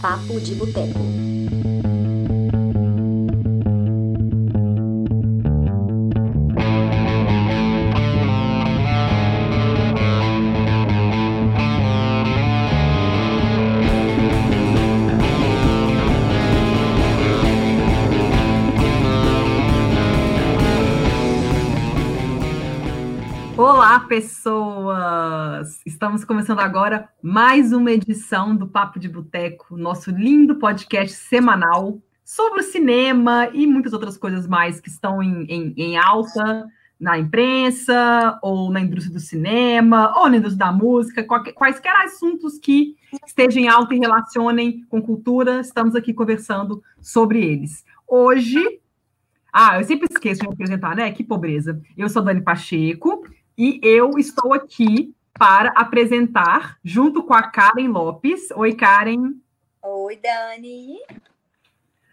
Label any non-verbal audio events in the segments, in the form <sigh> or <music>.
Papo de Boteco. Começando agora mais uma edição do Papo de Boteco, nosso lindo podcast semanal sobre o cinema e muitas outras coisas mais que estão em, em, em alta na imprensa, ou na indústria do cinema, ou na indústria da música, qualquer, quaisquer assuntos que estejam em alta e relacionem com cultura, estamos aqui conversando sobre eles. Hoje, ah, eu sempre esqueço de me apresentar, né? Que pobreza. Eu sou Dani Pacheco, e eu estou aqui para apresentar, junto com a Karen Lopes. Oi, Karen. Oi, Dani.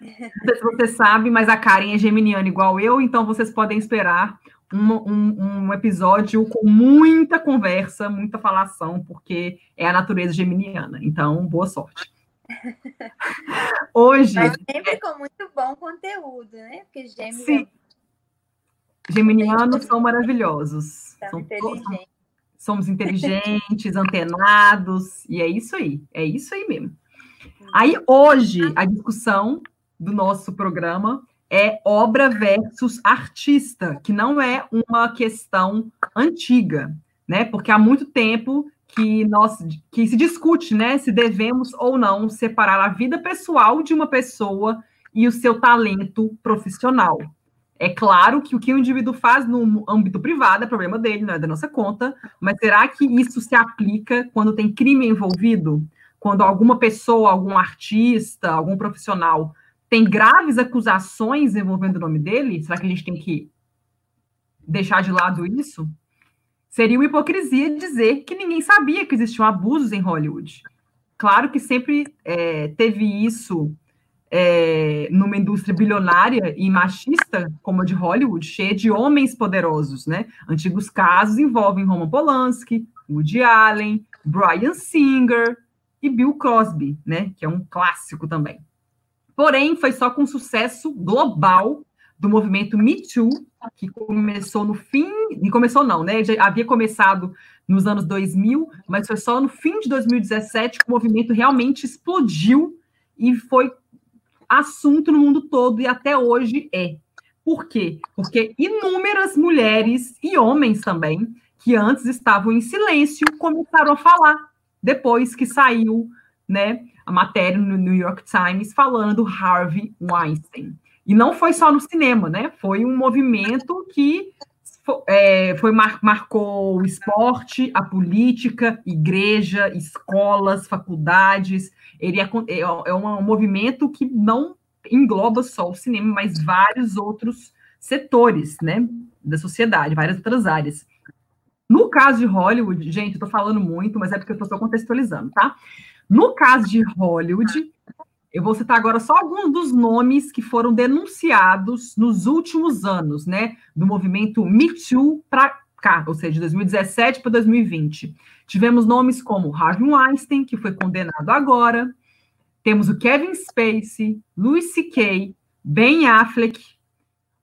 Não sei se você sabe, mas a Karen é geminiana igual eu, então vocês podem esperar um, um, um, episódio com muita conversa, muita falação, porque é a natureza geminiana. Então, boa sorte. <laughs> Hoje. Mas sempre com muito bom conteúdo, né? Porque gêmeos. Sim. Geminianos são maravilhosos. São inteligentes. Somos inteligentes, antenados, e é isso aí, é isso aí mesmo. Aí, hoje, a discussão do nosso programa é obra versus artista, que não é uma questão antiga, né? Porque há muito tempo que nós que se discute, né, se devemos ou não separar a vida pessoal de uma pessoa e o seu talento profissional. É claro que o que o indivíduo faz no âmbito privado é problema dele, não é da nossa conta, mas será que isso se aplica quando tem crime envolvido? Quando alguma pessoa, algum artista, algum profissional tem graves acusações envolvendo o nome dele? Será que a gente tem que deixar de lado isso? Seria uma hipocrisia dizer que ninguém sabia que existiam abusos em Hollywood. Claro que sempre é, teve isso é, numa indústria bilionária e machista como a de Hollywood, cheia de homens poderosos, né? Antigos casos envolvem Roman Polanski, Woody Allen, Brian Singer e Bill Cosby, né? Que é um clássico também. Porém, foi só com sucesso global do movimento Me Too, que começou no fim, e começou não, né? Já havia começado nos anos 2000, mas foi só no fim de 2017 que o movimento realmente explodiu e foi assunto no mundo todo e até hoje é. Por quê? Porque inúmeras mulheres e homens também, que antes estavam em silêncio, começaram a falar depois que saiu né, a matéria no New York Times falando do Harvey Weinstein. E não foi só no cinema, né? Foi um movimento que é, foi mar, marcou o esporte, a política, igreja, escolas, faculdades. Ele é, é, é um movimento que não engloba só o cinema, mas vários outros setores, né, da sociedade, várias outras áreas. No caso de Hollywood, gente, eu tô falando muito, mas é porque eu tô só contextualizando, tá? No caso de Hollywood, eu vou citar agora só alguns dos nomes que foram denunciados nos últimos anos, né, do movimento Me Too para cá, ou seja, de 2017 para 2020. Tivemos nomes como Harvey Weinstein, que foi condenado agora, temos o Kevin Spacey, Louis C.K., Ben Affleck,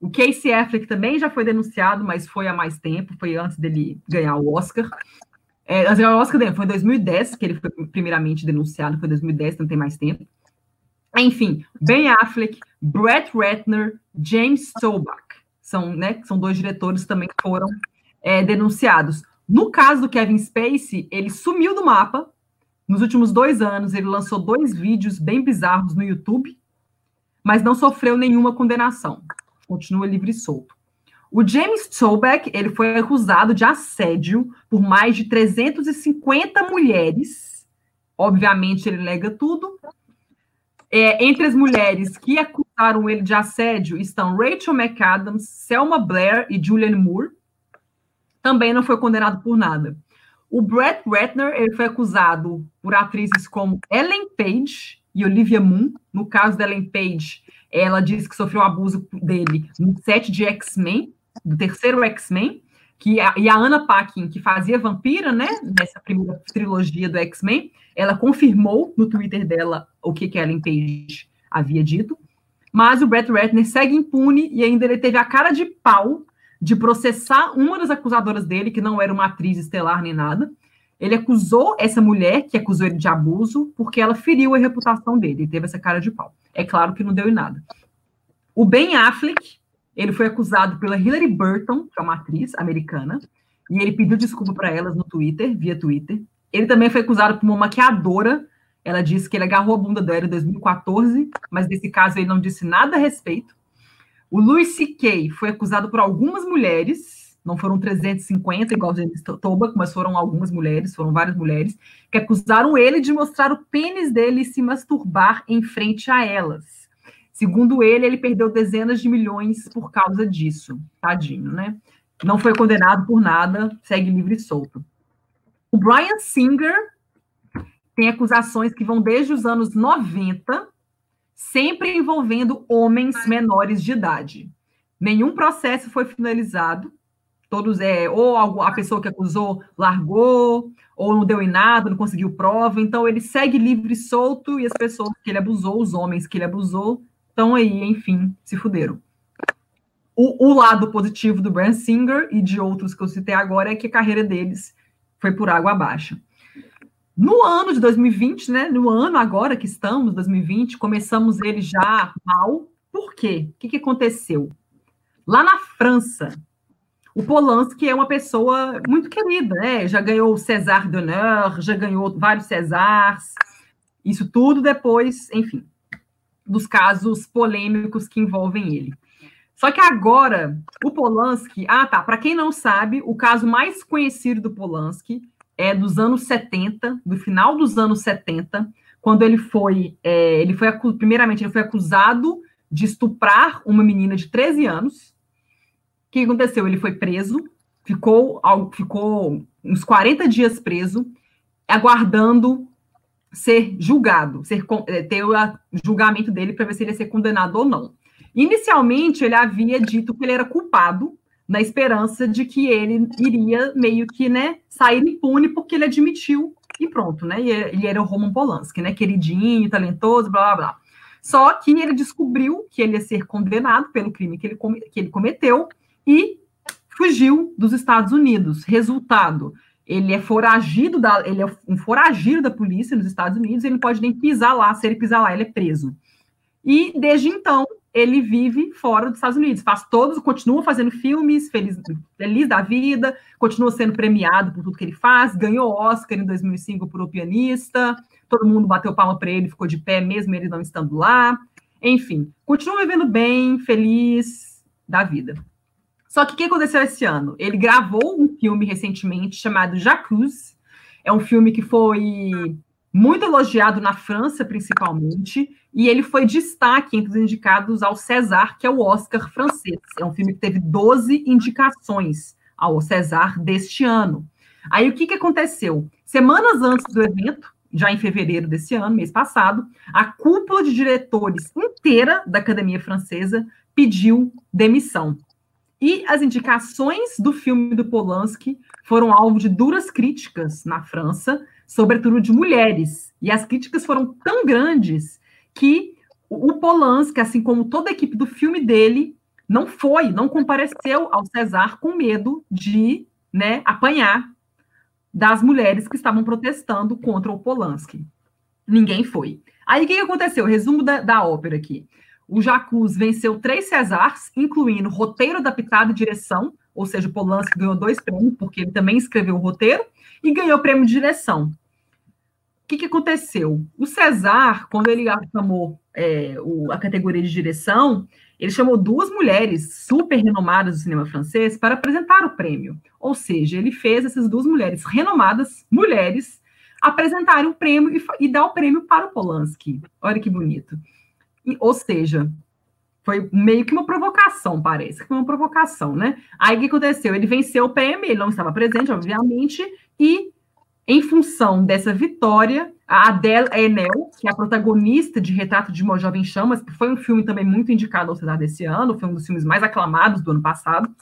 o Casey Affleck também já foi denunciado, mas foi há mais tempo, foi antes dele ganhar o Oscar. É, o Oscar dele foi em 2010 que ele foi primeiramente denunciado, foi em 2010, não tem mais tempo. Enfim, Ben Affleck, Brett Ratner, James Stolbach, são, né, são dois diretores também que foram é, denunciados. No caso do Kevin Spacey, ele sumiu do mapa. Nos últimos dois anos, ele lançou dois vídeos bem bizarros no YouTube, mas não sofreu nenhuma condenação. Continua livre e solto. O James Stolbach, ele foi acusado de assédio por mais de 350 mulheres. Obviamente, ele nega tudo, é, entre as mulheres que acusaram ele de assédio estão Rachel McAdams, Selma Blair e Julianne Moore. Também não foi condenado por nada. O Brett Ratner ele foi acusado por atrizes como Ellen Page e Olivia Moon. No caso da Ellen Page, ela disse que sofreu abuso dele no set de X-Men, do terceiro X-Men. Que a, e a Anna Paquin, que fazia vampira, né, nessa primeira trilogia do X-Men, ela confirmou no Twitter dela o que, Ellen Page havia dito, mas o Brett Ratner segue impune e ainda ele teve a cara de pau de processar uma das acusadoras dele, que não era uma atriz estelar nem nada. Ele acusou essa mulher, que acusou ele de abuso, porque ela feriu a reputação dele, e teve essa cara de pau. É claro que não deu em nada. O Ben Affleck, ele foi acusado pela Hilary Burton, que é uma atriz americana, e ele pediu desculpa para elas no Twitter, via Twitter. Ele também foi acusado por uma maquiadora. Ela disse que ele agarrou a bunda dela em 2014, mas nesse caso ele não disse nada a respeito. O Louis C.K. foi acusado por algumas mulheres, não foram 350 igual James Toback, mas foram algumas mulheres, foram várias mulheres, que acusaram ele de mostrar o pênis dele e se masturbar em frente a elas. Segundo ele, ele perdeu dezenas de milhões por causa disso. Tadinho, né? Não foi condenado por nada, segue livre e solto. O Brian Singer tem acusações que vão desde os anos 90, sempre envolvendo homens menores de idade. Nenhum processo foi finalizado. Todos é ou a pessoa que acusou largou, ou não deu em nada, não conseguiu prova. Então ele segue livre e solto e as pessoas que ele abusou, os homens que ele abusou, estão aí, enfim, se fuderam. O, o, lado positivo do Brand Singer e de outros que eu citei agora é que a carreira deles foi por água abaixo. No ano de 2020, né, no ano agora que estamos, 2020, começamos ele já mal. Por quê? O que, que aconteceu? Lá na França, o Polanski é uma pessoa muito querida, né? Já ganhou o César d'Honneur, já ganhou vários Césars. Isso tudo depois, enfim dos casos polêmicos que envolvem ele. Só que agora, o Polanski. Ah, tá. Para quem não sabe, o caso mais conhecido do Polanski é dos anos 70, do final dos anos 70, quando ele foi. É, ele foi primeiramente, ele foi acusado de estuprar uma menina de 13 anos. O que aconteceu? Ele foi preso, ficou, ficou uns 40 dias preso, aguardando ser julgado, ser, é, ter o julgamento dele para ver se ele ia ser condenado ou não. Inicialmente, ele havia dito que ele era culpado, na esperança de que ele iria meio que né, sair impune, porque ele admitiu e pronto, né? Ele era o Roman Polanski, né? Queridinho, talentoso, blá blá blá. Só que ele descobriu que ele ia ser condenado pelo crime que ele, que ele cometeu e fugiu dos Estados Unidos. Resultado: ele é foragido da, ele é um foragido da polícia nos Estados Unidos, ele não pode nem pisar lá, se ele pisar lá, ele é preso. E desde então, ele vive fora dos Estados Unidos, faz todos, continua fazendo filmes, feliz, feliz da vida, continua sendo premiado por tudo que ele faz, ganhou Oscar em 2005 por O Pianista, todo mundo bateu palma para ele, ficou de pé mesmo ele não estando lá. Enfim, continua vivendo bem, feliz da vida. Só que o que aconteceu esse ano? Ele gravou um filme recentemente chamado Jacuzzi. É um filme que foi muito elogiado na França, principalmente, e ele foi destaque entre os indicados ao César, que é o Oscar francês. É um filme que teve 12 indicações ao César deste ano. Aí o que, que aconteceu? Semanas antes do evento, já em fevereiro desse ano, mês passado, a cúpula de diretores inteira da Academia Francesa pediu demissão. E as indicações do filme do Polanski foram alvo de duras críticas na França, sobretudo de mulheres. E as críticas foram tão grandes que o Polanski, assim como toda a equipe do filme dele, não foi, não compareceu ao César com medo de né, apanhar das mulheres que estavam protestando contra o Polanski. Ninguém foi. Aí o que aconteceu? Resumo da, da ópera aqui. O Jacuz venceu três Cesars, incluindo roteiro adaptado e direção, ou seja, Polanski ganhou dois prêmios, porque ele também escreveu o roteiro, e ganhou o prêmio de direção. O que, que aconteceu? O César, quando ele chamou é, o, a categoria de direção, ele chamou duas mulheres super renomadas do cinema francês para apresentar o prêmio. Ou seja, ele fez essas duas mulheres renomadas, mulheres, apresentarem o prêmio e, e dar o prêmio para o Polanski. Olha que bonito. E, ou seja, foi meio que uma provocação, parece que uma provocação, né? Aí o que aconteceu? Ele venceu o PM, ele não estava presente, obviamente, e em função dessa vitória, a Adele Enel, que é a protagonista de Retrato de uma Jovem Chamas, que foi um filme também muito indicado ao César desse ano, foi um dos filmes mais aclamados do ano passado,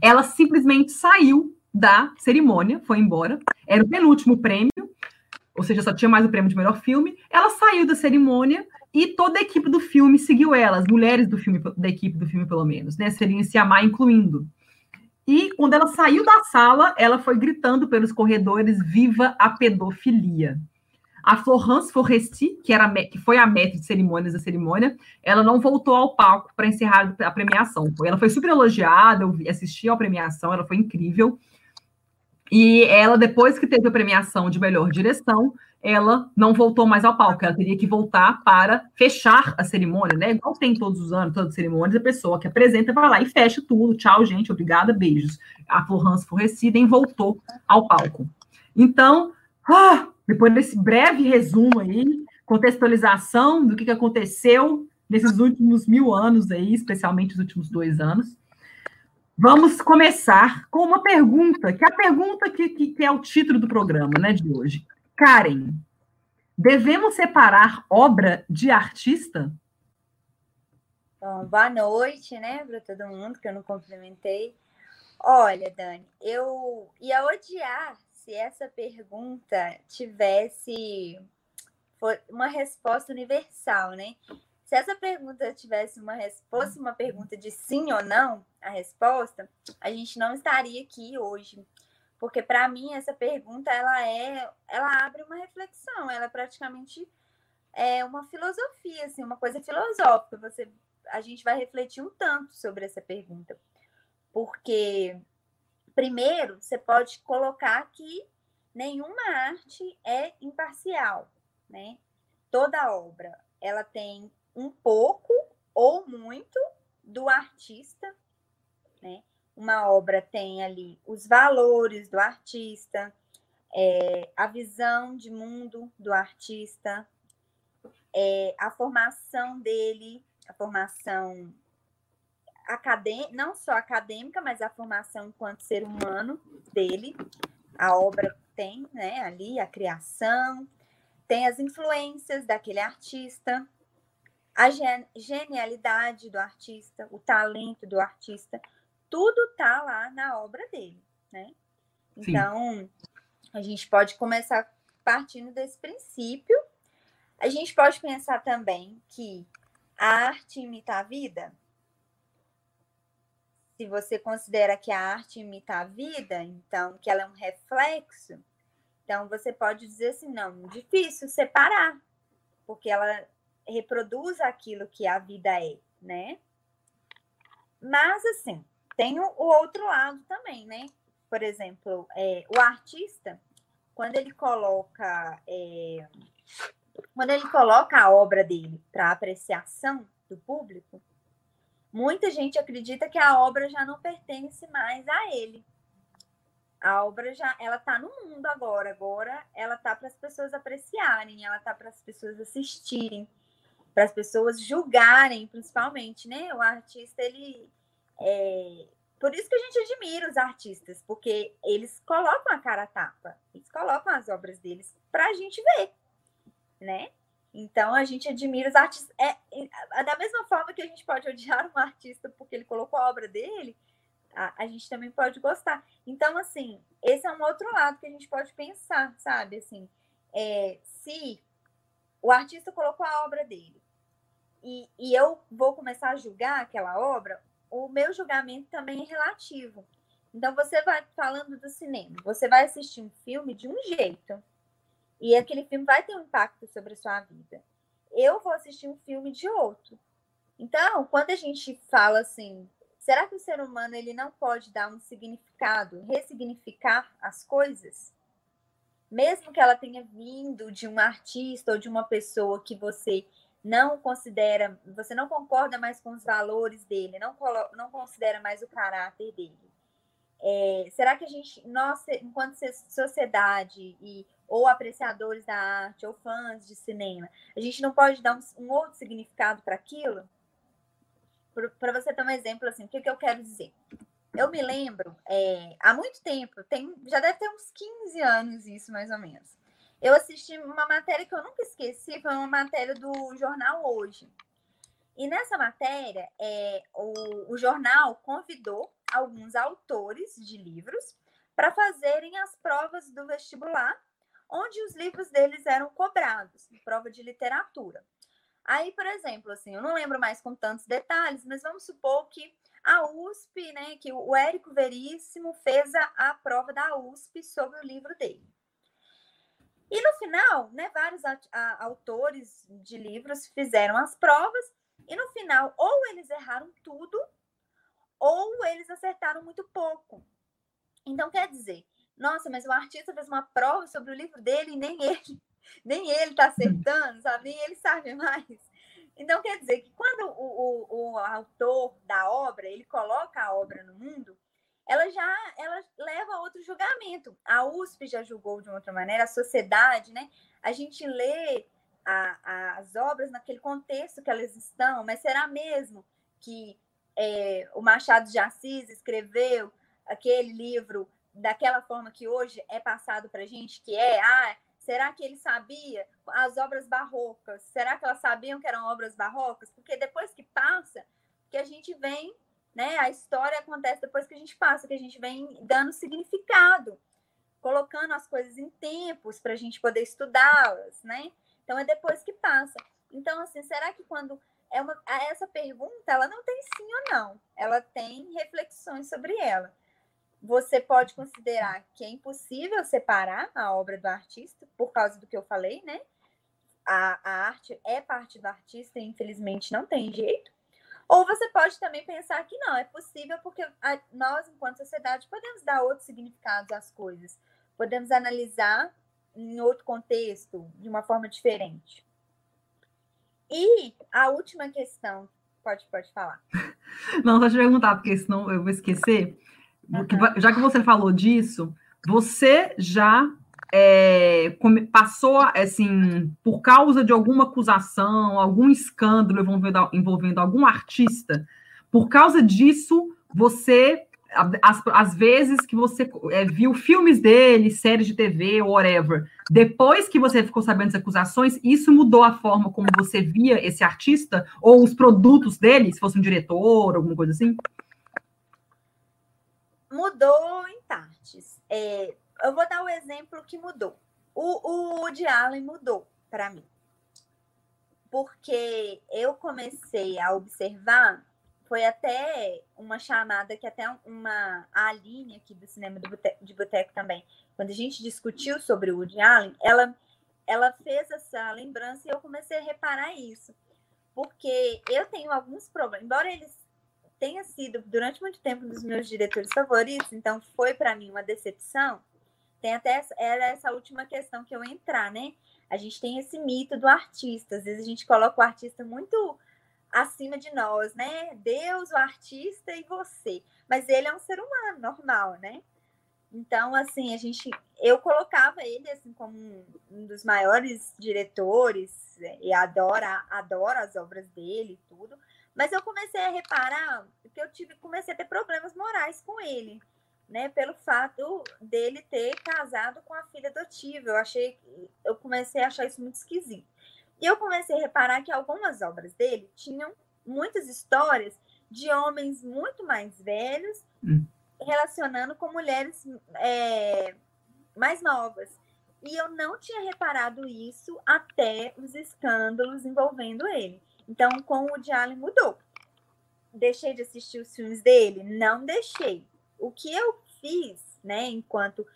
ela simplesmente saiu da cerimônia, foi embora. Era o penúltimo prêmio, ou seja, só tinha mais o prêmio de melhor filme. Ela saiu da cerimônia e toda a equipe do filme seguiu ela, as mulheres do filme, da equipe do filme, pelo menos, né? Seriam se amar, incluindo. E quando ela saiu da sala, ela foi gritando pelos corredores: Viva a pedofilia! A Florence Foresti, que, era, que foi a mestre de cerimônias da cerimônia, ela não voltou ao palco para encerrar a premiação. Ela foi super elogiada, eu assisti à premiação, ela foi incrível. E ela, depois que teve a premiação de melhor direção, ela não voltou mais ao palco, ela teria que voltar para fechar a cerimônia, né? Igual tem todos os anos, todas as cerimônias, a pessoa que apresenta vai lá e fecha tudo. Tchau, gente, obrigada, beijos. A Florence Forrecida voltou ao palco. Então, ah, depois desse breve resumo aí, contextualização do que aconteceu nesses últimos mil anos aí, especialmente os últimos dois anos, vamos começar com uma pergunta, que é a pergunta que, que, que é o título do programa né, de hoje. Karen, devemos separar obra de artista? Bom, boa noite, né, para todo mundo que eu não cumprimentei. Olha, Dani, eu ia odiar se essa pergunta tivesse uma resposta universal, né? Se essa pergunta tivesse uma fosse uma pergunta de sim ou não, a resposta, a gente não estaria aqui hoje. Porque para mim essa pergunta ela é, ela abre uma reflexão, ela é praticamente é uma filosofia, assim, uma coisa filosófica. Você a gente vai refletir um tanto sobre essa pergunta. Porque primeiro, você pode colocar que nenhuma arte é imparcial, né? Toda obra, ela tem um pouco ou muito do artista, né? Uma obra tem ali os valores do artista, é, a visão de mundo do artista, é, a formação dele, a formação acadêmica, não só acadêmica, mas a formação enquanto ser humano dele. A obra tem né, ali a criação, tem as influências daquele artista, a genialidade do artista, o talento do artista, tudo tá lá na obra dele, né? Então, Sim. a gente pode começar partindo desse princípio. A gente pode pensar também que a arte imita a vida. Se você considera que a arte imita a vida, então que ela é um reflexo, então você pode dizer assim, não, difícil separar, porque ela reproduz aquilo que a vida é, né? Mas assim, tem o, outro lado também, né? Por exemplo, é, o artista, quando ele coloca é, quando ele coloca a obra dele para apreciação do público, muita gente acredita que a obra já não pertence mais a ele. A obra já ela está no mundo agora, agora ela está para as pessoas apreciarem, ela está para as pessoas assistirem, para as pessoas julgarem, principalmente, né? O artista ele é... por isso que a gente admira os artistas, porque eles colocam a cara a tapa, eles colocam as obras deles para a gente ver, né? Então a gente admira os artistas. É, é, da mesma forma que a gente pode odiar um artista porque ele colocou a obra dele, a, a, gente também pode gostar. Então, assim, esse é um outro lado que a gente pode pensar, sabe? Assim, é, se o artista colocou a obra dele e, e eu vou começar a julgar aquela obra, o meu julgamento também é relativo. Então, você vai falando do cinema, você vai assistir um filme de um jeito, e aquele filme vai ter um impacto sobre a sua vida. Eu vou assistir um filme de outro. Então, quando a gente fala assim, Será que o ser humano ele não pode dar um significado, ressignificar as coisas? Mesmo que ela tenha vindo de um artista ou de uma pessoa que você não considera, você não concorda mais com os valores dele, não, não considera mais o caráter dele. É, será que a gente, nós, enquanto sociedade e ou apreciadores da arte ou fãs de cinema, a gente não pode dar um, um outro significado para aquilo? para você ter um exemplo, assim, o que, que eu quero dizer? Eu me lembro, é, há muito tempo, tem, já deve ter uns 15 anos isso, mais ou menos. Eu assisti uma matéria que eu nunca esqueci, foi uma matéria do jornal Hoje. E nessa matéria, é, o, o jornal convidou alguns autores de livros para fazerem as provas do vestibular, onde os livros deles eram cobrados, prova de literatura. Aí, por exemplo, assim, eu não lembro mais com tantos detalhes, mas vamos supor que a USP, né, que o Érico Veríssimo fez a, a prova da USP sobre o livro dele. E no final, né, vários a, a, autores de livros fizeram as provas, e no final, ou eles erraram tudo, ou eles acertaram muito pouco. Então, quer dizer, nossa, mas o artista fez uma prova sobre o livro dele e nem ele, <laughs> nem ele está acertando, sabe? Nem ele sabe mais. Então, quer dizer que quando o, o, o, autor da obra, ele coloca a obra no mundo, ela já ela leva a outro julgamento. A USP já julgou de uma outra maneira, a sociedade, né? A gente lê a, a, as obras naquele contexto que elas estão, mas será mesmo que é, o Machado de Assis escreveu aquele livro daquela forma que hoje é passado para a gente, que é, ah, será que ele sabia as obras barrocas? Será que elas sabiam que eram obras barrocas? Porque depois que passa, que a gente vem, né? A história acontece depois que a gente passa, que a gente vem dando significado, colocando as coisas em tempos para a gente poder estudá-las, né? Então é depois que passa. Então, assim, será que quando é uma, essa pergunta ela não tem sim ou não, ela tem reflexões sobre ela. Você pode considerar que é impossível separar a obra do artista, por causa do que eu falei, né? A, a arte é parte do artista e infelizmente não tem jeito. Ou você pode também pensar que não, é possível porque a, nós, enquanto sociedade, podemos dar outros significados às coisas, podemos analisar em outro contexto, de uma forma diferente. E a última questão, pode, pode falar. <laughs> Não, só te perguntar, porque senão eu vou esquecer. Uhum. Já que você falou disso, você já é, passou, assim, por causa de alguma acusação, algum escândalo envolvendo, envolvendo algum artista, por causa disso, você as vezes que você é, viu filmes dele, séries de TV, whatever, depois que você ficou sabendo das acusações, isso mudou a forma como você via esse artista ou os produtos dele, se fosse um diretor, alguma coisa assim? Mudou em partes. É, eu vou dar o um exemplo que mudou. O, o Woody Allen mudou para mim. Porque eu comecei a observar foi até uma chamada que até uma a Aline aqui do cinema de boteco também, quando a gente discutiu sobre o Woody Allen, ela ela fez essa lembrança e eu comecei a reparar isso, porque eu tenho alguns problemas, embora eles tenha sido durante muito tempo um dos meus diretores favoritos, então foi para mim uma decepção. Tem até essa, era essa última questão que eu entrar, né? A gente tem esse mito do artista, às vezes a gente coloca o artista muito acima de nós, né? Deus, o artista e você. Mas ele é um ser humano normal, né? Então, assim, a gente, eu colocava ele assim como um dos maiores diretores e adora, adora as obras dele e tudo. Mas eu comecei a reparar que eu tive, comecei a ter problemas morais com ele, né? Pelo fato dele ter casado com a filha adotiva. Eu achei, eu comecei a achar isso muito esquisito. E eu comecei a reparar que algumas obras dele tinham muitas histórias de homens muito mais velhos hum. relacionando com mulheres é, mais novas. E eu não tinha reparado isso até os escândalos envolvendo ele. Então, com o Woody mudou. Deixei de assistir os filmes dele? Não deixei. O que eu fiz, né, enquanto.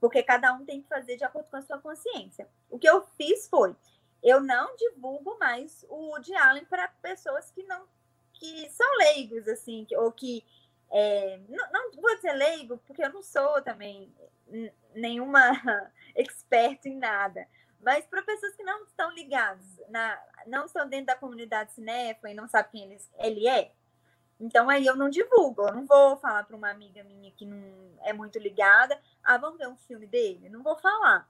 Porque cada um tem que fazer de acordo com a sua consciência. O que eu fiz foi eu não divulgo mais o Woody Allen para pessoas que não que são leigos assim ou que é, não, não, vou dizer leigo porque eu não sou também nenhuma <laughs> expert em nada mas para pessoas que não estão ligadas na não estão dentro da comunidade cinéfila e não sabem quem ele, ele é então aí eu não divulgo eu não vou falar para uma amiga minha que não é muito ligada ah vamos ver um filme dele não vou falar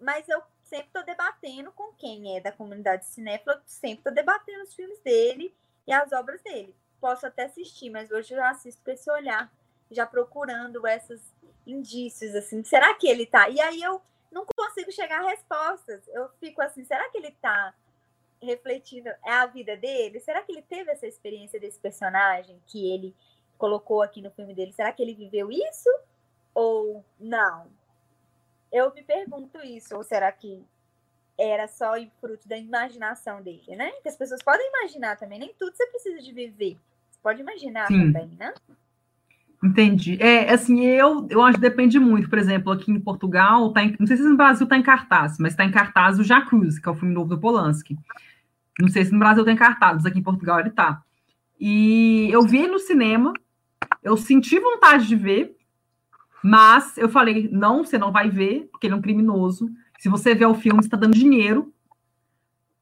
mas eu sempre estou debatendo com quem é da comunidade cinéfila, sempre estou debatendo os filmes dele e as obras dele. Posso até assistir, mas hoje eu já assisto com esse olhar, já procurando esses indícios, assim, será que ele tá? E aí eu não consigo chegar a respostas. Eu fico assim, será que ele tá refletindo é a vida dele? Será que ele teve essa experiência desse personagem que ele colocou aqui no filme dele, será que ele viveu isso ou não? Eu me pergunto isso, ou será que era só fruto da imaginação dele, né? Que as pessoas podem imaginar também, nem tudo você precisa de viver. Você pode imaginar Sim. também, né? Entendi. É, assim, eu, eu acho que depende muito. Por exemplo, aqui em Portugal, tá em, não sei se no Brasil está em cartaz, mas está em cartaz o Jacuzzi, que é o filme novo do Polanski. Não sei se no Brasil tem cartaz, aqui em Portugal ele tá. E eu vi no cinema, eu senti vontade de ver, mas eu falei, não, você não vai ver, porque ele é um criminoso. Se você vê o filme, você está dando dinheiro.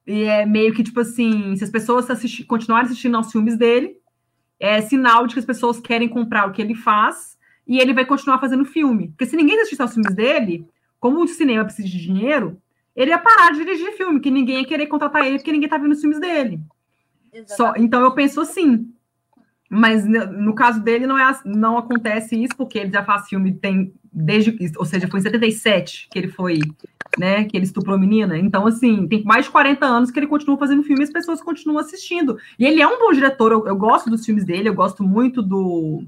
E é meio que, tipo assim, se as pessoas assistir, continuarem assistindo aos filmes dele, é sinal de que as pessoas querem comprar o que ele faz e ele vai continuar fazendo filme. Porque se ninguém assistisse aos filmes dele, como o cinema precisa de dinheiro, ele ia parar de dirigir filme, que ninguém ia querer contratar ele porque ninguém tá vendo os filmes dele. Só, então eu penso assim. Mas no caso dele não, é, não acontece isso, porque ele já faz filme tem desde, ou seja, foi em 77 que ele foi, né, que ele estuprou menina. Então, assim, tem mais de 40 anos que ele continua fazendo filme e as pessoas continuam assistindo. E ele é um bom diretor, eu, eu gosto dos filmes dele, eu gosto muito do.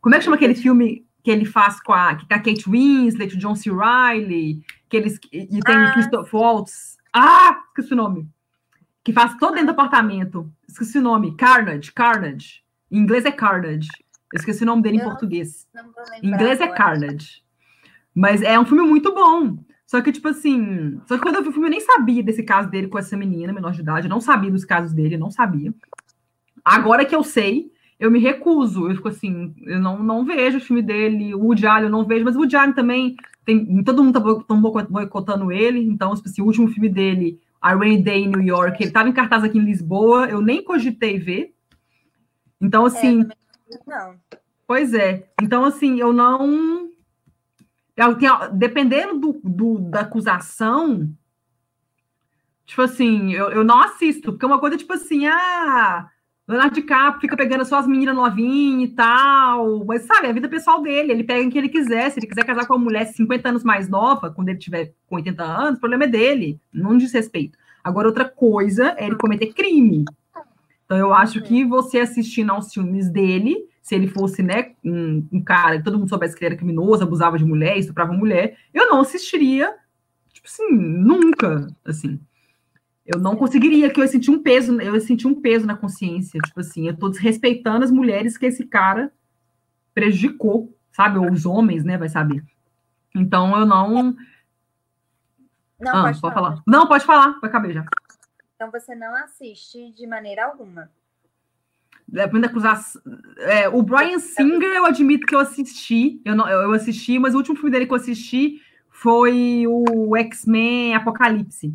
Como é que chama aquele filme que ele faz com a, com a Kate Winslet, o John C. Reilly, que eles, e tem ah. o Christoph Waltz. Ah, esqueci o nome. Que faz todo dentro do apartamento. Esqueci o nome. Carnage, Carnage. Em inglês é Carnage. Eu esqueci o nome dele eu em português. Em inglês é Carnage. Mas é um filme muito bom. Só que, tipo assim. Só que quando eu vi o filme, eu nem sabia desse caso dele com essa menina menor de idade. Eu não sabia dos casos dele, eu não sabia. Agora que eu sei, eu me recuso. Eu fico assim, eu não, não vejo o filme dele. O Woody Allen eu não vejo, mas o Woody Allen também. Tem, todo mundo tá boicotando ele. Então, tipo assim, o último filme dele, A Rainy Day em New York, ele estava em cartaz aqui em Lisboa. Eu nem cogitei ver. Então, assim. É, não. Pois é. Então, assim, eu não. Dependendo do, do, da acusação, tipo assim, eu, eu não assisto, porque é uma coisa tipo assim, ah, Leonardo DiCaprio fica pegando só as meninas novinhas e tal, mas sabe, é a vida pessoal dele, ele pega em que ele quiser, se ele quiser casar com uma mulher 50 anos mais nova, quando ele tiver com 80 anos, o problema é dele, não diz respeito. Agora, outra coisa é ele cometer crime. Então, eu acho que você assistindo aos filmes dele, se ele fosse, né, um, um cara que todo mundo soubesse que ele era criminoso, abusava de mulher, estuprava mulher, eu não assistiria, tipo assim, nunca, assim. Eu não conseguiria, que eu senti um peso, eu senti um peso na consciência, tipo assim, eu tô desrespeitando as mulheres que esse cara prejudicou, sabe, ou os homens, né, vai saber. Então, eu não... Não, ah, pode, pode falar. falar. Não, pode falar, vai caber já. Então você não assiste de maneira alguma. Da É, o Brian Singer, eu admito que eu assisti. Eu, não, eu assisti, mas o último filme dele que eu assisti foi o X-Men Apocalipse.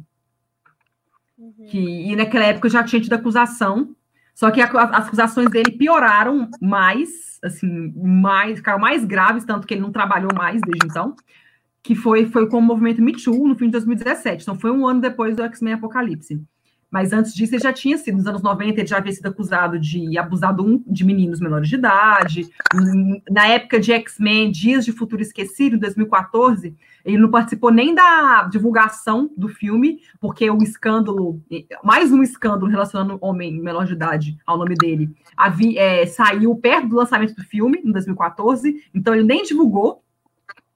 Uhum. Que, e naquela época eu já tinha tido acusação. Só que a, as acusações dele pioraram mais, assim, mais, ficaram mais graves, tanto que ele não trabalhou mais desde então. Que foi, foi com o movimento Me Too no fim de 2017. Então foi um ano depois do X-Men Apocalipse. Mas antes disso, ele já tinha sido, nos anos 90, ele já havia sido acusado de abusar de meninos menores de idade. Na época de X-Men, Dias de Futuro Esquecido, em 2014, ele não participou nem da divulgação do filme, porque o escândalo, mais um escândalo relacionando homem menor de idade ao nome dele, havia, é, saiu perto do lançamento do filme, em 2014, então ele nem divulgou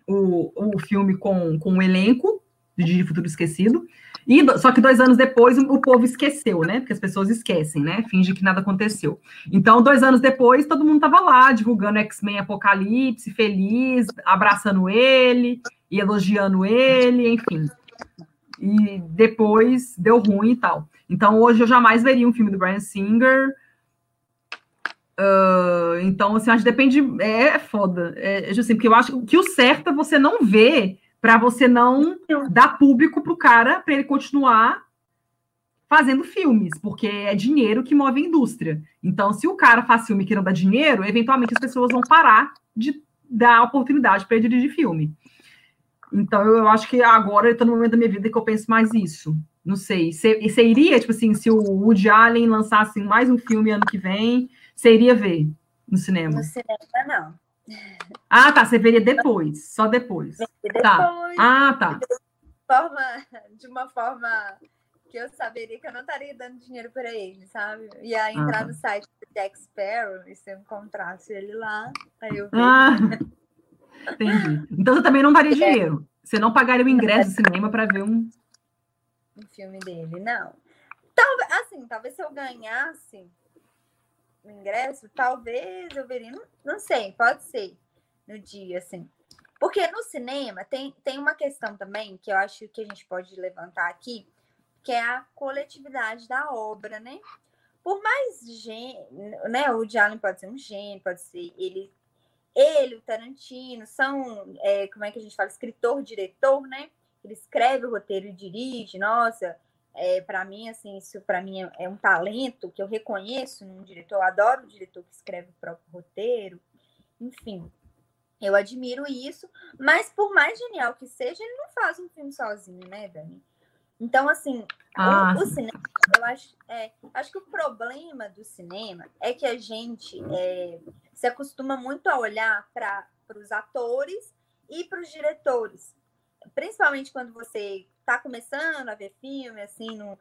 o, o filme com, com o elenco de Dias de Futuro Esquecido. E, só que dois anos depois o povo esqueceu, né? Porque as pessoas esquecem, né? Finge que nada aconteceu. Então, dois anos depois, todo mundo estava lá divulgando X-Men Apocalipse, feliz, abraçando ele e elogiando ele, enfim. E depois deu ruim e tal. Então, hoje eu jamais veria um filme do Brian Singer. Uh, então, assim, acho que depende. É, é foda. É, é assim, porque eu acho que o certo é você não ver para você não dar público para o cara para ele continuar fazendo filmes, porque é dinheiro que move a indústria. Então, se o cara faz filme que não dá dinheiro, eventualmente as pessoas vão parar de dar oportunidade para ele dirigir filme. Então, eu acho que agora eu estou no momento da minha vida que eu penso mais isso. Não sei. Você iria, tipo assim, se o Woody Allen lançasse mais um filme ano que vem, você iria ver no cinema? No cinema, não. Ah, tá. Você veria depois, só depois. Tá. Depois, tá. Ah, tá. De, forma, de uma forma que eu saberia que eu não estaria dando dinheiro para ele, sabe? Ia entrar ah, no site Jack Sparrow, e se eu encontrasse ele lá, aí eu ah, Entendi. Então você também não daria é. dinheiro. Você não pagaria o ingresso do cinema para ver um... um filme dele, não. Talvez, assim, talvez se eu ganhasse o ingresso, talvez eu veria, não, não sei, pode ser no dia, assim. Porque no cinema tem, tem uma questão também que eu acho que a gente pode levantar aqui, que é a coletividade da obra, né? Por mais gênio, né? O Allen pode ser um gênio, pode ser ele, ele, o Tarantino, são, é, como é que a gente fala, escritor, diretor, né? Ele escreve o roteiro e dirige, nossa, é, para mim, assim, isso para mim é, é, um talento que eu reconheço num diretor. Eu adoro o diretor que escreve o próprio roteiro. Enfim, eu admiro isso. Mas por mais genial que seja, ele não faz um filme sozinho, né, Dani? Então, assim, ah. o, o, cinema, eu acho, é, acho que o problema do cinema é que a gente é, se acostuma muito a olhar para os atores e para os diretores. Principalmente quando você está começando a ver filme, assim, no,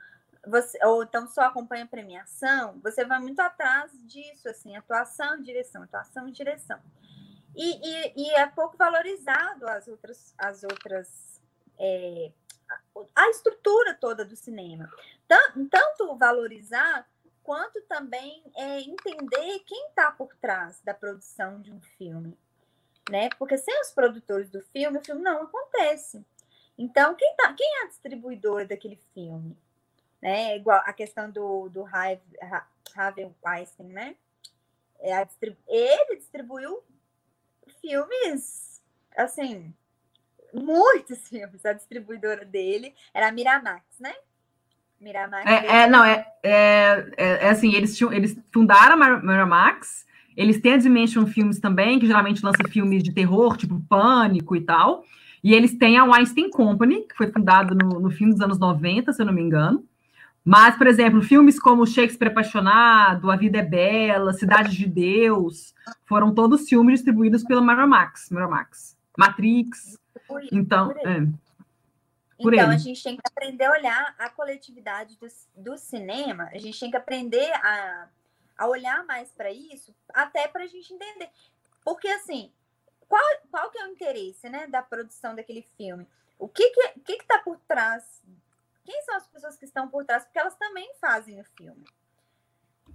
você, ou então só acompanha a premiação, você vai muito atrás disso, assim, atuação e direção, atuação e direção. E, e, e, é pouco valorizado as outras, as outras é, a estrutura toda do cinema. Tanto, tanto valorizar quanto também é, entender quem está por trás da produção de um filme. Né? Porque sem os produtores do filme, o filme não acontece. Então, quem, tá, quem é a distribuidora daquele filme? Né? Igual a questão do, do Harvey Weinstein, né? É a distribu ele distribuiu filmes, assim, muitos filmes. A distribuidora dele era a Miramax, né? Miramax. É, é não, é, é, é, assim, eles, tinham, eles fundaram a Miramax, eles têm a Dimension Filmes também, que geralmente lança filmes de terror, tipo Pânico e tal. E eles têm a Weinstein Company, que foi fundada no, no fim dos anos 90, se eu não me engano. Mas, por exemplo, filmes como Shakespeare Apaixonado, A Vida é Bela, Cidade de Deus, foram todos filmes distribuídos pela Miramax, Miramax. Matrix. Por então, por é, por então a gente tem que aprender a olhar a coletividade do, do cinema, a gente tem que aprender a, a olhar mais para isso, até para a gente entender. Porque, assim, qual, qual que é o interesse né, da produção daquele filme? O que que, que que tá por trás? Quem são as pessoas que estão por trás? Porque elas também fazem o filme,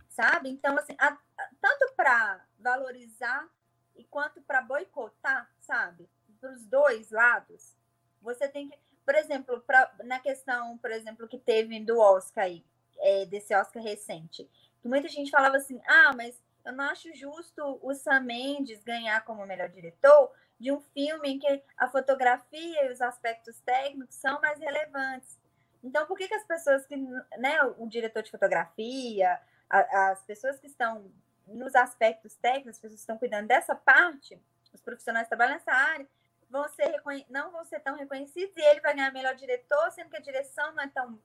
sabe? Então, assim, a, tanto para valorizar e quanto para boicotar, sabe? Para os dois lados, você tem que, por exemplo, pra, na questão, por exemplo, que teve do Oscar aí, é, desse Oscar recente, que muita gente falava assim, ah, mas eu não acho justo o Sam Mendes ganhar como melhor diretor de um filme em que a fotografia e os aspectos técnicos são mais relevantes. Então, por que, que as pessoas que, né, o diretor de fotografia, a, as pessoas que estão nos aspectos técnicos, as pessoas que estão cuidando dessa parte, os profissionais que trabalham nessa área, vão ser não vão ser tão reconhecidos e ele vai ganhar melhor diretor, sendo que a direção não é tão.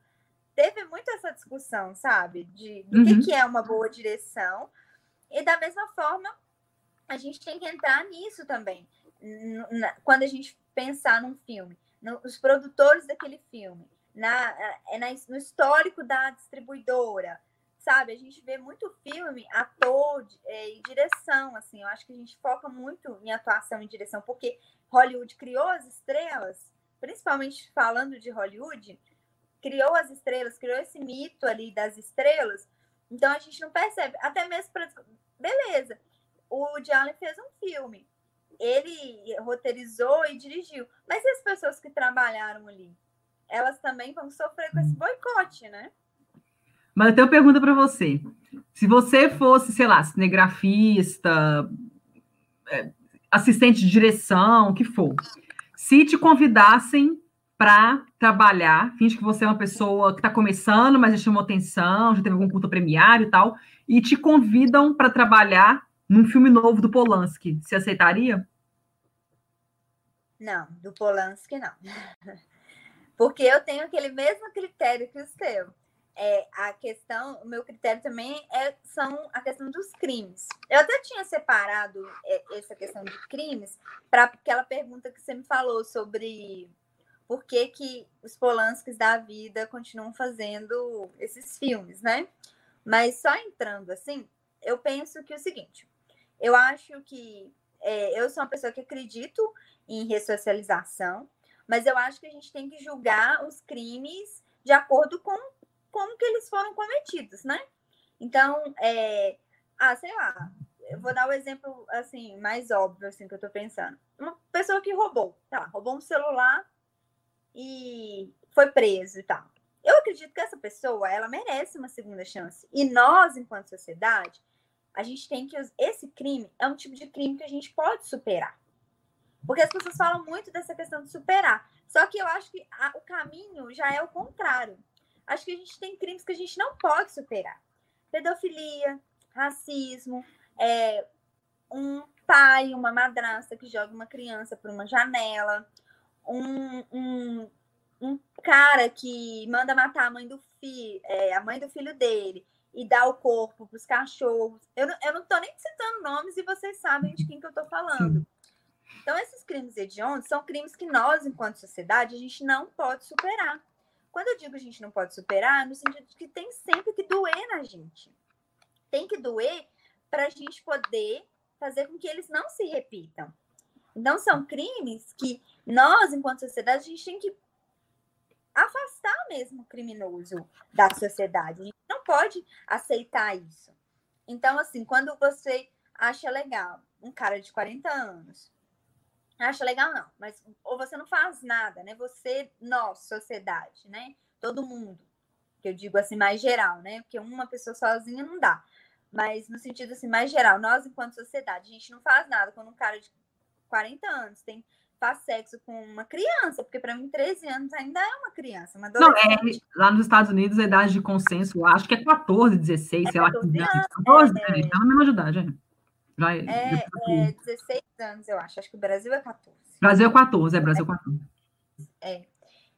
Teve muito essa discussão, sabe? De do uhum. que, que é uma boa direção. E da mesma forma, a gente tem que entrar nisso também. Quando a gente pensar num filme, nos produtores daquele filme, na, é na, no histórico da distribuidora, sabe? A gente vê muito filme, ator é, e direção, assim. Eu acho que a gente foca muito em atuação e direção, porque Hollywood criou as estrelas, principalmente falando de Hollywood, criou as estrelas, criou esse mito ali das estrelas. Então a gente não percebe, até mesmo para Beleza. O Allen fez um filme. Ele roteirizou e dirigiu. Mas e as pessoas que trabalharam ali? Elas também vão sofrer com esse boicote, né? Mas eu tenho uma pergunta para você. Se você fosse, sei lá, cinegrafista, é, assistente de direção, o que for, se te convidassem para trabalhar, finge que você é uma pessoa que está começando, mas já chamou atenção, já teve algum curto premiário e tal, e te convidam para trabalhar num filme novo do Polanski. Você aceitaria? Não, do Polanski não. <laughs> Porque eu tenho aquele mesmo critério que o seu. É, a questão, o meu critério também é, são a questão dos crimes. Eu até tinha separado é, essa questão de crimes para aquela pergunta que você me falou sobre por que, que os Polanskis da vida continuam fazendo esses filmes, né? Mas só entrando assim, eu penso que é o seguinte: eu acho que é, eu sou uma pessoa que acredito em ressocialização, mas eu acho que a gente tem que julgar os crimes de acordo com como que eles foram cometidos, né? Então, é, ah, sei lá, eu vou dar o um exemplo assim mais óbvio assim que eu tô pensando. Uma pessoa que roubou, tá? Roubou um celular e foi preso e tal. Eu acredito que essa pessoa, ela merece uma segunda chance. E nós, enquanto sociedade, a gente tem que esse crime é um tipo de crime que a gente pode superar. Porque as pessoas falam muito dessa questão de superar. Só que eu acho que a, o caminho já é o contrário. Acho que a gente tem crimes que a gente não pode superar. Pedofilia, racismo, é, um pai, uma madrasta que joga uma criança por uma janela, um, um, um cara que manda matar a mãe do filho, é, a mãe do filho dele e dá o corpo para os cachorros. Eu não, eu não tô nem citando nomes e vocês sabem de quem que eu tô falando. Então, esses crimes hediondos são crimes que nós, enquanto sociedade, a gente não pode superar. Quando eu digo a gente não pode superar, é no sentido de que tem sempre que doer na gente. Tem que doer para a gente poder fazer com que eles não se repitam. Então, são crimes que nós, enquanto sociedade, a gente tem que afastar mesmo o criminoso da sociedade. A gente não pode aceitar isso. Então, assim, quando você acha legal um cara de 40 anos, acha legal não, mas ou você não faz nada, né? Você, nós, sociedade, né? Todo mundo, que eu digo assim mais geral, né? Porque uma pessoa sozinha não dá. Mas no sentido assim mais geral, nós enquanto sociedade, a gente não faz nada quando um cara de 40 anos tem faz sexo com uma criança, porque para mim 13 anos ainda é uma criança, uma Não, é, lá nos Estados Unidos a idade de consenso, acho que é 14, 16, é sei 14 lá. Anos, 14, é, é, tá na mesma idade, é. Já é, é, é 16 anos, eu acho. Acho que o Brasil é 14. Brasil é 14, é Brasil 14. É.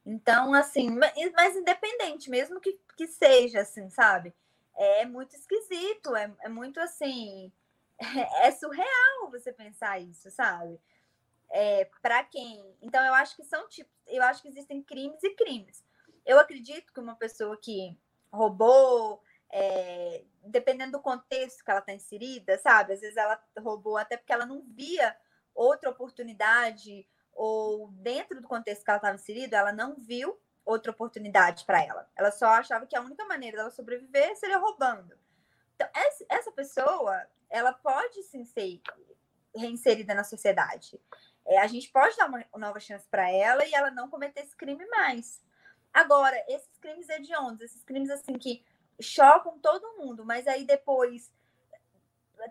Então, assim, mas independente, mesmo que, que seja assim, sabe? É muito esquisito, é, é muito assim. <laughs> É, surreal você pensar isso, sabe? é, para quem. Então, eu acho que são tipos, eu acho que existem crimes e crimes. Eu acredito que uma pessoa que roubou, é, dependendo do contexto que ela está inserida, sabe? Às vezes ela roubou até porque ela não via outra oportunidade, ou dentro do contexto que ela estava inserida, ela não viu outra oportunidade para ela. Ela só achava que a única maneira dela sobreviver seria roubando. Então, essa pessoa, ela pode sim ser reinserida na sociedade é, a gente pode dar uma nova chance para ela e ela não cometer esse crime mais. Agora, esses crimes hediondos, esses crimes assim que chocam todo mundo, mas aí depois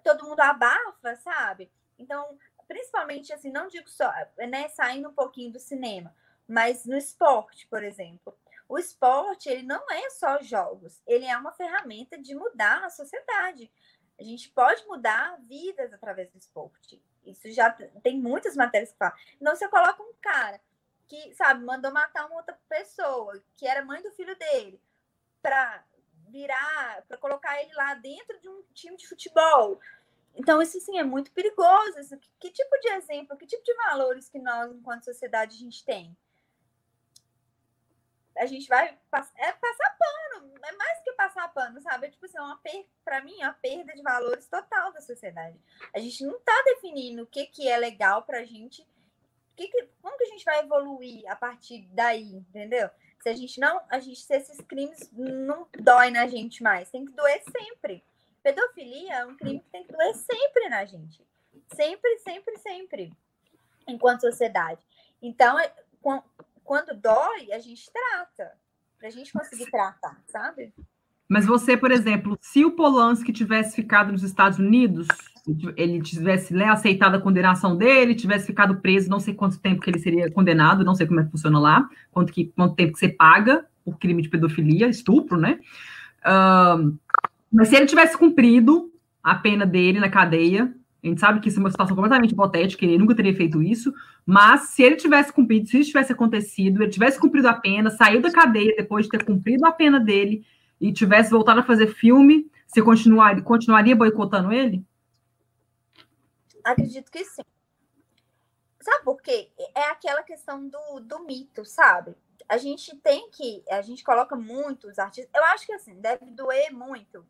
todo mundo abafa, sabe? Então, principalmente assim, não digo só, né, saindo um pouquinho do cinema, mas no esporte, por exemplo. O esporte, ele não é só jogos, ele é uma ferramenta de mudar a sociedade. A gente pode mudar vidas através do esporte. Isso já tem muitas matérias que falam. Então, você coloca um cara que, sabe, mandou matar uma outra pessoa, que era mãe do filho dele, para virar, para colocar ele lá dentro de um time de futebol. Então, isso sim é muito perigoso. Isso, que, que tipo de exemplo, que tipo de valores que nós, enquanto sociedade, a gente tem? A gente vai é passar pano, é mais que passar pano, sabe? É tipo assim, é uma per... para mim, é uma perda de valores total da sociedade. A gente não está definindo o que, que é legal para a gente, que que... como que a gente vai evoluir a partir daí, entendeu? Se a gente não, a gente, se esses crimes não dói na gente mais, tem que doer sempre. Pedofilia é um crime que tem que doer sempre na gente. Sempre, sempre, sempre. Enquanto sociedade. Então, é, quando dói, a gente trata. Pra gente conseguir tratar, sabe? Mas você, por exemplo, se o Polanski tivesse ficado nos Estados Unidos, ele tivesse né, aceitado a condenação dele, tivesse ficado preso, não sei quanto tempo que ele seria condenado, não sei como é que funciona lá, quanto, que, quanto tempo que você paga por crime de pedofilia, estupro, né? Uh, mas se ele tivesse cumprido a pena dele na cadeia, a gente sabe que isso é uma situação completamente hipotética, ele nunca teria feito isso, mas se ele tivesse cumprido, se isso tivesse acontecido, ele tivesse cumprido a pena, saiu da cadeia depois de ter cumprido a pena dele e tivesse voltado a fazer filme, você continuaria, continuaria boicotando ele? Acredito que sim. Sabe por quê? É aquela questão do, do mito, sabe? A gente tem que. A gente coloca muitos artistas. Eu acho que assim, deve doer muito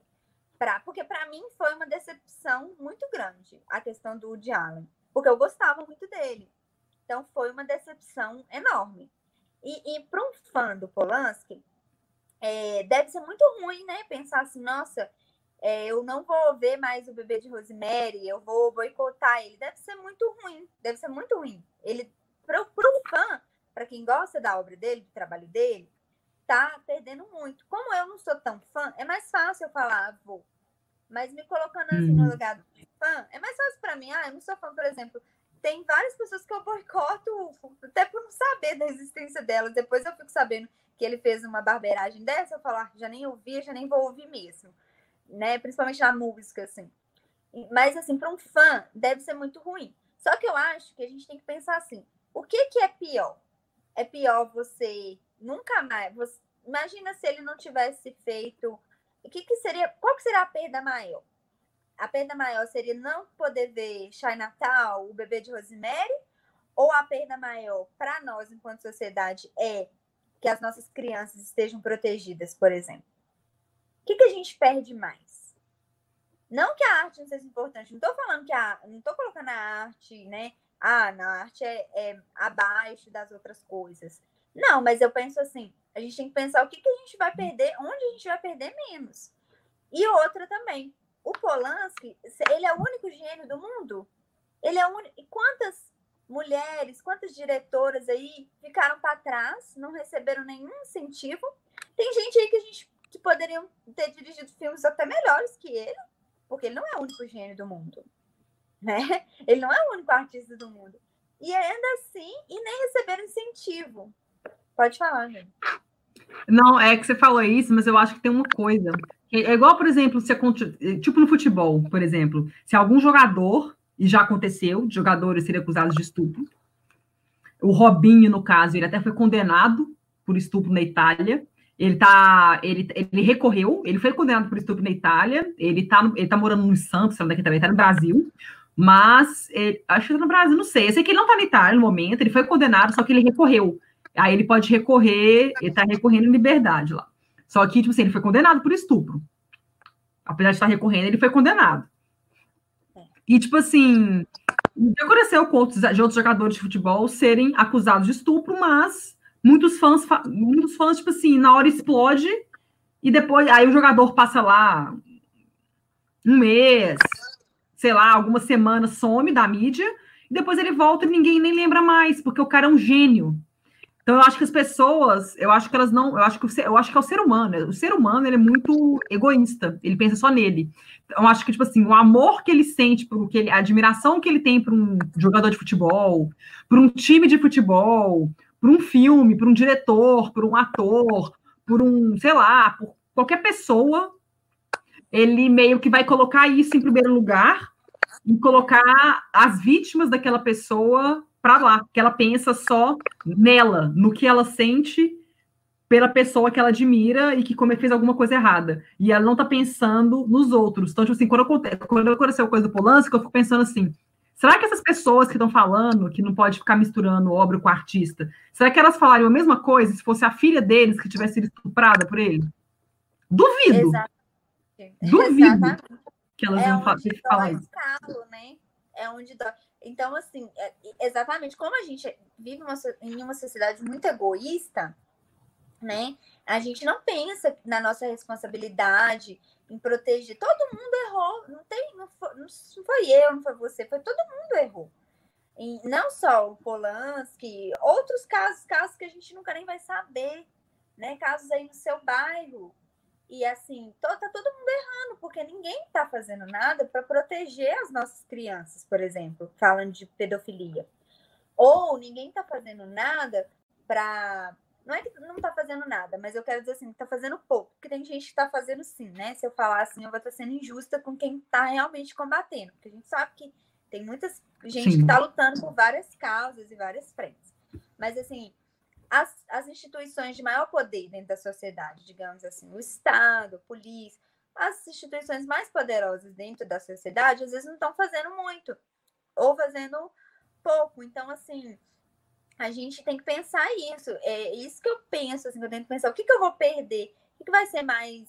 Pra, porque para mim foi uma decepção muito grande a questão do Woody Allen, porque eu gostava muito dele. Então foi uma decepção enorme. E, e para um fã do Polanski, é, deve ser muito ruim, né? Pensar assim, nossa, é, eu não vou ver mais o bebê de Rosemary, eu vou boicotar ele. Deve ser muito ruim, deve ser muito ruim. Ele, para o fã, para quem gosta da obra dele, do trabalho dele, tá perdendo muito. Como eu não sou tão fã, é mais fácil eu falar, ah, vou. Mas me colocando assim no uhum. lugar de fã, é mais fácil para mim. Ah, eu não sou fã, por exemplo. Tem várias pessoas que eu boicoto, até por não saber da existência delas. Depois eu fico sabendo que ele fez uma barbeiragem dessa, eu falar, ah, já nem ouvi, já nem vou ouvir mesmo. Né? Principalmente na música, assim. Mas, assim, para um fã, deve ser muito ruim. Só que eu acho que a gente tem que pensar assim: o que, que é pior? É pior você nunca mais. Você, imagina se ele não tivesse feito. O que, que seria. Qual que seria a perda maior? A perda maior seria não poder ver Shai Natal, o bebê de Rosemary? Ou a perda maior para nós, enquanto sociedade, é que as nossas crianças estejam protegidas, por exemplo? O que, que a gente perde mais? Não que a arte não seja importante, não estou falando que a. Não estou colocando a arte, né? Ah, na arte é, é abaixo das outras coisas. Não, mas eu penso assim, a gente tem que pensar o que, que a gente vai perder, onde a gente vai perder menos. E outra também, o Polanski, ele é o único gênio do mundo? Ele é o único... E quantas mulheres, quantas diretoras aí ficaram para trás, não receberam nenhum incentivo? Tem gente aí que a gente que poderiam ter dirigido filmes até melhores que ele, porque ele não é o único gênio do mundo, <laughs> né? Ele não é o único artista do mundo. E ainda assim, e nem receberam incentivo. Pode falar, gente. Não, é que você falou isso, mas eu acho que tem uma coisa. É igual, por exemplo, se tipo no futebol, por exemplo, se algum jogador, e já aconteceu, jogadores serem acusados de estupro. O Robinho, no caso, ele até foi condenado por estupro na Itália. Ele tá, ele, ele recorreu, ele foi condenado por estupro na Itália. Ele tá, ele tá morando no Santos, sabe daqui também, tá no Brasil. Mas ele, acho que tá no Brasil, não sei. Eu sei que ele não tá na Itália no momento, ele foi condenado, só que ele recorreu. Aí ele pode recorrer, ele está recorrendo em liberdade lá. Só que, tipo assim, ele foi condenado por estupro. Apesar de estar recorrendo, ele foi condenado. E, tipo assim, já aconteceu com outros, de outros jogadores de futebol serem acusados de estupro, mas muitos fãs, muitos fãs, tipo assim, na hora explode e depois, aí o jogador passa lá um mês, sei lá, algumas semanas, some da mídia, e depois ele volta e ninguém nem lembra mais, porque o cara é um gênio. Então, eu acho que as pessoas, eu acho que elas não, eu acho que, eu acho que é o ser humano, o ser humano, ele é muito egoísta, ele pensa só nele. Então, eu acho que, tipo assim, o amor que ele sente, por que ele, a admiração que ele tem por um jogador de futebol, por um time de futebol, por um filme, por um diretor, por um ator, por um, sei lá, por qualquer pessoa, ele meio que vai colocar isso em primeiro lugar e colocar as vítimas daquela pessoa para lá, que ela pensa só nela, no que ela sente pela pessoa que ela admira e que como fez alguma coisa errada. E ela não tá pensando nos outros. Então, tipo assim, quando, quando aconteceu a coisa do Polanski, eu fico pensando assim, será que essas pessoas que estão falando que não pode ficar misturando obra com artista, será que elas falariam a mesma coisa se fosse a filha deles que tivesse sido estuprada por ele? Duvido. Exatamente. Duvido Exatamente. que elas é iam falar isso. Né? É onde dói. Então, assim, é, exatamente como a gente vive uma, em uma sociedade muito egoísta, né? A gente não pensa na nossa responsabilidade em proteger. Todo mundo errou. Não tem, não foi, não foi eu, não foi você, foi todo mundo errou. E não só o Polanski, outros casos, casos que a gente nunca nem vai saber, né? Casos aí no seu bairro, e assim, to, tá todo mundo errando, porque ninguém está fazendo nada para proteger as nossas crianças, por exemplo, falando de pedofilia. Ou ninguém está fazendo nada para. Não é que não está fazendo nada, mas eu quero dizer assim, está fazendo pouco, porque tem gente que está fazendo sim, né? Se eu falar assim, eu vou estar sendo injusta com quem está realmente combatendo, porque a gente sabe que tem muita gente sim. que está lutando por várias causas e várias frentes. Mas assim, as, as instituições de maior poder dentro da sociedade, digamos assim, o Estado, a polícia, as instituições mais poderosas dentro da sociedade, às vezes não estão fazendo muito, ou fazendo pouco. Então, assim, a gente tem que pensar isso. É isso que eu penso, assim, eu tento pensar, o que, que eu vou perder? O que, que vai ser mais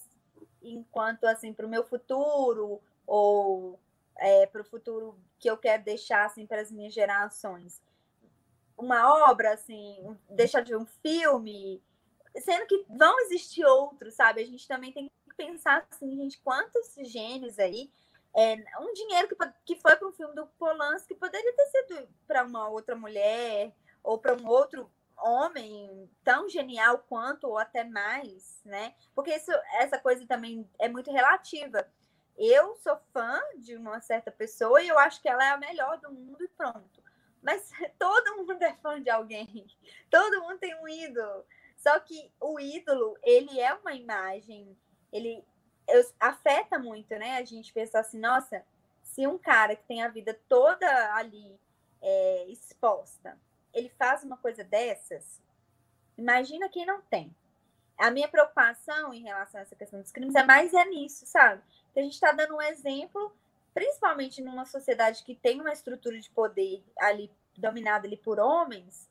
enquanto assim para o meu futuro ou é, para o futuro que eu quero deixar assim para as minhas gerações uma obra assim deixar de um filme sendo que vão existir outros sabe a gente também tem que pensar assim gente quantos gênios aí é, um dinheiro que, que foi para um filme do Polanski poderia ter sido para uma outra mulher ou para um outro homem tão genial quanto ou até mais, né? Porque isso, essa coisa também é muito relativa. Eu sou fã de uma certa pessoa e eu acho que ela é a melhor do mundo e pronto. Mas <laughs> todo mundo é fã de alguém. Todo mundo tem um ídolo. Só que o ídolo, ele é uma imagem, ele afeta muito, né? A gente pensa assim, nossa, se um cara que tem a vida toda ali é, exposta, ele faz uma coisa dessas, imagina quem não tem. A minha preocupação em relação a essa questão dos crimes é mais é nisso, sabe? Que a gente está dando um exemplo, principalmente numa sociedade que tem uma estrutura de poder ali dominada ali por homens,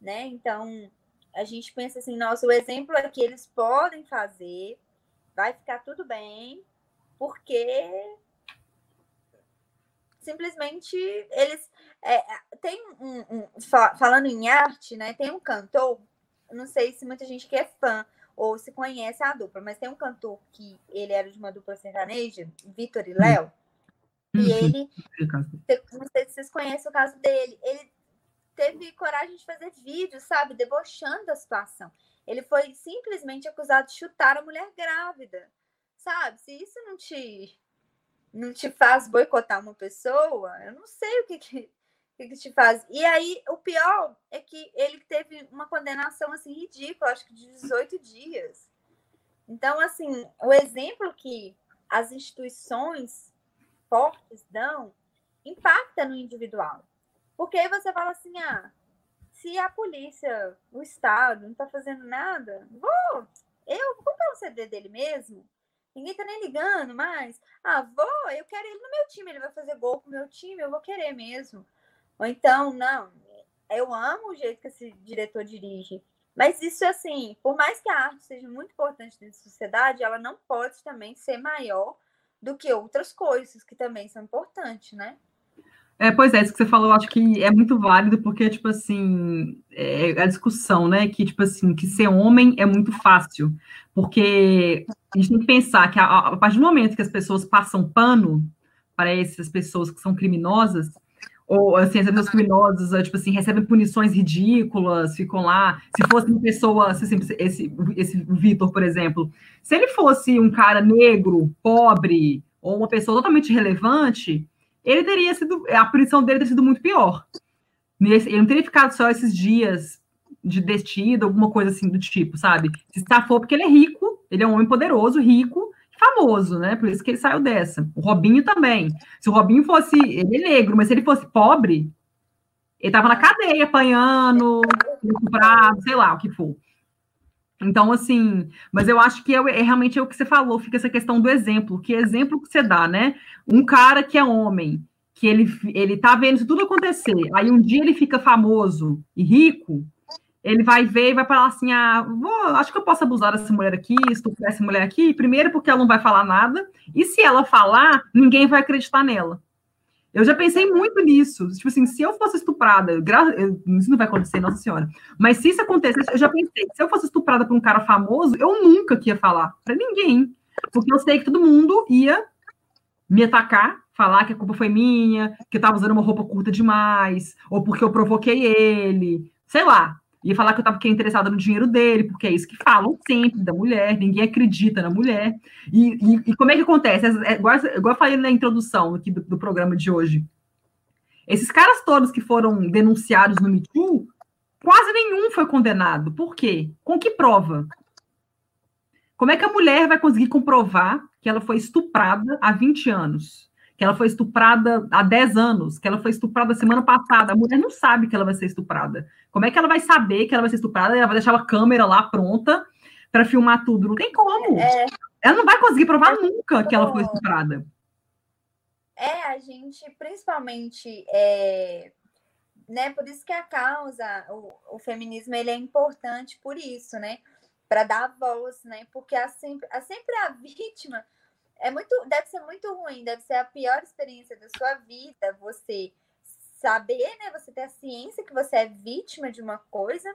né? Então a gente pensa assim, nossa, o exemplo é que eles podem fazer, vai ficar tudo bem, porque simplesmente eles é, tem um, um, falando em arte, né? Tem um cantor, não sei se muita gente que é fã ou se conhece a dupla, mas tem um cantor que ele era de uma dupla sertaneja, Vitor e Léo, e uhum. ele, <laughs> não sei se vocês conhecem o caso dele, ele teve coragem de fazer vídeo, sabe, debochando da situação. Ele foi simplesmente acusado de chutar a mulher grávida, sabe? Se isso não te não te faz boicotar uma pessoa, eu não sei o que, que, que, te faz. E aí, o pior é que ele teve uma condenação assim ridícula, acho que de 18 dias. Então, assim, o exemplo que as instituições fortes dão impacta no individual. Porque aí você fala assim, ah, se a polícia, o Estado, não está fazendo nada, vou, eu vou comprar o CD dele mesmo, Ninguém tá nem ligando mais. Ah, vou, eu quero ele no meu time, ele vai fazer gol pro meu time, eu vou querer mesmo. Ou então, não, eu amo o jeito que esse diretor dirige. Mas isso, assim, por mais que a arte seja muito importante dentro da sociedade, ela não pode também ser maior do que outras coisas que também são importantes, né? É, pois é, isso que você falou, eu acho que é muito válido, porque, tipo assim, é a discussão, né? Que, tipo assim, que ser homem é muito fácil. Porque a gente tem que pensar que a, a partir do momento que as pessoas passam pano para essas pessoas que são criminosas, ou assim, as pessoas criminosas, é, tipo assim, recebem punições ridículas, ficam lá. Se fosse uma pessoa, assim, esse, esse Vitor, por exemplo, se ele fosse um cara negro, pobre, ou uma pessoa totalmente relevante, ele teria sido, a punição dele teria sido muito pior. Ele não teria ficado só esses dias de destino, alguma coisa assim do tipo, sabe? Se for porque ele é rico, ele é um homem poderoso, rico, famoso, né? Por isso que ele saiu dessa. O Robinho também. Se o Robinho fosse, ele é negro, mas se ele fosse pobre, ele tava na cadeia apanhando, comprado, sei lá o que for. Então, assim, mas eu acho que é, é, realmente é o que você falou, fica essa questão do exemplo. Que exemplo que você dá, né? Um cara que é homem, que ele, ele tá vendo isso tudo acontecer, aí um dia ele fica famoso e rico, ele vai ver e vai falar assim: ah, vou, acho que eu posso abusar dessa mulher aqui, estuprar essa mulher aqui, primeiro porque ela não vai falar nada, e se ela falar, ninguém vai acreditar nela. Eu já pensei muito nisso. Tipo assim, se eu fosse estuprada, gra... isso não vai acontecer, nossa senhora. Mas se isso acontecesse, eu já pensei, se eu fosse estuprada por um cara famoso, eu nunca ia falar para ninguém. Porque eu sei que todo mundo ia me atacar, falar que a culpa foi minha, que eu tava usando uma roupa curta demais, ou porque eu provoquei ele, sei lá ia falar que eu estava interessada no dinheiro dele, porque é isso que falam sempre da mulher, ninguém acredita na mulher. E, e, e como é que acontece? É, igual, igual eu falei na introdução aqui do, do, programa de hoje. Esses caras todos que foram denunciados no Me Too, quase nenhum foi condenado. Por quê? Com que prova? Como é que a mulher vai conseguir comprovar que ela foi estuprada há 20 anos? Que ela foi estuprada há 10 anos, que ela foi estuprada semana passada. A mulher não sabe que ela vai ser estuprada. Como é que ela vai saber que ela vai ser estuprada? Ela vai deixar a câmera lá pronta para filmar tudo. Não tem como. É. Ela não vai conseguir provar nunca que ela foi estuprada. É, a gente, principalmente, é, né? Por isso que a causa, o, o feminismo, ele é importante por isso, né? para dar voz, né? Porque a sempre, a sempre a vítima é muito, deve ser muito ruim, deve ser a pior experiência da sua vida, você saber, né? Você ter a ciência que você é vítima de uma coisa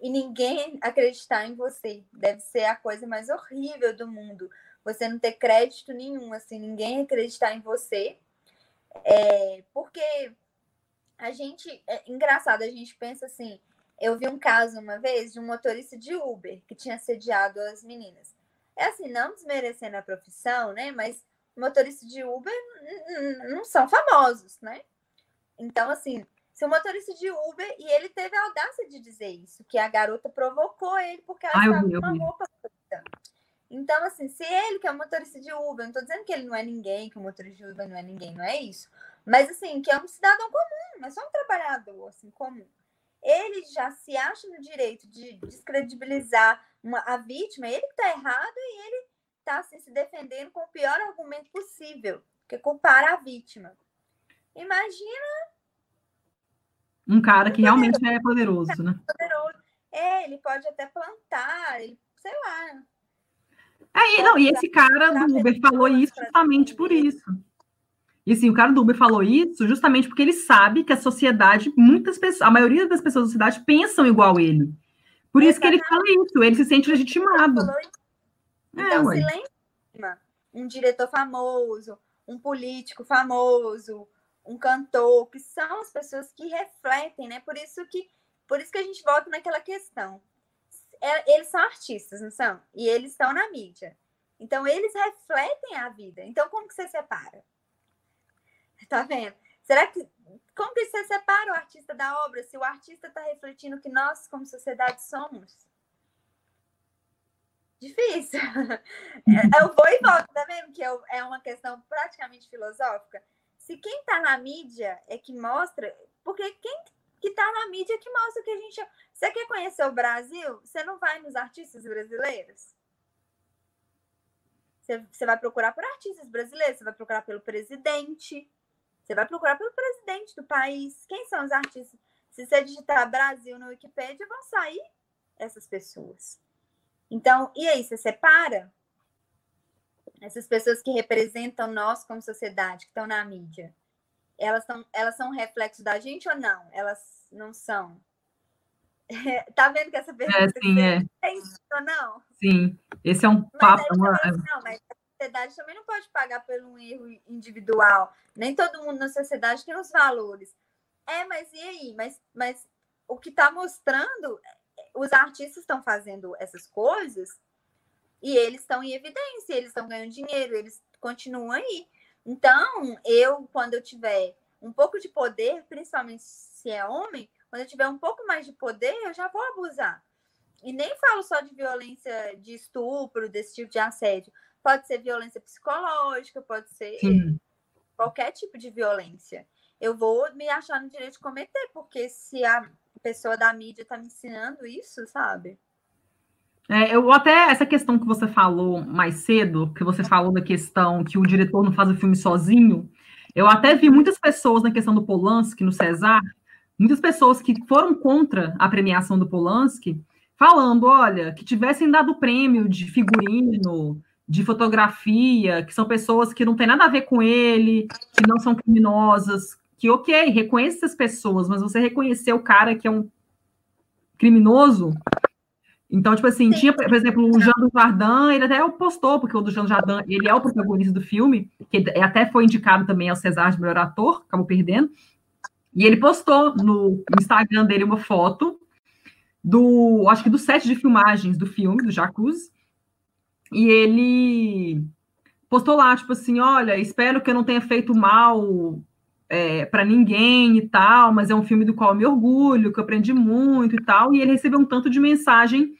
e ninguém acreditar em você. Deve ser a coisa mais horrível do mundo. Você não ter crédito nenhum, assim, ninguém acreditar em você. É, porque a gente, é engraçado, a gente pensa assim, eu vi um caso uma vez de um motorista de Uber que tinha sediado as meninas. É assim, não desmerecendo a profissão, né? Mas motoristas de Uber não são famosos, né? Então, assim, se o motorista de Uber, e ele teve a audácia de dizer isso, que a garota provocou ele porque ela estava com uma roupa Então, assim, se ele, que é um motorista de Uber, não estou dizendo que ele não é ninguém, que o motorista de Uber não é ninguém, não é isso. Mas, assim, que é um cidadão comum, é só um trabalhador, assim, comum. Ele já se acha no direito de descredibilizar uma, a vítima, ele está errado e ele está assim, se defendendo com o pior argumento possível, que é culpar a vítima. Imagina. Um cara que realmente é poderoso, né? <laughs> Poderoso. É, ele pode até plantar, ele, sei lá. É, não, e esse cara do Uber falou isso justamente por isso. E assim, o cara do Uber falou isso justamente porque ele sabe que a sociedade, muitas pessoas, a maioria das pessoas da sociedade pensam igual ele. Por isso que ele fala isso, ele se sente legitimado. Então, é, se lembra um diretor famoso, um político famoso, um cantor, que são as pessoas que refletem, né? Por isso que, por isso que a gente volta naquela questão. É, eles são artistas, não são? E eles estão na mídia. Então, eles refletem a vida. Então, como que você separa? Tá vendo? Será que. Como que você separa o artista da obra se o artista está refletindo o que nós, como sociedade, somos? Difícil. <laughs> Eu vou e volto, tá vendo? Que é uma questão praticamente filosófica se quem está na mídia é que mostra, porque quem que está na mídia é que mostra que a gente. Você quer conhecer o Brasil? Você não vai nos artistas brasileiros? Você, você vai procurar por artistas brasileiros, você vai procurar pelo presidente, você vai procurar pelo presidente do país. Quem são os artistas? Se você digitar Brasil no Wikipedia, vão sair essas pessoas. Então, e aí, você separa? essas pessoas que representam nós como sociedade, que estão na mídia, elas, são, elas são um reflexo da gente ou não? Elas não são? <laughs> tá vendo que essa é, pergunta é, sim, é. é isso ou não? Sim, esse é um papo. Mas, também, não, mas sociedade também não pode pagar por um erro individual. Nem todo mundo na sociedade tem os valores. É, mas e aí? Mas, mas o que está mostrando, os artistas estão fazendo essas coisas e eles estão em evidência, eles estão ganhando dinheiro, eles continuam aí. Então, eu, quando eu tiver um pouco de poder, principalmente se é homem, quando eu tiver um pouco mais de poder, eu já vou abusar. E nem falo só de violência de estupro, desse tipo de assédio. Pode ser violência psicológica, pode ser Sim. qualquer tipo de violência. Eu vou me achar no direito de cometer, porque se a pessoa da mídia está me ensinando isso, sabe? É, eu até essa questão que você falou mais cedo, que você falou da questão que o diretor não faz o filme sozinho, eu até vi muitas pessoas na questão do Polanski, no César, muitas pessoas que foram contra a premiação do Polanski, falando, olha, que tivessem dado prêmio de figurino, de fotografia, que são pessoas que não têm nada a ver com ele, que não são criminosas, que ok, reconheça essas pessoas, mas você reconhecer o cara que é um criminoso, então, tipo assim, Sim. tinha, por exemplo, o Jean Dujardin, ele até postou, porque o do Jean Dujardin, ele é o protagonista do filme, que até foi indicado também ao César de melhor ator, acabou perdendo. E ele postou no Instagram dele uma foto do, acho que do set de filmagens do filme, do Jacuzzi, e ele postou lá, tipo assim, olha, espero que eu não tenha feito mal é, para ninguém e tal, mas é um filme do qual eu me orgulho, que eu aprendi muito e tal, e ele recebeu um tanto de mensagem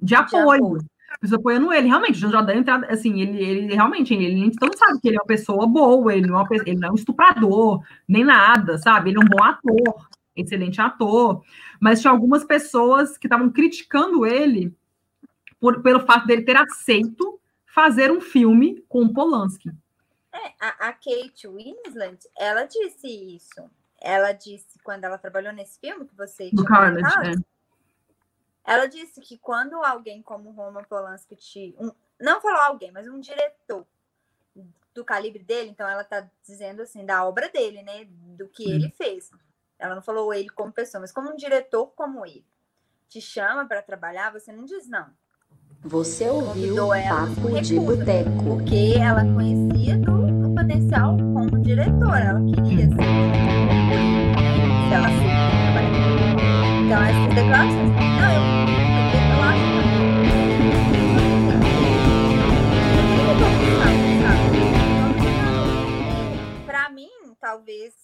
de apoio. De apoio. Pessoa apoiando ele, realmente, o João entrada, assim, ele, ele realmente, ele, todo sabe que ele é uma pessoa boa, ele não, é ele não é um estuprador, nem nada, sabe? Ele é um bom ator, excelente ator, mas tinha algumas pessoas que estavam criticando ele por, pelo fato dele ter aceito fazer um filme com Polanski. É, a, a Kate Winslet, ela disse isso. Ela disse quando ela trabalhou nesse filme que você tinha Carnage, Ela disse que quando alguém como Roman Polanski te. Um, não falou alguém, mas um diretor do calibre dele, então ela tá dizendo assim, da obra dele, né? Do que ele fez. Ela não falou ele como pessoa, mas como um diretor como ele te chama para trabalhar, você não diz não. Você ouviu o Papo de Boteco. Porque ela conhecia do, do, potencial como diretora. Ela queria ser. Se ela trabalhar Então, essas declarações. Não, eu, eu acho que. Para mim, talvez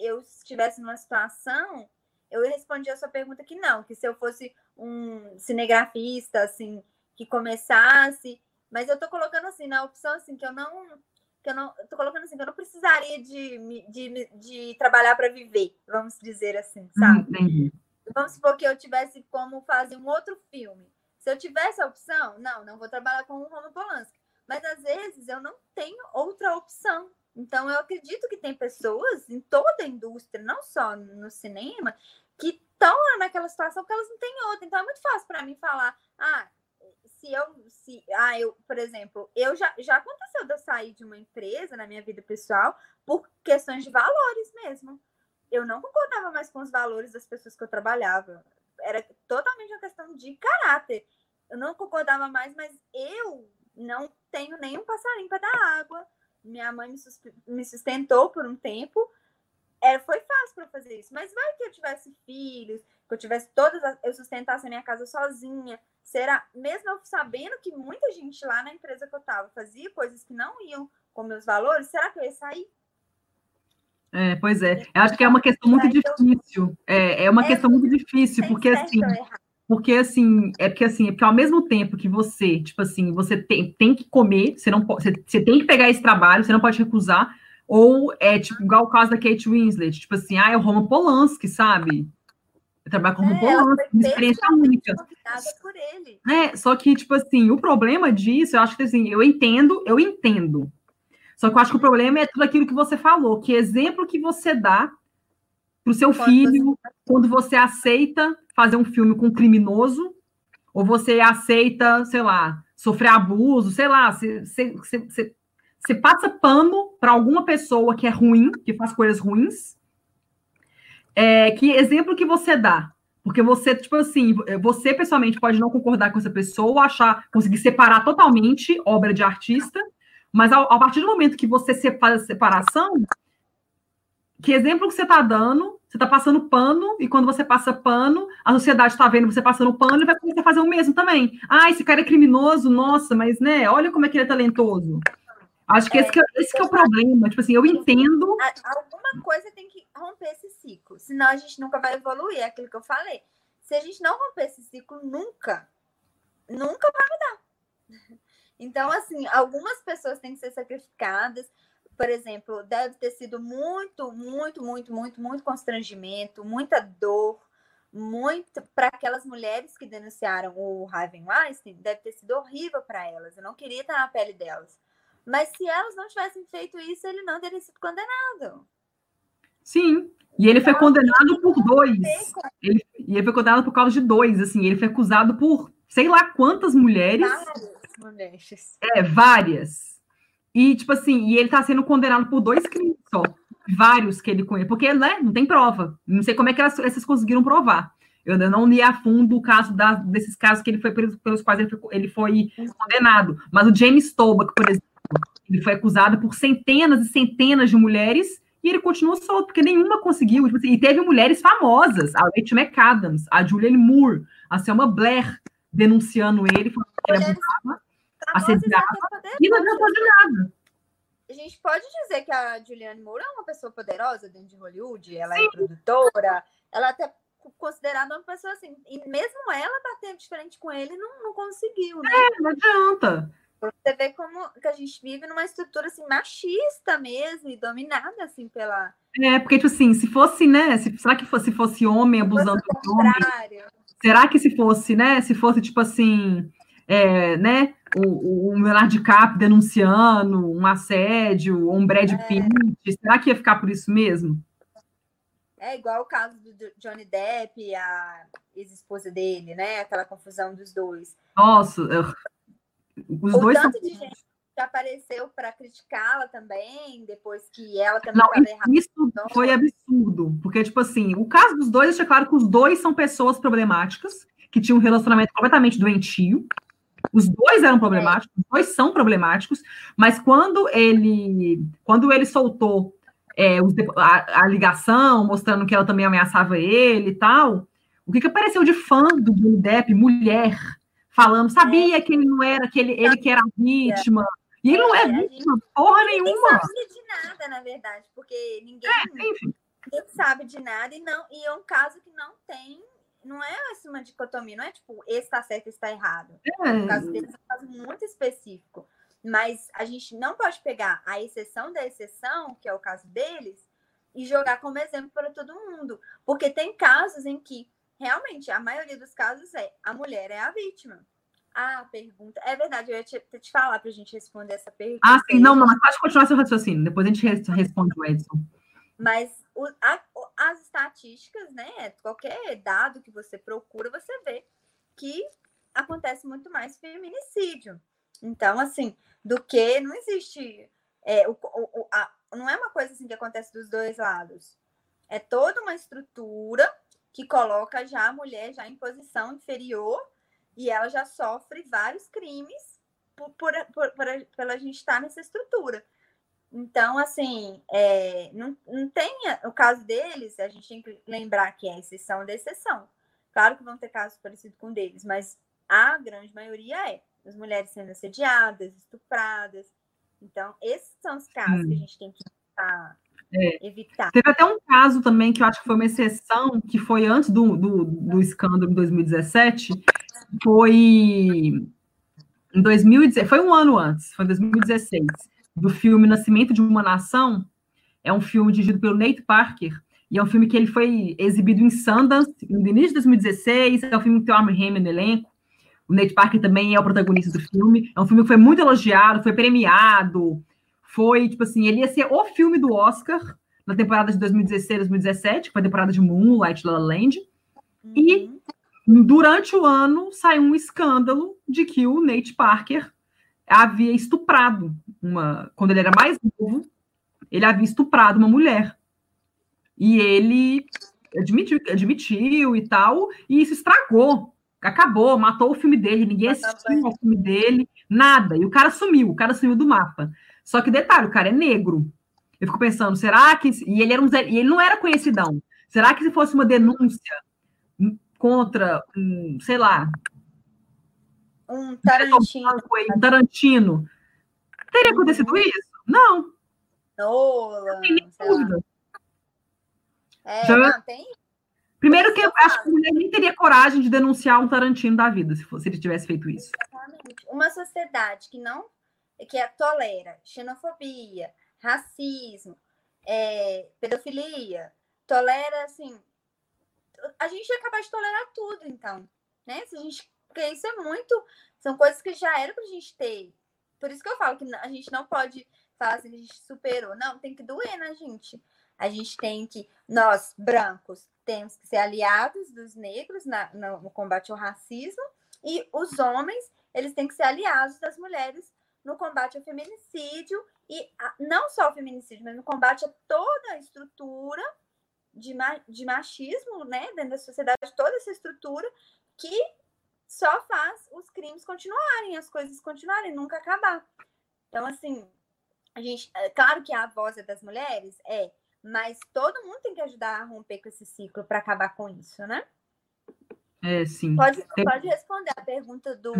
eu estivesse numa situação eu respondi a sua pergunta que não, que se eu fosse um cinegrafista, assim, que começasse, mas eu tô colocando assim, na opção assim, que eu não. Que eu não. Eu tô colocando assim, que eu não precisaria de, de, de trabalhar para viver, vamos dizer assim, sabe? Entendi. Vamos supor que eu tivesse como fazer um outro filme. Se eu tivesse a opção, não, não vou trabalhar com o Roman Polanski. Mas às vezes eu não tenho outra opção. Então eu acredito que tem pessoas em toda a indústria, não só no cinema, que estão naquela situação porque elas não têm outra. Então é muito fácil para mim falar, ah, se eu, se, ah, eu, por exemplo, eu já, já aconteceu de eu sair de uma empresa na minha vida pessoal por questões de valores mesmo. Eu não concordava mais com os valores das pessoas que eu trabalhava. Era totalmente uma questão de caráter. Eu não concordava mais, mas eu não tenho nenhum passarinho para dar água. Minha mãe me sustentou por um tempo. É, foi fácil para fazer isso. Mas vai que eu tivesse filhos, que eu tivesse todas, eu sustentasse a minha casa sozinha, Será, mesmo eu sabendo que muita gente lá na empresa que eu estava fazia coisas que não iam com meus valores, será que eu ia sair? É, pois é. Eu acho que é uma questão muito difícil. É, é uma é, questão muito difícil, porque assim. Porque assim, é porque assim, é porque ao mesmo tempo que você, tipo assim, você tem, tem que comer, você não pode, você, você tem que pegar esse trabalho, você não pode recusar, ou é tipo igual o caso da Kate Winslet, tipo assim, ah, é o Roman Polanski, sabe? trabalhar como é, volante, uma experiência única. Por ele. É, só que, tipo assim, o problema disso, eu acho que assim, eu entendo, eu entendo. Só que eu acho que o problema é tudo aquilo que você falou, que exemplo que você dá para o seu quando filho você... quando você aceita fazer um filme com um criminoso, ou você aceita, sei lá, sofrer abuso, sei lá, você, você, você, você passa pano para alguma pessoa que é ruim, que faz coisas ruins, é, que exemplo que você dá? Porque você, tipo assim, você pessoalmente pode não concordar com essa pessoa, achar, conseguir separar totalmente obra de artista, mas ao, a partir do momento que você faz a separação, que exemplo que você está dando? Você está passando pano, e quando você passa pano, a sociedade está vendo você passando pano e vai começar a fazer o mesmo também. Ah, esse cara é criminoso, nossa, mas né, olha como é que ele é talentoso. Acho que, é, esse, que, é, esse que é o problema. Tipo assim, eu entendo. Alguma coisa tem que romper esse ciclo, senão a gente nunca vai evoluir. É aquilo que eu falei. Se a gente não romper esse ciclo, nunca, nunca vai mudar. <laughs> Então, assim, algumas pessoas têm que ser sacrificadas. Por exemplo, deve ter sido muito, muito, muito, muito, muito constrangimento, muita dor, muito para aquelas mulheres que denunciaram o Harvey Weinstein, deve ter sido horrível para elas. Eu não queria estar na pele delas. Mas se elas não tivessem feito isso, ele não teria sido condenado. Sim. E ele foi então, condenado por dois. Ele, e ele foi condenado por causa de dois, assim. Ele foi acusado por sei lá quantas mulheres. Várias mulheres. É, várias. E, tipo assim, e ele tá sendo condenado por dois crimes só. Vários que ele conhece. Porque, né, não tem prova. Não sei como é que elas, essas conseguiram provar. Eu ainda não li a fundo o caso da, desses casos que ele foi pelos quais ele foi, ele foi condenado. Mas o James Toback, por exemplo, ele foi acusado por centenas e centenas de mulheres e ele continuou solto, porque nenhuma conseguiu. Tipo assim, e teve mulheres famosas, a Rachel McAdams, a Julianne Moore, a Selma Blair, denunciando ele, falando que ele abusava, assediava, e não adiantou de nada. A gente pode dizer que a Julianne Moore é uma pessoa poderosa dentro de Hollywood, ela é Sim. é produtora, ela é até considerada uma pessoa assim, e mesmo ela bater diferente com ele, não, não conseguiu, né? É, não adianta. Você vê como que a gente vive numa estrutura assim machista mesmo e dominada assim pela. É, porque tipo assim, se fosse, né? Se, será que fosse, fosse homem abusando de homem? Será que se fosse, né? Se fosse tipo assim, é, né? O, o Leonardo DiCaprio denunciando um assédio, ou um Brad é. Pitt, será que ia ficar por isso mesmo? É igual o caso do Johnny Depp e a ex-esposa dele, né? Aquela confusão dos dois. Nossa, os o dois tanto são... de gente que apareceu para criticá-la também, depois que ela também estava errada. Isso foi absurdo, porque, tipo assim, o caso dos dois, deixa claro que os dois são pessoas problemáticas, que tinham um relacionamento completamente doentio. Os dois eram problemáticos, é. os dois são problemáticos, mas quando ele, quando ele soltou é, a, a, ligação, mostrando que ela também ameaçava ele e tal, o que, que apareceu de fã do Johnny Depp, mulher, falando, sabia é. que ele não era, que ele, ele que era a vítima. E ele não é, é vítima, porra nenhuma. Ninguém sabe de nada, na verdade, porque ninguém, é, ninguém sabe de nada, e, não, e é um caso que não tem não é assim, uma dicotomia, não é tipo, esse está certo, esse está errado. É. No caso deles é um caso muito específico. Mas a gente não pode pegar a exceção da exceção, que é o caso deles, e jogar como exemplo para todo mundo. Porque tem casos em que, realmente, a maioria dos casos é a mulher é a vítima. Ah, pergunta. É verdade, eu ia te, te falar para a gente responder essa pergunta. Ah, sim, não, não, mas pode continuar seu raciocínio, depois a gente responde o Edson. Mas o, a, as estatísticas, né? Qualquer dado que você procura, você vê que acontece muito mais feminicídio. Então, assim, do que não existe. É, o, o, a, não é uma coisa assim que acontece dos dois lados. É toda uma estrutura que coloca já a mulher já em posição inferior e ela já sofre vários crimes por, por, por, por pela gente estar nessa estrutura. Então, assim, é, não, não tem o caso deles, a gente tem que lembrar que é exceção da exceção. Claro que vão ter casos parecidos com deles, mas a grande maioria é as mulheres sendo assediadas, estupradas. Então, esses são os casos hum. que a gente tem que evitar, é. evitar. Teve até um caso também que eu acho que foi uma exceção, que foi antes do, do, do escândalo em 2017, foi em 2016, foi um ano antes, foi em 2016 do filme Nascimento de uma Nação. É um filme dirigido pelo Nate Parker, e é um filme que ele foi exibido em Sundance no início de 2016. É um filme que tem o Armie Hammer no elenco. O Nate Parker também é o protagonista do filme. É um filme que foi muito elogiado, foi premiado. Foi, tipo assim, ele ia ser o filme do Oscar na temporada de 2016, 2017, que foi a temporada de Moonlight, La La Land. Uhum. E durante o ano saiu um escândalo de que o Nate Parker havia estuprado uma. Quando ele era mais novo, ele havia estuprado uma mulher. E ele admitiu, admitiu e tal, e isso estragou. Acabou, matou o filme dele, ninguém assistiu ao filme dele, nada. E o cara sumiu, o cara sumiu do mapa. Só que detalhe, o cara é negro. Eu fico pensando, será que. E ele, era um, e ele não era conhecidão. Será que se fosse uma denúncia contra um, sei lá, um Tarantino. Um Tarantino. Teria uhum. acontecido isso? Não. Não dúvida. É, Já... não, tem. Primeiro que eu acho que a mulher nem teria coragem de denunciar um Tarantino da vida, se, fosse, se ele tivesse feito isso. Exatamente. Uma sociedade que não que é, tolera xenofobia, racismo, é, pedofilia, tolera assim. A gente ia acabar de tolerar tudo, então. Né? Se a gente porque isso é muito. São coisas que já era para a gente ter. Por isso que eu falo que a gente não pode falar assim a gente superou. Não, tem que doer na gente. A gente tem que. Nós, brancos, temos que ser aliados dos negros na, no combate ao racismo. E os homens, eles têm que ser aliados das mulheres no combate ao feminicídio. E a, não só o feminicídio, mas no combate a toda a estrutura de, de machismo, né? Dentro da sociedade, toda essa estrutura que só faz os crimes continuarem, as coisas continuarem, nunca acabar. Então, assim, a gente, é claro que a voz é das mulheres, é, mas todo mundo tem que ajudar a romper com esse ciclo para acabar com isso, né? É, sim. Pode, pode responder a pergunta do.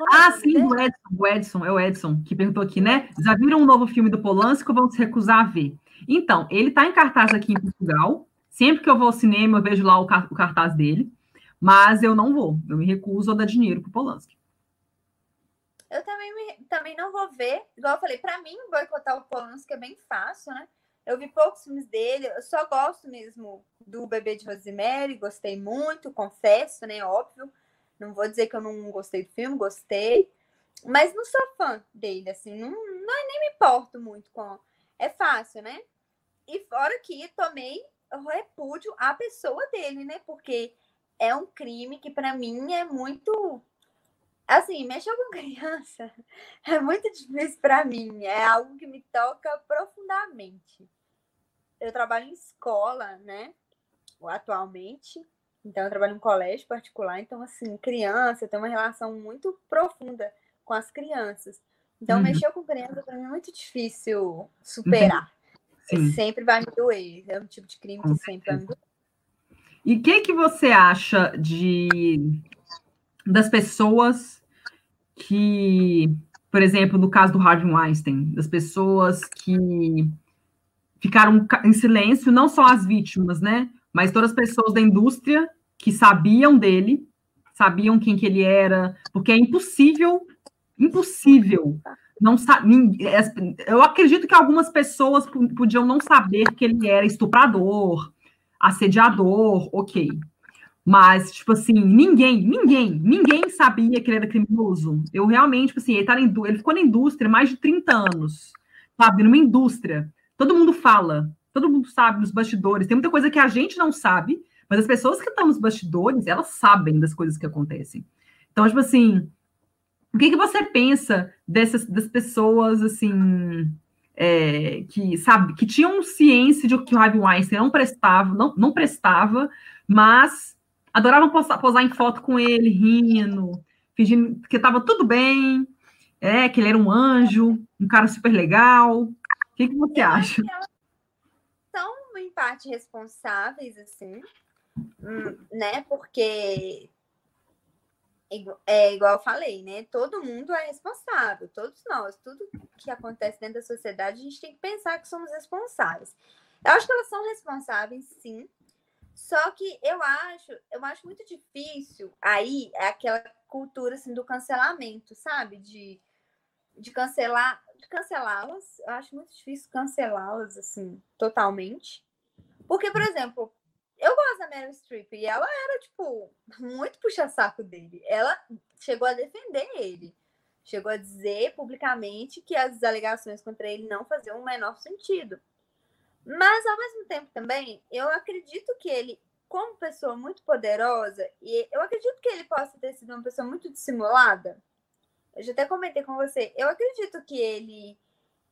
Hum. ah, é sim, do Edson, o Edson, é o Edson, que perguntou aqui, né? Já viram um novo filme do Polanski ou vão se recusar a ver? Então, ele está em cartaz aqui em Portugal. Sempre que eu vou ao cinema, eu vejo lá o, o cartaz dele. Mas eu não vou, eu me recuso a dar dinheiro para o Polanski. Eu também, me, também não vou ver. Igual eu falei, para mim, boicotar o Polanski é bem fácil, né? Eu vi poucos filmes dele, eu só gosto mesmo do Bebê de Rosemary, gostei muito, confesso, né? Óbvio. Não vou dizer que eu não gostei do filme, gostei. Mas não sou fã dele, assim, não, não nem me importo muito com. É fácil, né? E fora que tomei repúdio à pessoa dele, né? Porque é um crime que para mim é muito assim, mexer com <laughs> criança é muito difícil para mim, é algo que me toca profundamente. Eu trabalho em escola, né? Atualmente, então eu trabalho em colégio particular, então assim, criança tem uma relação muito profunda com as crianças. Então, uhum. mexer com criança para mim é muito difícil superar. Sim. Sempre vai me doer. É um tipo de crime que sempre vai me doer. E o que, que você acha de das pessoas que, por exemplo, no caso do Harvey Weinstein, das pessoas que ficaram em silêncio, não só as vítimas, né? Mas todas as pessoas da indústria que sabiam dele, sabiam quem que ele era, porque é impossível impossível. Não eu acredito que algumas pessoas podiam não saber que ele era estuprador, assediador, ok. Mas, tipo assim, ninguém, ninguém, ninguém sabia que ele era criminoso. Eu realmente, tipo assim, ele, tá ele ficou na indústria mais de 30 anos, sabe? Numa indústria. Todo mundo fala, todo mundo sabe nos bastidores. Tem muita coisa que a gente não sabe, mas as pessoas que estão nos bastidores, elas sabem das coisas que acontecem. Então, tipo assim, o que, que você pensa dessas das pessoas assim é, que sabe que tinham ciência de que o Harvey Weinstein não prestava, não, não prestava, mas adoravam posar, posar em foto com ele, rindo, fingindo que estava tudo bem, é, que ele era um anjo, um cara super legal. O que, que você acha? Parte, responsáveis, assim, hum, né? Porque é igual eu falei, né? Todo mundo é responsável, todos nós, tudo que acontece dentro da sociedade, a gente tem que pensar que somos responsáveis. Eu acho que elas são responsáveis, sim. Só que eu acho, eu acho muito difícil aí é aquela cultura assim do cancelamento, sabe? De, de cancelar, de cancelá-las. Eu acho muito difícil cancelá-las assim totalmente. Porque, por exemplo, eu gosto da Meryl Streep e ela era, tipo, muito puxa-saco dele. Ela chegou a defender ele. Chegou a dizer publicamente que as alegações contra ele não faziam o menor sentido. Mas, ao mesmo tempo, também, eu acredito que ele, como pessoa muito poderosa, e eu acredito que ele possa ter sido uma pessoa muito dissimulada. Eu já até comentei com você. Eu acredito que ele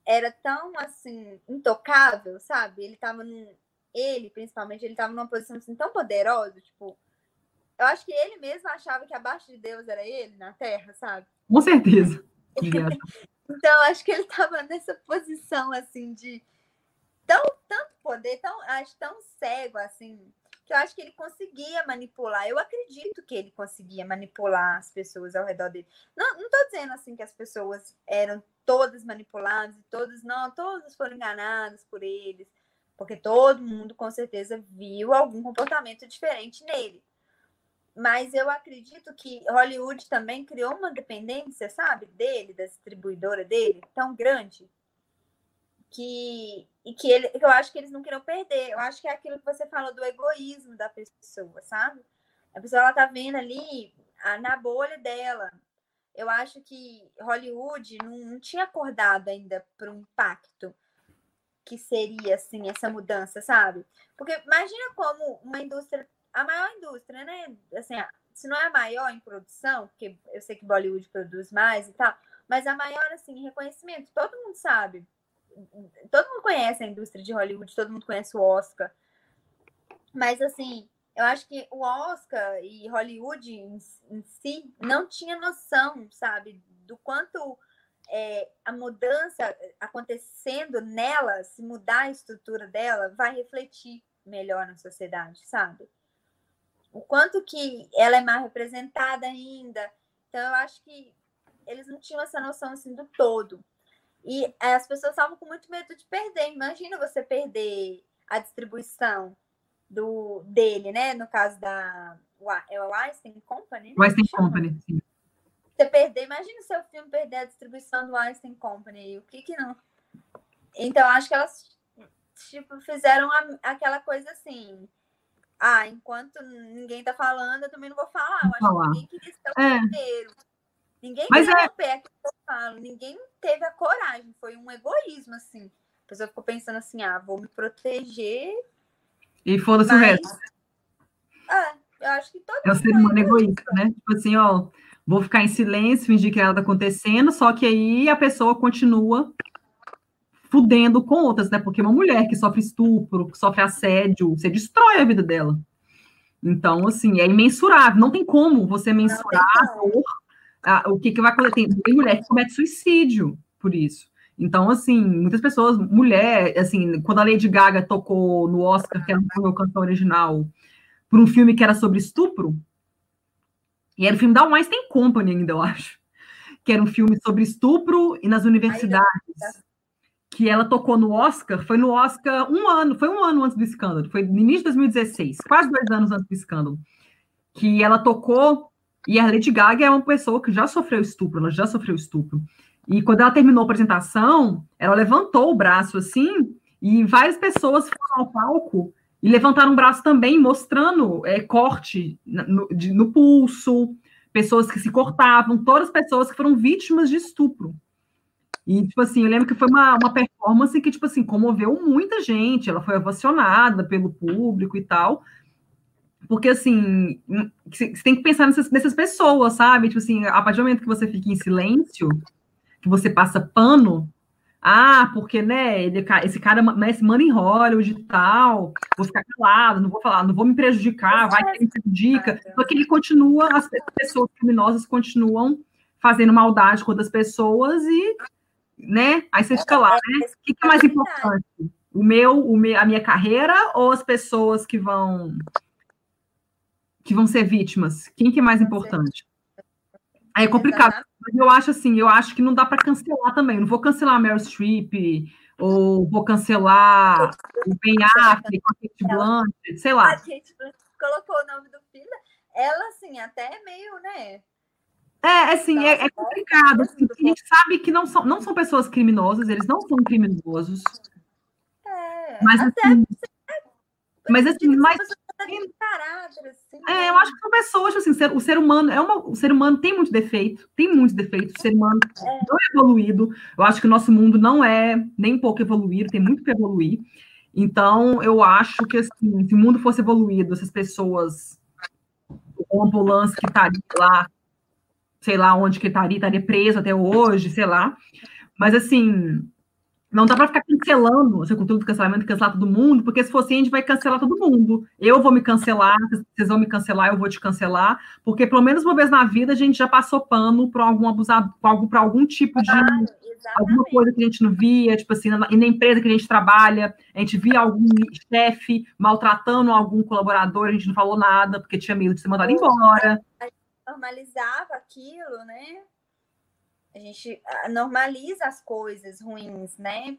era tão, assim, intocável, sabe? Ele estava num, ele, principalmente, ele estava numa posição assim tão poderosa, tipo, eu acho que ele mesmo achava que abaixo de Deus era ele na Terra, sabe? Com certeza. <laughs> então, acho que ele estava nessa posição assim de tão tanto poder, tão acho tão cego assim, que eu acho que ele conseguia manipular. Eu acredito que ele conseguia manipular as pessoas ao redor dele. Não, não tô dizendo assim que as pessoas eram todas manipuladas e todas não, todas foram enganadas por eles porque todo mundo com certeza viu algum comportamento diferente nele. Mas eu acredito que Hollywood também criou uma dependência, sabe, dele, da distribuidora dele, tão grande, que e que ele, eu acho que eles não queriam perder. Eu acho que é aquilo que você falou do egoísmo da pessoa, sabe? A pessoa ela tá vendo ali a, na bolha dela. Eu acho que Hollywood não, não tinha acordado ainda para um impacto que seria assim essa mudança, sabe? Porque imagina como uma indústria, a maior indústria, né? Assim, se não é a maior em produção, porque eu sei que Bollywood produz mais e tal, mas a maior assim reconhecimento, todo mundo sabe. Todo mundo conhece a indústria de Hollywood, todo mundo conhece o Oscar. Mas assim, eu acho que o Oscar e Hollywood em, em si não tinha noção, sabe, do quanto é, a mudança acontecendo nela, se mudar a estrutura dela, vai refletir melhor na sociedade, sabe? O quanto que ela é mal representada ainda. Então, eu acho que eles não tinham essa noção assim do todo. E as pessoas estavam com muito medo de perder. Imagina você perder a distribuição do dele, né? No caso da é o Einstein Company. Einstein Company, sim você perder, imagina o seu filme perder a distribuição do Einstein Company, o que que não? Então, acho que elas tipo, fizeram a, aquela coisa assim. Ah, enquanto ninguém tá falando, eu também não vou falar. Eu acho falar. que ninguém queria ser o é. primeiro. Ninguém Mas queria é... o pé que eu falo. Ninguém teve a coragem. Foi um egoísmo, assim. A pessoa ficou pensando assim, ah, vou me proteger E foda-se o resto. É, eu acho que todo É o ser humano egoísta, né? Tipo assim, ó, vou ficar em silêncio, fingir que nada tá acontecendo, só que aí a pessoa continua fudendo com outras, né? Porque uma mulher que sofre estupro, que sofre assédio, você destrói a vida dela. Então, assim, é imensurável. Não tem como você mensurar a, o que, que vai acontecer. Tem mulher que comete suicídio por isso. Então, assim, muitas pessoas, mulher, assim, quando a Lady Gaga tocou no Oscar, que era o canção original, por um filme que era sobre estupro, e era o filme da Weinstein Company ainda, eu acho, que era um filme sobre estupro e nas universidades, que ela tocou no Oscar, foi no Oscar um ano, foi um ano antes do escândalo, foi no início de 2016, quase dois anos antes do escândalo, que ela tocou, e a Lady Gaga é uma pessoa que já sofreu estupro, ela já sofreu estupro, e quando ela terminou a apresentação, ela levantou o braço assim, e várias pessoas foram ao palco e levantaram o braço também, mostrando é, corte no, de, no, pulso, pessoas que se cortavam, todas as pessoas que foram vítimas de estupro. E, tipo assim, eu lembro que foi uma, uma performance que, tipo assim, comoveu muita gente, ela foi ovacionada pelo público e tal, porque, assim, você tem que pensar nessas, nessas pessoas, sabe? Tipo assim, a partir do momento que você fica em silêncio, que você passa pano, ah, porque, né, ele, esse cara esse manda em Hollywood e tal, vou ficar calado, não vou falar, não vou me prejudicar, vai que me prejudica, porque ele continua, as pessoas criminosas continuam fazendo maldade com outras pessoas e, né, aí você fica lá, né, o que, que é mais importante? O meu, o meu, a minha carreira ou as pessoas que vão que vão ser vítimas? Quem que é mais importante? Aí é complicado. Mas eu acho assim, eu acho que não dá para cancelar também. Eu não vou cancelar a Meryl Streep, ou vou cancelar o Ben Affleck, a Kate Blanchett, sei lá. A Kate Blanchett colocou o nome do filho. Ela, assim, até é meio, né? É, assim, é, é complicado. Assim, a gente sabe que não são, não são pessoas criminosas, eles não são criminosos. É, mas, assim, mas assim, mas caráter, assim. É, né? eu acho que são pessoas, assim, o ser humano é uma, o ser humano tem muito defeito, tem muitos defeitos, o ser humano é. não é evoluído. Eu acho que o nosso mundo não é nem um pouco evoluído, tem muito que evoluir. Então, eu acho que assim, se o mundo fosse evoluído, essas pessoas, o ambulância que estaria lá, sei lá onde que estaria, estaria preso até hoje, sei lá. Mas assim, não dá para ficar cancelando essa cultura do cancelamento, cancelar todo mundo, porque se for assim, a gente vai cancelar todo mundo. Eu vou me cancelar, vocês vão me cancelar, eu vou te cancelar, porque pelo menos uma vez na vida a gente já passou pano para algum abusado, para algum, algum tipo de. Claro, alguma coisa que a gente não via, tipo assim, na, na empresa que a gente trabalha, a gente via algum chefe maltratando algum colaborador, a gente não falou nada, porque tinha medo de ser mandado embora. A gente normalizava aquilo, né? A gente normaliza as coisas ruins, né?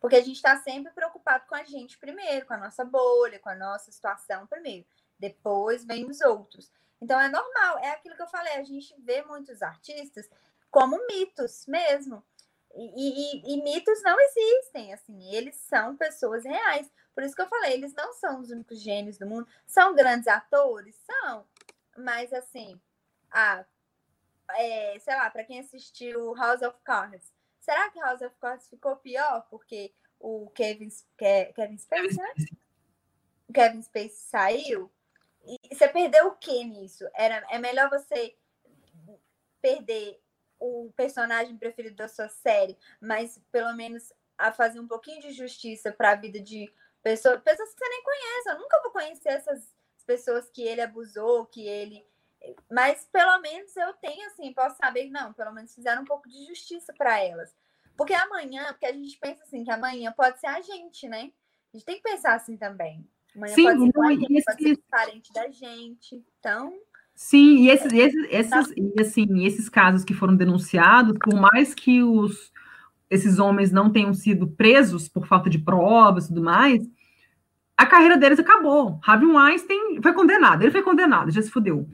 Porque a gente está sempre preocupado com a gente primeiro, com a nossa bolha, com a nossa situação primeiro. Depois vem os outros. Então é normal, é aquilo que eu falei, a gente vê muitos artistas como mitos mesmo. E, e, e, mitos não existem, assim, eles são pessoas reais. Por isso que eu falei, eles não são os únicos gênios do mundo. São grandes atores? São. Mas, assim, ah, é, sei lá, para quem assistiu House of Cards, será que House of Cards ficou pior porque o Kevin, Kevin Spacey, né? Kevin Spacey saiu? E você perdeu o que nisso? Era, é melhor você perder o personagem preferido da sua série, mas pelo menos a fazer um pouquinho de justiça para a vida de pessoas, pessoas que você nem conhece. Eu nunca vou conhecer essas pessoas que ele abusou, que ele mas pelo menos eu tenho assim, posso saber não, pelo menos fizeram um pouco de justiça para elas. Porque amanhã, porque a gente pensa assim, que amanhã pode ser a gente, né? A gente tem que pensar assim também. Amanhã Sim, pode ser, não, gente, esse... pode ser parente da gente. Então. Sim, e esses, esses, esses, e assim, esses casos que foram denunciados, por mais que os, esses homens não tenham sido presos por falta de provas e tudo mais, a carreira deles acabou. Harvey Weinstein foi condenado, ele foi condenado, já se fudeu.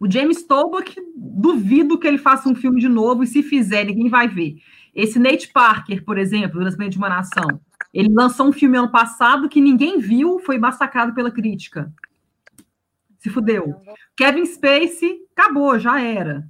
O James Tolbach, duvido que ele faça um filme de novo, e se fizer, ninguém vai ver. Esse Nate Parker, por exemplo, do de uma Nação, ele lançou um filme ano passado que ninguém viu, foi massacrado pela crítica. Se fudeu. Kevin Spacey, acabou, já era.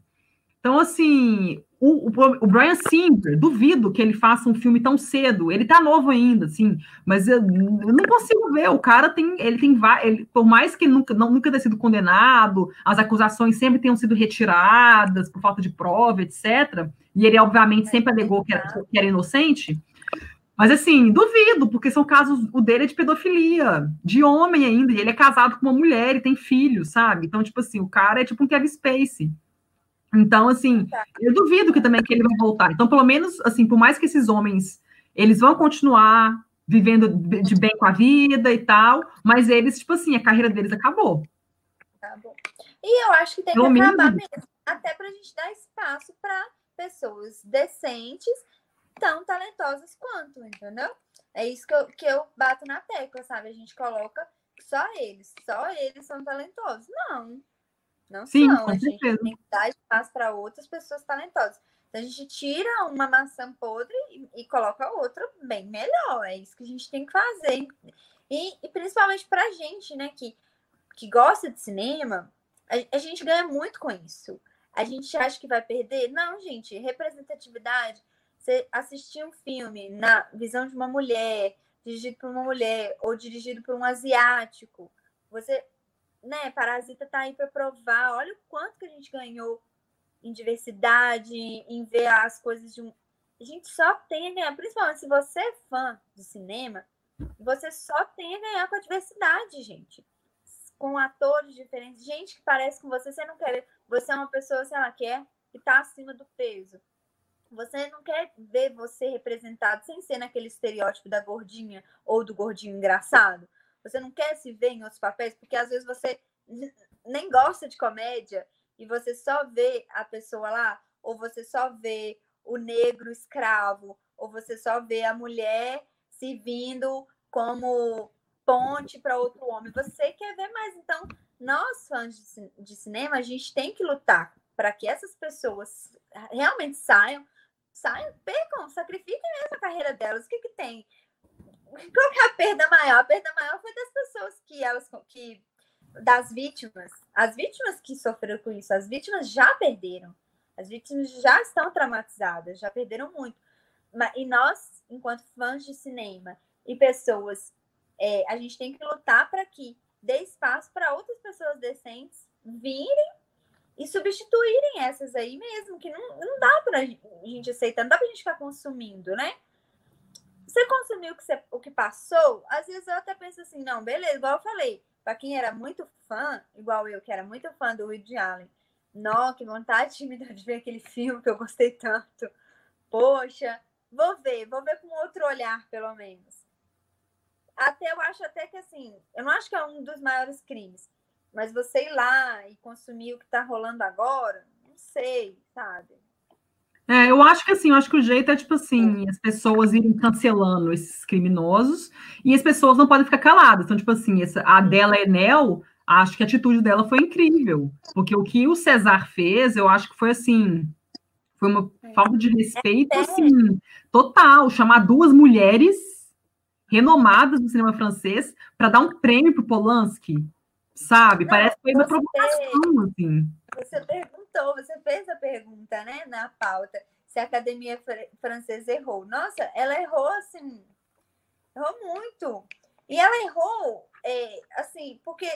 Então, assim, o, o, o, Brian Singer, duvido que ele faça um filme tão cedo. Ele tá novo ainda, assim, mas eu, eu não consigo ver. O cara tem, ele tem ele, por mais que ele nunca, não, nunca tenha sido condenado, as acusações sempre tenham sido retiradas por falta de prova, etc. E ele, obviamente, sempre alegou que era, que era inocente. Mas assim, duvido, porque são casos, o dele é de pedofilia, de homem ainda, e ele é casado com uma mulher e tem filhos, sabe? Então, tipo assim, o cara é tipo um Kevin Spacey. Então, assim, tá. eu duvido que também que ele vai voltar. Então, pelo menos, assim, por mais que esses homens, eles vão continuar vivendo de bem com a vida e tal, mas eles, tipo assim, a carreira deles acabou. Acabou. E eu acho que tem pelo que acabar mesmo, até para a gente dar espaço para pessoas decentes, tão talentosas quanto, entendeu? É isso que eu, que eu bato na tecla, sabe? A gente coloca só eles, só eles são talentosos. Não, não Sim, são. A gente tem que dar espaço para outras pessoas talentosas. Então a gente tira uma maçã podre e, e, coloca outra bem melhor. É isso que a gente tem que fazer. E, e principalmente para a gente, né, que, que gosta de cinema, a, a gente ganha muito com isso. A gente acha que vai perder? Não, gente. Representatividade. Você assistir um filme na visão de uma mulher, dirigido por uma mulher, ou dirigido por um asiático, você né, Parasita tá aí para provar. Olha o quanto que a gente ganhou em diversidade, em ver as coisas de um. A gente só tem a ganhar, principalmente se você é fã de cinema, você só tem a ganhar com a diversidade, gente. Com atores diferentes, gente que parece com você, você não quer. Você é uma pessoa, sei lá, que é que tá acima do peso. Você não quer ver você representado sem ser naquele estereótipo da gordinha ou do gordinho engraçado. Você não quer se ver em outros papéis, porque às vezes você nem gosta de comédia e você só vê a pessoa lá, ou você só vê o negro escravo, ou você só vê a mulher se vindo como ponte para outro homem. Você quer ver mais. Então, nós, fãs de, cinema, a gente tem que lutar para que essas pessoas realmente saiam, saiam, percam, sacrifiquem mesmo a carreira delas. O que, que tem? Qual que é a perda maior? A perda maior foi das pessoas que elas que das vítimas. As vítimas que sofreram com isso, as vítimas já perderam. As vítimas já estão traumatizadas, já perderam muito. E nós, enquanto fãs de cinema e pessoas, é, a gente tem que lutar para que dê espaço para outras pessoas decentes virem e substituírem essas aí mesmo, que não, não dá para a gente aceitar, não dá para a gente ficar consumindo, né? Você consumiu o que, você, o que passou? Às vezes eu até penso assim, não, beleza, igual eu falei, para quem era muito fã, igual eu, que era muito fã do Woody Allen, não, que vontade dar de ver aquele filme que eu gostei tanto. Poxa, vou ver, vou ver com outro olhar, pelo menos. Até eu acho até que assim, eu não acho que é um dos maiores crimes, mas você ir lá e consumir o que está rolando agora, não sei, sabe? É, eu acho que assim, eu acho que o jeito é tipo assim, as pessoas irem cancelando esses criminosos e as pessoas não podem ficar caladas. Então, tipo assim, essa, a dela Enel, acho que a atitude dela foi incrível. Porque o que o César fez, eu acho que foi assim, foi uma falta de respeito, assim, total. Chamar duas mulheres renomadas do cinema francês para dar um prêmio para Polanski, sabe? Não, Parece que foi uma provocação, assim. Você perguntou, você fez a pergunta, né, na pauta, se a academia fr francesa errou. Nossa, ela errou assim, errou muito. E ela errou, é, assim, porque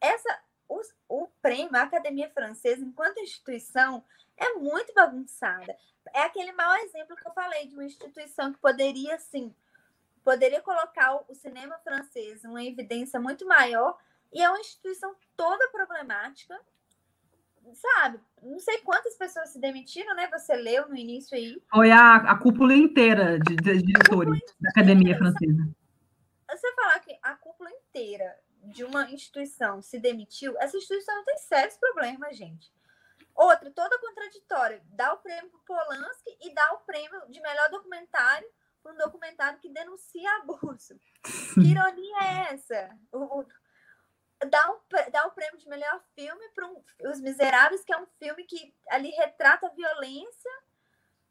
essa, o, o prêmio, a academia francesa, enquanto instituição, é muito bagunçada. É aquele mau exemplo que eu falei de uma instituição que poderia, assim, poderia colocar o cinema francês em uma evidência muito maior, e é uma instituição toda problemática, sabe, não sei quantas pessoas se demitiram, né? Você leu no início aí. Foi a, a cúpula inteira de, de diretores da Academia Francesa. Você falar que a cúpula inteira de uma instituição se demitiu, essa instituição tem sérios problemas, gente. Outra, toda contraditória, dá o prêmio para Polanski e dá o prêmio de melhor documentário para um documentário que denuncia abuso. <laughs> Que ironia é essa? O, o, dá, um, dá o prêmio de melhor filme para um, Os Miseráveis, que é um filme que ali retrata a violência,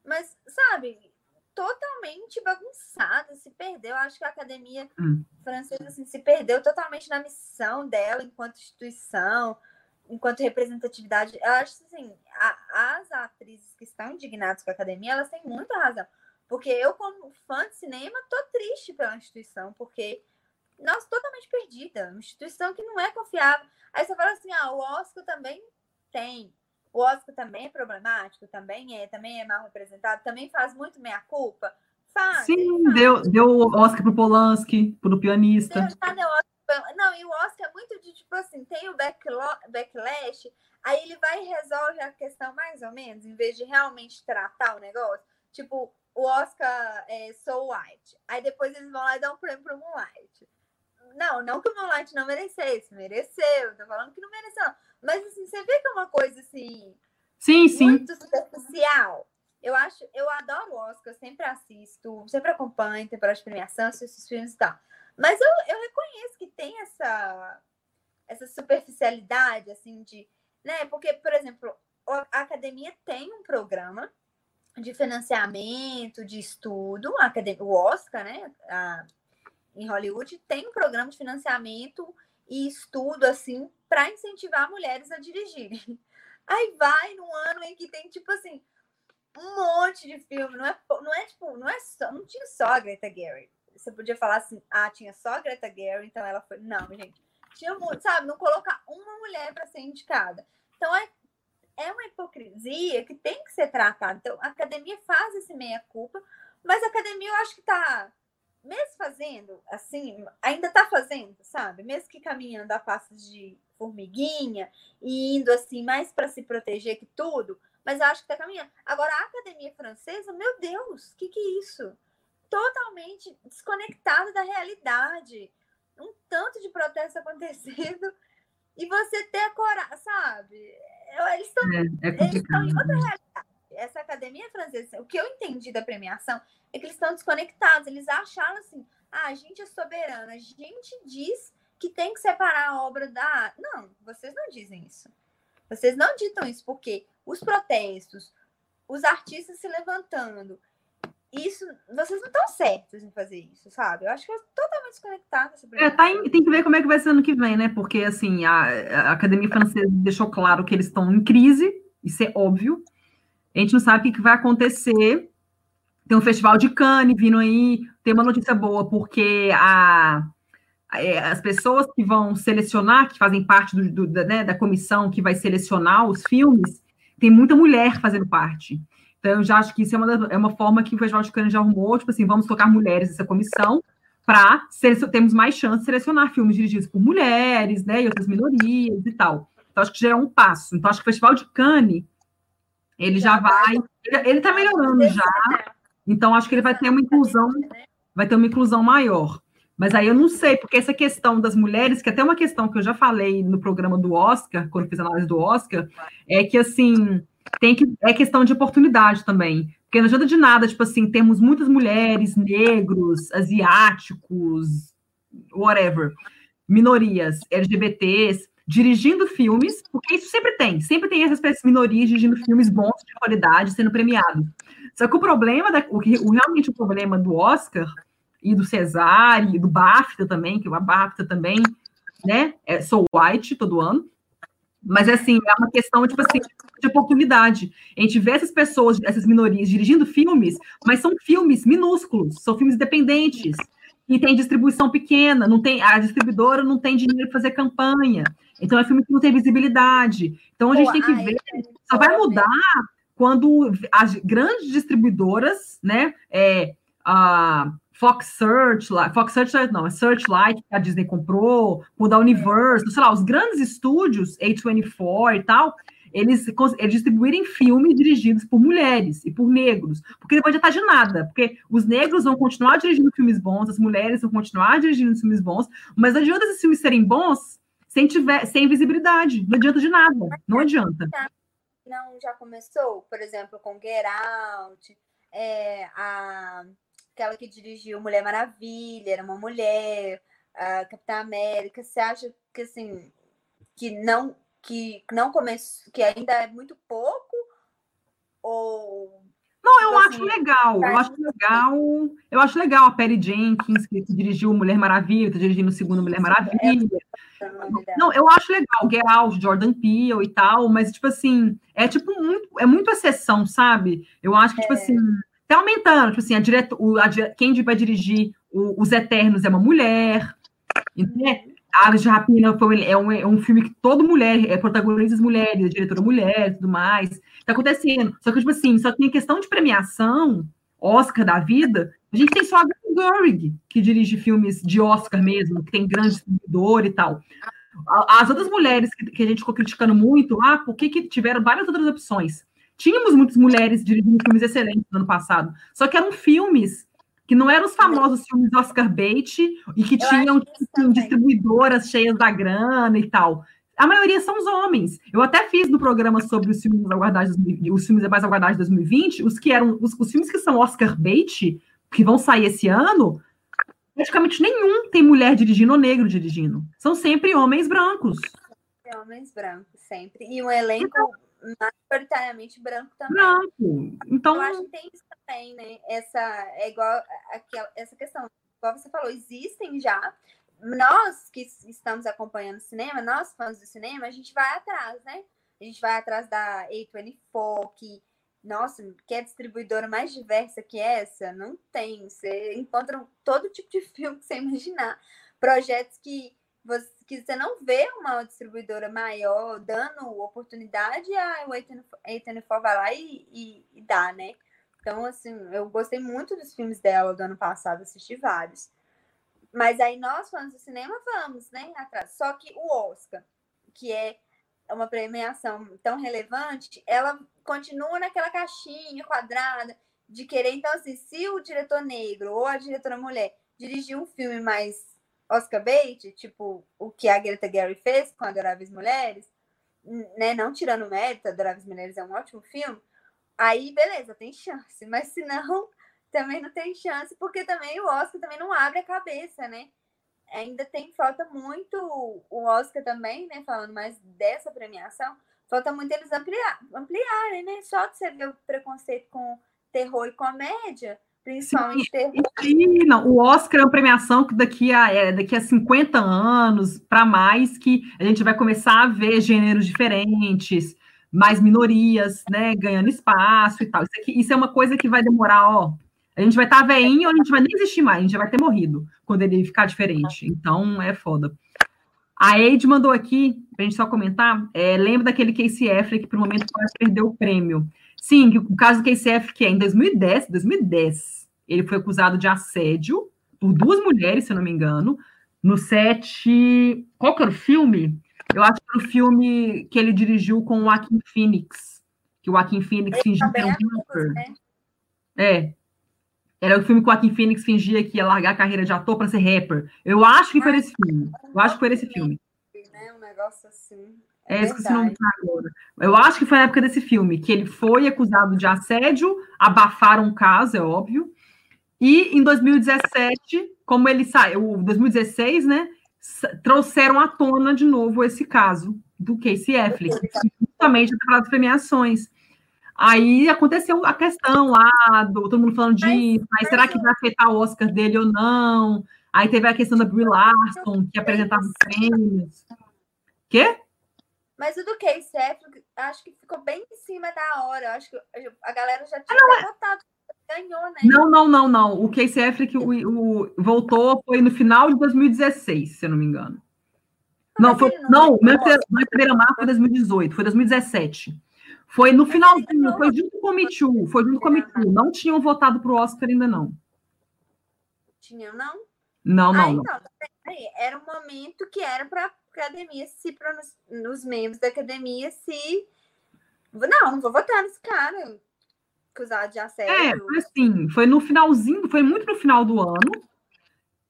mas, sabe, totalmente bagunçada, se perdeu. Acho que a academia hum. francesa assim, se perdeu totalmente na missão dela enquanto instituição. enquanto representatividade, eu acho assim, a, as atrizes que estão indignadas com a academia, elas têm muita razão. Porque eu, como fã de cinema, tô triste pela instituição, porque, nossa, totalmente perdida. Uma instituição que não é confiável. Aí você fala assim, ah, o Oscar também tem. O Oscar também é problemático, também é, também é mal representado, também faz muito meia-culpa. Faz. Sim, faz. deu, deu Oscar pro Polanski, pro pianista. Deu, deu Oscar. Não, e o Oscar é muito de tipo assim, tem o backlash, aí ele vai e resolve a questão mais ou menos, em vez de realmente tratar o negócio. Tipo, o Oscar é So White. Aí depois eles vão lá e dão um prêmio pro Moonlight. Não, não que o Moonlight não merecesse, mereceu, tô falando que não mereceu. Mas assim, você vê que é uma coisa assim. Sim, sim. Muito superficial. Eu acho, eu adoro o Oscar, sempre assisto, sempre acompanho temporada de premiação, assisto os filmes e tal. Mas eu, eu reconheço que tem essa, essa superficialidade, assim, de. Né? Porque, por exemplo, a academia tem um programa de financiamento, de estudo, a academia, o Oscar, né? A, em Hollywood, tem um programa de financiamento e estudo, assim, para incentivar mulheres a dirigirem. <laughs> Aí vai num ano em que tem, tipo assim, um monte de filme, não é, não é tipo, não é só, não tinha só a Greta Gerwig. Você podia falar assim, ah, tinha só a Greta Gerwig, então ela foi. Não, gente. Tinha muito, sabe? Não colocar uma mulher para ser indicada. Então é, é uma hipocrisia que tem que ser tratada. Então a academia faz esse meia-culpa, mas a academia eu acho que está mesmo fazendo, assim, ainda está fazendo, sabe? Mesmo que caminhando a passos de formiguinha e indo assim mais para se proteger que tudo, mas eu acho que está caminhando. Agora, a academia francesa, meu Deus, o que, que é isso? Totalmente desconectada da realidade. Um tanto de protesto acontecendo <laughs> e você ter a coragem, sabe? Eles estão é, é em outra né? realidade. Essa academia francesa, o que eu entendi da premiação é que eles estão desconectados. Eles acharam assim: ah, a gente é soberana, a gente diz que tem que separar a obra da. Não, vocês não dizem isso. Vocês não ditam isso, porque os protestos, os artistas se levantando, isso, vocês não estão certos em fazer isso, sabe? Eu acho que é totalmente desconectado. É, tá em, tem que ver como é que vai ser ano que vem, né? Porque, assim, a, a Academia Francesa deixou claro que eles estão em crise, isso é óbvio. A gente não sabe o que, vai acontecer. Tem um festival de Cannes vindo aí. Tem uma notícia boa, porque a, é, as pessoas que vão selecionar, que fazem parte do, do, da, né, da comissão que vai selecionar os filmes, tem muita mulher fazendo parte. Então, eu já acho que isso é uma, é uma forma que o Festival de Cannes já arrumou, tipo assim, vamos tocar mulheres nessa comissão para termos mais chance de selecionar filmes dirigidos por mulheres, né, e outras minorias e tal. Então, acho que já é um passo. Então, acho que o Festival de Cannes, ele já, já vai... Ele está melhorando já. Então, acho que ele vai ter uma inclusão, vai ter uma inclusão maior. Mas aí eu não sei, porque essa questão das mulheres, que é até uma questão que eu já falei no programa do Oscar, quando fiz a análise do Oscar, é que assim, tem que é questão de oportunidade também. Porque não adianta de nada, tipo assim, temos muitas mulheres, negros, asiáticos, whatever, minorias, LGBTs, dirigindo filmes, porque isso sempre tem, sempre tem essas minorias dirigindo filmes bons de qualidade, sendo premiados. Só que o problema, da, o o, realmente o problema do Oscar e do Cesar, e do BAFTA também, que o BAFTA também, né, é, sou white todo ano, mas assim, é uma questão, tipo assim, de oportunidade. A gente vê essas pessoas, essas minorias dirigindo filmes, mas são filmes minúsculos, são filmes independentes, e tem distribuição pequena, não tem, a distribuidora não tem dinheiro para fazer campanha. Então é filme que não tem visibilidade. Então a gente Pô, tem que ver, só vai mudar quando as grandes distribuidoras, né, é, a Fox Searchlight, Fox Searchlight não, é Searchlight que a Disney comprou, o da Universal, sei lá, os grandes estúdios, A24 e tal, eles, eles distribuírem filmes dirigidos por mulheres e por negros, porque não pode estar de nada, porque os negros vão continuar dirigindo filmes bons, as mulheres vão continuar dirigindo filmes bons, mas não adianta esses filmes serem bons sem, tiver, sem visibilidade, não adianta de nada, não adianta. Não, já começou, por exemplo, com Get Out, é, a aquela que dirigiu Mulher Maravilha, era uma mulher, a Capitã América. Você acha que assim que não que não começou, que ainda é muito pouco ou não, eu tipo acho acho legal, eu acho legal, eu acho legal a Perry Jenkins, que dirigiu Mulher Maravilha, tá dirigindo o segundo Mulher Maravilha. Não, eu acho legal, Get Out, Jordan Peele e tal, mas, tipo assim, é tipo muito, é muito exceção, sabe? Eu acho que, tipo é. assim, tá aumentando, tipo assim, a direto, a, quem vai dirigir o, Os Eternos é uma mulher, né? Aves de Rapina foi, é, um, é um filme que toda mulher, é protagonista mulheres, diretora mulher e tudo mais. Tá acontecendo. Só que, tipo assim, só que em questão de premiação, Oscar da vida, a gente tem só a Greta que dirige filmes de Oscar mesmo, que tem grande distribuidor e tal. As outras mulheres que, que, a gente ficou criticando muito lá, por que tiveram várias outras opções? Tínhamos muitas mulheres dirigindo filmes excelentes no ano passado, só que eram filmes que não eram os famosos filmes Oscar bait e que Eu tinham tipo, distribuidoras cheias da grana e tal. A maioria são os homens. Eu até fiz no programa sobre os filmes aguardados, os filmes mais aguardados de 2020, os que eram os, os filmes que são Oscar bait, que vão sair esse ano, praticamente nenhum tem mulher dirigindo ou negro dirigindo. São sempre homens brancos. Homens brancos, sempre. E um elenco majoritariamente branco também. Branco. Então. Eu acho que tem isso também, né? Essa é igual aquela, essa questão. Igual você falou, existem já. Nós que estamos acompanhando o cinema, nós fãs do cinema, a gente vai atrás, né? A gente vai atrás da A24, que, nossa, que é distribuidora mais diversa que essa, não tem. Você encontra todo tipo de <laughs> filme que você imaginar. Projetos que você, que você não vê uma distribuidora maior dando oportunidade, a A24 vai lá e, e, e, dá, né? Então, assim, eu gostei muito dos filmes dela do ano passado, assisti vários. Mas aí nós, fãs do cinema, vamos, né, atrás. Só que o Oscar, que é uma premiação tão relevante, ela continua naquela caixinha quadrada de querer, então, assim, se o diretor negro ou a diretora mulher dirigir um filme mais Oscar bait, tipo o que a Greta Gary fez com Adoráveis Mulheres, né? Não tirando mérito, Adoráveis Mulheres é um ótimo filme. Aí, beleza, tem chance. Mas se não, <laughs> também não tem chance, porque também o Oscar também não abre a cabeça, né? Ainda tem, falta muito o Oscar também, né? Falando mais dessa premiação, falta muito eles ampliar, ampliarem, né? Só que você vê o preconceito com terror e comédia, Principalmente Sim, não, o Oscar é uma premiação que daqui a, é, daqui a 50 anos para mais que a gente vai começar a ver gêneros diferentes, mais minorias, né, ganhando espaço e tal. Isso, aqui, isso é uma coisa que vai demorar, ó. A gente vai estar tá veinho, a gente vai nem existir mais, a gente já vai ter morrido quando ele ficar diferente. Então é foda. A Eide mandou aqui, para a gente só comentar, é, lembra daquele Casey Affleck que por um momento quase perdeu o prêmio. Sim, o caso do KCF, que é em 2010, 2010, ele foi acusado de assédio por duas mulheres, se eu não me engano, no set. Qual que era o filme? Eu acho que o filme que ele dirigiu com o Joaquim Phoenix. Que o Joaquim Phoenix fingia que era um rapper. Né? É. Era o filme que o Joaquim Phoenix fingia que ia largar a carreira de ator para ser rapper. Eu acho que foi esse filme. Eu acho que foi esse filme. Né? Um negócio assim. É, é esqueci o nome agora. Eu acho que foi na época desse filme, que ele foi acusado de assédio, abafaram o caso, é óbvio. E em 2017, como ele saiu, 2016, né? Trouxeram à tona de novo esse caso do Casey Affleck, justamente das premiações. Aí aconteceu a questão lá, do, todo mundo falando disso, mas, será que vai afetar o Oscar dele ou não? Aí teve a questão da Brie Larson, que apresentava os prêmios. Quê? Mas o do Casey Affleck, acho que ficou bem em cima da hora. Acho que a galera já tinha não, é votado. Ganhou, né? Não, não, não, não. O Casey Affleck o, o, voltou foi no final de 2016, se eu não me engano. Ah, não, foi, não, não meu primeiro mar foi 2018, foi 2017. Foi no finalzinho, foi junto com o Me Too, foi junto com o Me Too. Não tinham votado para o Oscar ainda, não. Tinham, não? Não, ah, não, então, não. Era um momento que era para academia se nos membros da academia se não, não vou votar nesse cara acusado de assédio. É, foi assim, foi no finalzinho, foi muito no final do ano.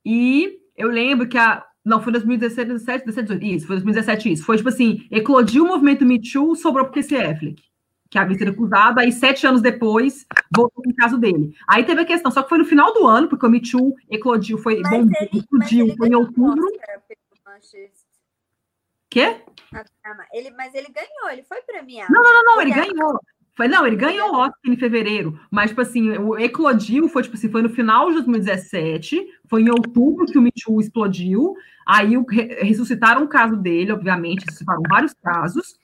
E eu lembro que a não, foi 2017, 2017, 2017, isso, foi 2017 isso. Foi tipo assim, eclodiu o movimento Me Too, sobrou porque esse Affleck, que havia sido acusado, aí sete anos depois, voltou no caso dele. Aí teve a questão, só que foi no final do ano, porque o Me Too eclodiu, foi bom, explodiu, foi em outubro. Quê? Ele, mas ele ganhou, ele foi premiado. Não, não, não, não ele ganhou. Foi, não, ele ganhou o Oscar em fevereiro, mas, tipo assim, o eclodiu, foi, tipo assim, foi no final de 2017, foi em outubro que o Me Too explodiu, aí o, ressuscitaram o caso dele, obviamente, ressuscitaram vários casos,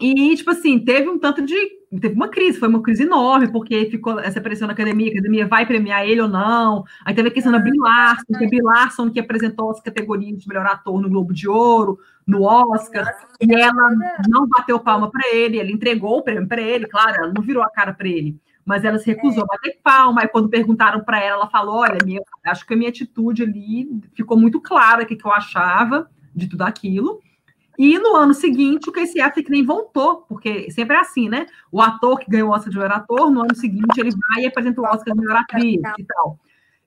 e, tipo assim, teve um tanto de. Teve uma crise, foi uma crise enorme, porque ficou essa pressão na academia, a academia vai premiar ele ou não. Aí teve a questão da Brie Larson, que a Brie Larson que apresentou as categorias de melhor ator no Globo de Ouro, no Oscar, e ela não bateu palma para ele, ela entregou o prêmio para ele, claro, ela não virou a cara para ele, mas ela se recusou a bater palma. Aí quando perguntaram para ela, ela falou: Olha, minha, acho que a minha atitude ali ficou muito clara o que, que eu achava de tudo aquilo. E no ano seguinte, o Casey Affleck nem voltou, porque sempre é assim, né? O ator que ganhou o Oscar de melhor ator, no ano seguinte ele vai e apresenta o Oscar de melhor atriz e tal.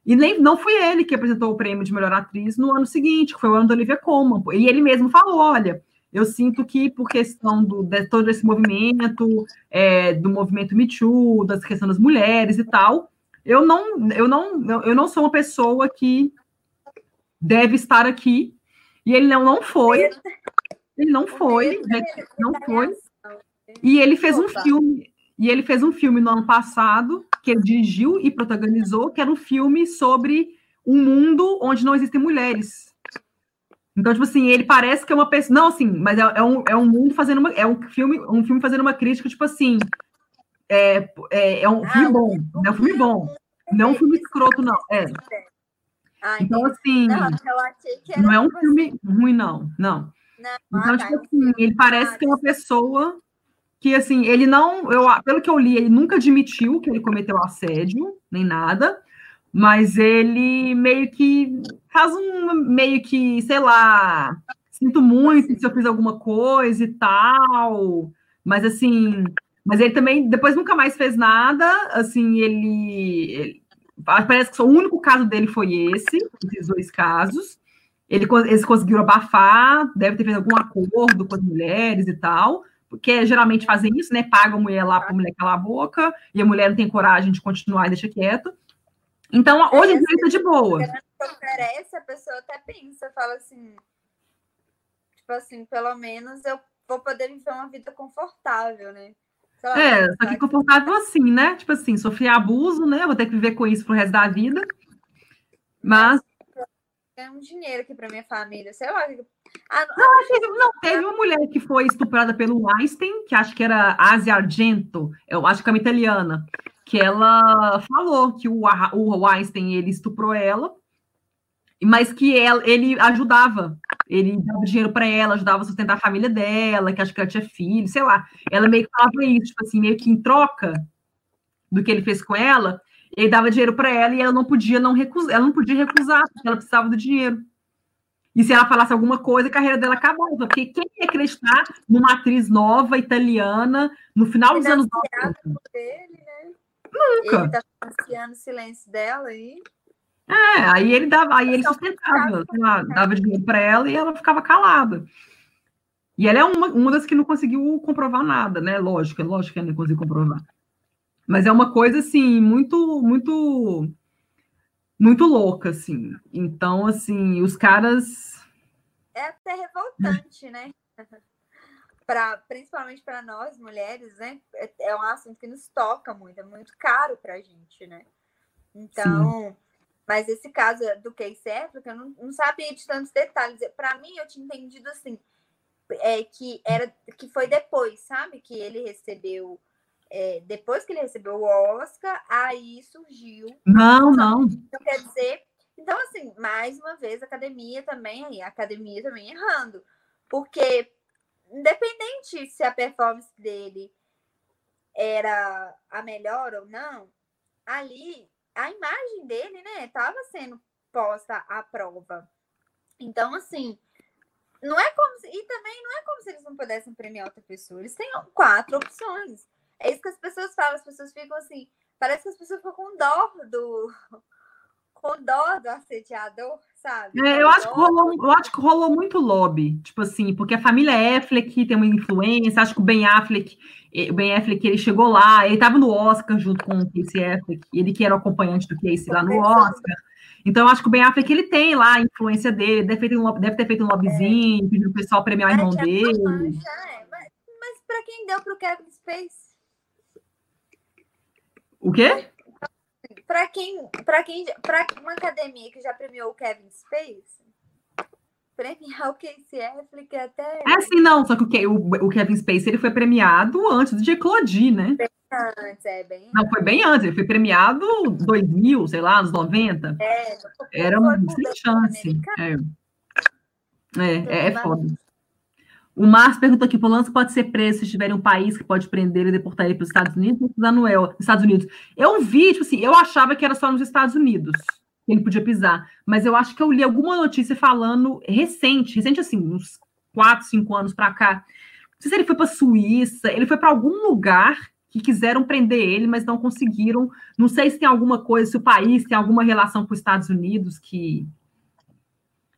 E nem, não foi ele que apresentou o prêmio de melhor atriz no ano seguinte, que foi o ano da Olivia Colman. E ele mesmo falou: olha, eu sinto que por questão do, de todo esse movimento, é, do movimento Me Too, das questões das mulheres e tal, eu não, eu não, eu não sou uma pessoa que deve estar aqui. E ele não, não foi. Ele não foi, né, não foi. E ele fez um filme, e ele fez um filme no ano passado, que ele dirigiu e protagonizou, que era um filme sobre um mundo onde não existem mulheres. Então, tipo assim, ele parece que é uma pessoa. Não, assim, mas é, é, um, é um mundo fazendo uma. É um filme, um filme fazendo uma crítica, tipo assim. É, é, é um ah, filme bom. É um filme bom. Não um filme escroto, não. É. Ah, então, assim. Não, é um filme ruim, não. Não. Não, então, ah, tipo tá, assim, ele parece que é uma pessoa que, assim, ele não, eu, pelo que eu li, ele nunca admitiu que ele cometeu assédio, nem nada, mas ele meio que faz um, meio que, sei lá, sinto muito se eu fiz alguma coisa e tal, mas assim, mas ele também, depois nunca mais fez nada, assim, ele, ele parece que o único caso dele foi esse, esses dois casos, ele, eles conseguiram abafar, deve ter feito algum acordo com as mulheres e tal, porque geralmente fazem isso, né? Pagam a mulher lá para a mulher calar a boca, e a mulher não tem coragem de continuar e deixa quieto. Então, é, hoje em dia está de boa. oferece, a pessoa até pensa, fala assim, tipo assim, pelo menos eu vou poder viver uma vida confortável, né? Lá, é, só que confortável assim, né? Tipo assim, sofrer abuso, né? Vou ter que viver com isso pro resto da vida. Mas ganhar um dinheiro aqui para minha família, sei lá. Ah, não, não, teve, não, teve uma mulher que foi estuprada pelo Einstein, que acho que era Asia Argento, eu acho que é uma italiana, que ela falou que o, o Einstein ele estuprou ela, mas que ela, ele ajudava, ele dava dinheiro para ela, ajudava a sustentar a família dela, que acho que ela tinha filho, sei lá. Ela meio que falava isso, tipo assim, meio que em troca do que ele fez com ela, ele dava dinheiro para ela e ela não podia não recusar, ela não podia recusar, porque ela precisava do dinheiro. E se ela falasse alguma coisa, a carreira dela acabava. Porque quem ia acreditar numa atriz nova, italiana, no final dos anos 90? Dele, né? Nunca. Ele tá financiando o silêncio dela aí. É, aí ele dava, aí ele sustentava, lá, dava dinheiro para ela e ela ficava calada. E ela é uma, uma das que não conseguiu comprovar nada, né? Lógico, é lógico que ela não conseguiu comprovar. Mas é uma coisa assim muito muito muito louca assim. Então assim, os caras é até revoltante, né? <laughs> Pra, principalmente para nós mulheres, né? É, é um assunto que nos toca muito, é muito caro para a gente, né? Então, Sim. mas esse caso do Case Affleck, eu não, não sabia de tantos detalhes. Para mim, eu tinha entendido assim, é, que era que foi depois, sabe? Que ele recebeu é, depois que ele recebeu o Oscar, aí surgiu. Não, não. Então, quer dizer, então, assim, mais uma vez, a academia também, a academia também errando. Porque, independente se a performance dele era a melhor ou não, ali a imagem dele, né, estava sendo posta à prova. Então, assim, não é como se, e também não é como se eles não pudessem premiar outra pessoa. Eles têm quatro opções. É isso que as pessoas falam, as pessoas ficam assim, parece que as pessoas ficam com dó do com dó do assediador, sabe? É, eu, acho que rolou, eu acho que rolou muito lobby, tipo assim, porque a família Affleck tem uma influência, acho que o Ben Affleck, o Ben Affleck, ele chegou lá, ele estava no Oscar junto com o Casey Affleck, ele que era o acompanhante do Casey lá no Oscar. Então, eu acho que o Ben Affleck, ele tem lá a influência dele, deve, ter, um, deve ter feito um lobbyzinho, é. pedindo o pessoal premiar o irmão dele. É, mas, mas para quem deu para o Kevin Space? O quê? Para quem, para quem, para uma academia que já premiou o Kevin Space, premiar o Casey Affleck até. É assim, não, só que o, o, Kevin Spacey ele foi premiado antes do Eclodir, né? Bem antes, é, bem Não, foi bem antes, ele foi premiado 2000, sei lá, anos 90. É, Era sem chance. É, é, é, é foda. O Márcio perguntou aqui: Polanski pode ser preso se estiver em um país que pode prender e deportar ele para os Estados Unidos ou Estados Unidos. Eu vi, tipo assim, eu achava que era só nos Estados Unidos que ele podia pisar, mas eu acho que eu li alguma notícia falando recente, recente assim, uns 4, 5 anos para cá. Não sei se ele foi para Suíça, ele foi para algum lugar que quiseram prender ele, mas não conseguiram. Não sei se tem alguma coisa, se o país tem alguma relação com os Estados Unidos que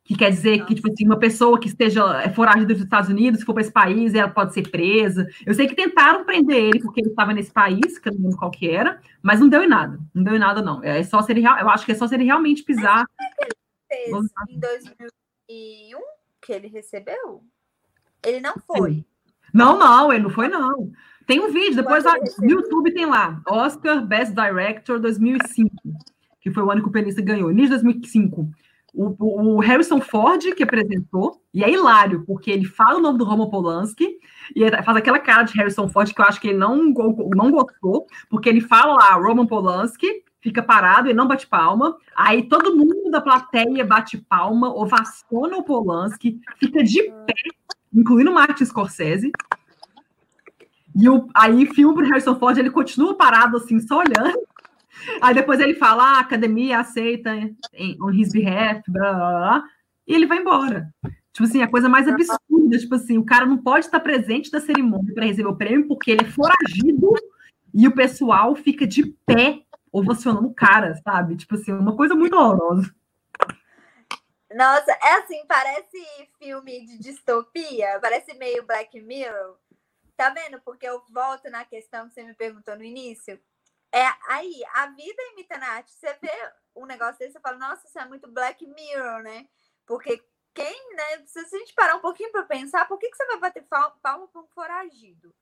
que quer dizer que, tipo assim, uma pessoa que esteja é, foragida dos Estados Unidos, se for para esse país, ela pode ser presa. Eu sei que tentaram prender ele porque ele estava nesse país, que eu não lembro qual que era, mas não deu em nada. Não deu em nada, não. É só se ele, eu acho que é só se ele realmente pisar. Ele fez em 2001 que ele recebeu? Ele não foi. Não, não, ele não foi, não. Tem um vídeo, depois lá, no YouTube tem lá, Oscar Best Director 2005, que foi o ano que o Penista ganhou, início de 2005 o, o, Harrison Ford que apresentou, e é hilário, porque ele fala o nome do Roman Polanski, e faz aquela cara de Harrison Ford que eu acho que ele não, não gostou, porque ele fala lá, Roman Polanski, fica parado e não bate palma, aí todo mundo da plateia bate palma, ovaciona o Polanski, fica de pé, incluindo Martin Scorsese, e o, aí filma pro Harrison Ford, ele continua parado assim, só olhando, Aí depois ele fala, ah, a academia aceita em, on his behalf, blá, blá, blá, e ele vai embora. Tipo assim, a coisa mais absurda, tipo assim, o cara não pode estar presente na cerimônia para receber o prêmio porque ele é foragido e o pessoal fica de pé ovacionando o cara, sabe? Tipo assim, uma coisa muito horrorosa. Nossa, é assim, parece filme de distopia, parece meio Black Mirror. Tá vendo? Porque eu volto na questão que você me perguntou no início. É, aí, a vida imita na arte. Você vê um negócio desse, você fala, nossa, isso é muito Black Mirror, né? Porque quem, né? Se a gente parar um pouquinho para pensar, por que, que você vai bater palma para um foragido?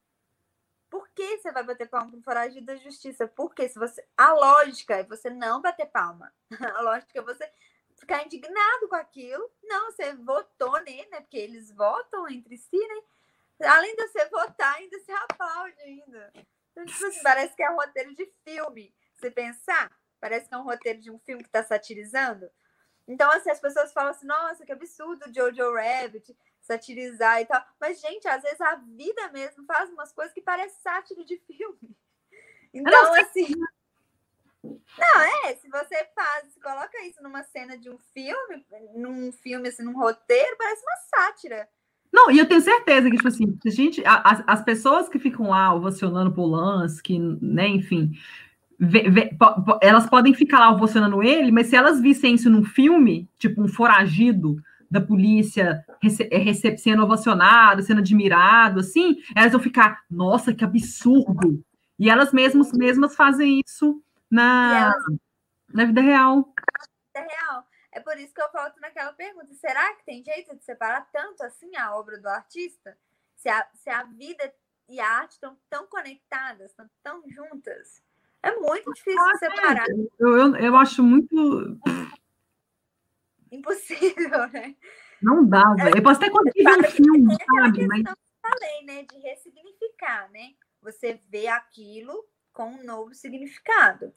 Por que você vai bater palma para um foragido da justiça? Porque se você. A lógica é você não bater palma. <laughs> A lógica é você ficar indignado com aquilo. Não, você votou nele, né? Porque eles votam entre si, né? Além de você votar, ainda se aplaude ainda. Tipo parece que é um roteiro de filme. Se pensar, parece que é um roteiro de um filme que está satirizando. Então, assim, as pessoas falam assim, nossa, que absurdo Jojo Rabbit satirizar e tal. Mas, gente, às vezes a vida mesmo faz umas coisas que parecem sátira de filme. <laughs> Então, assim. Não, é, se você faz, se coloca isso numa cena de um filme, num filme, assim, num roteiro, parece uma sátira. Não, e eu tenho certeza que, tipo assim, a gente, as, as pessoas que ficam lá ovacionando Polanski, né, enfim, vê, vê, po, elas podem ficar lá ovacionando ele, mas se elas vissem isso num filme, tipo um foragido da polícia rece, é, rece, sendo ovacionado, sendo admirado, assim, elas vão ficar, nossa, que absurdo. E elas mesmas, mesmas fazem isso na, elas... na vida real. Na vida real. É por isso que eu volto naquela pergunta: será que tem jeito de separar tanto assim a obra do artista? Se a, se a vida e a arte estão tão conectadas, estão tão juntas? É muito difícil ah, separar. Eu, eu, eu acho muito. Impossível, né? Não dá, velho. Eu posso até conseguir um filme, sabe? Mas... Eu falei, né? De ressignificar, né? Você vê aquilo com um novo significado.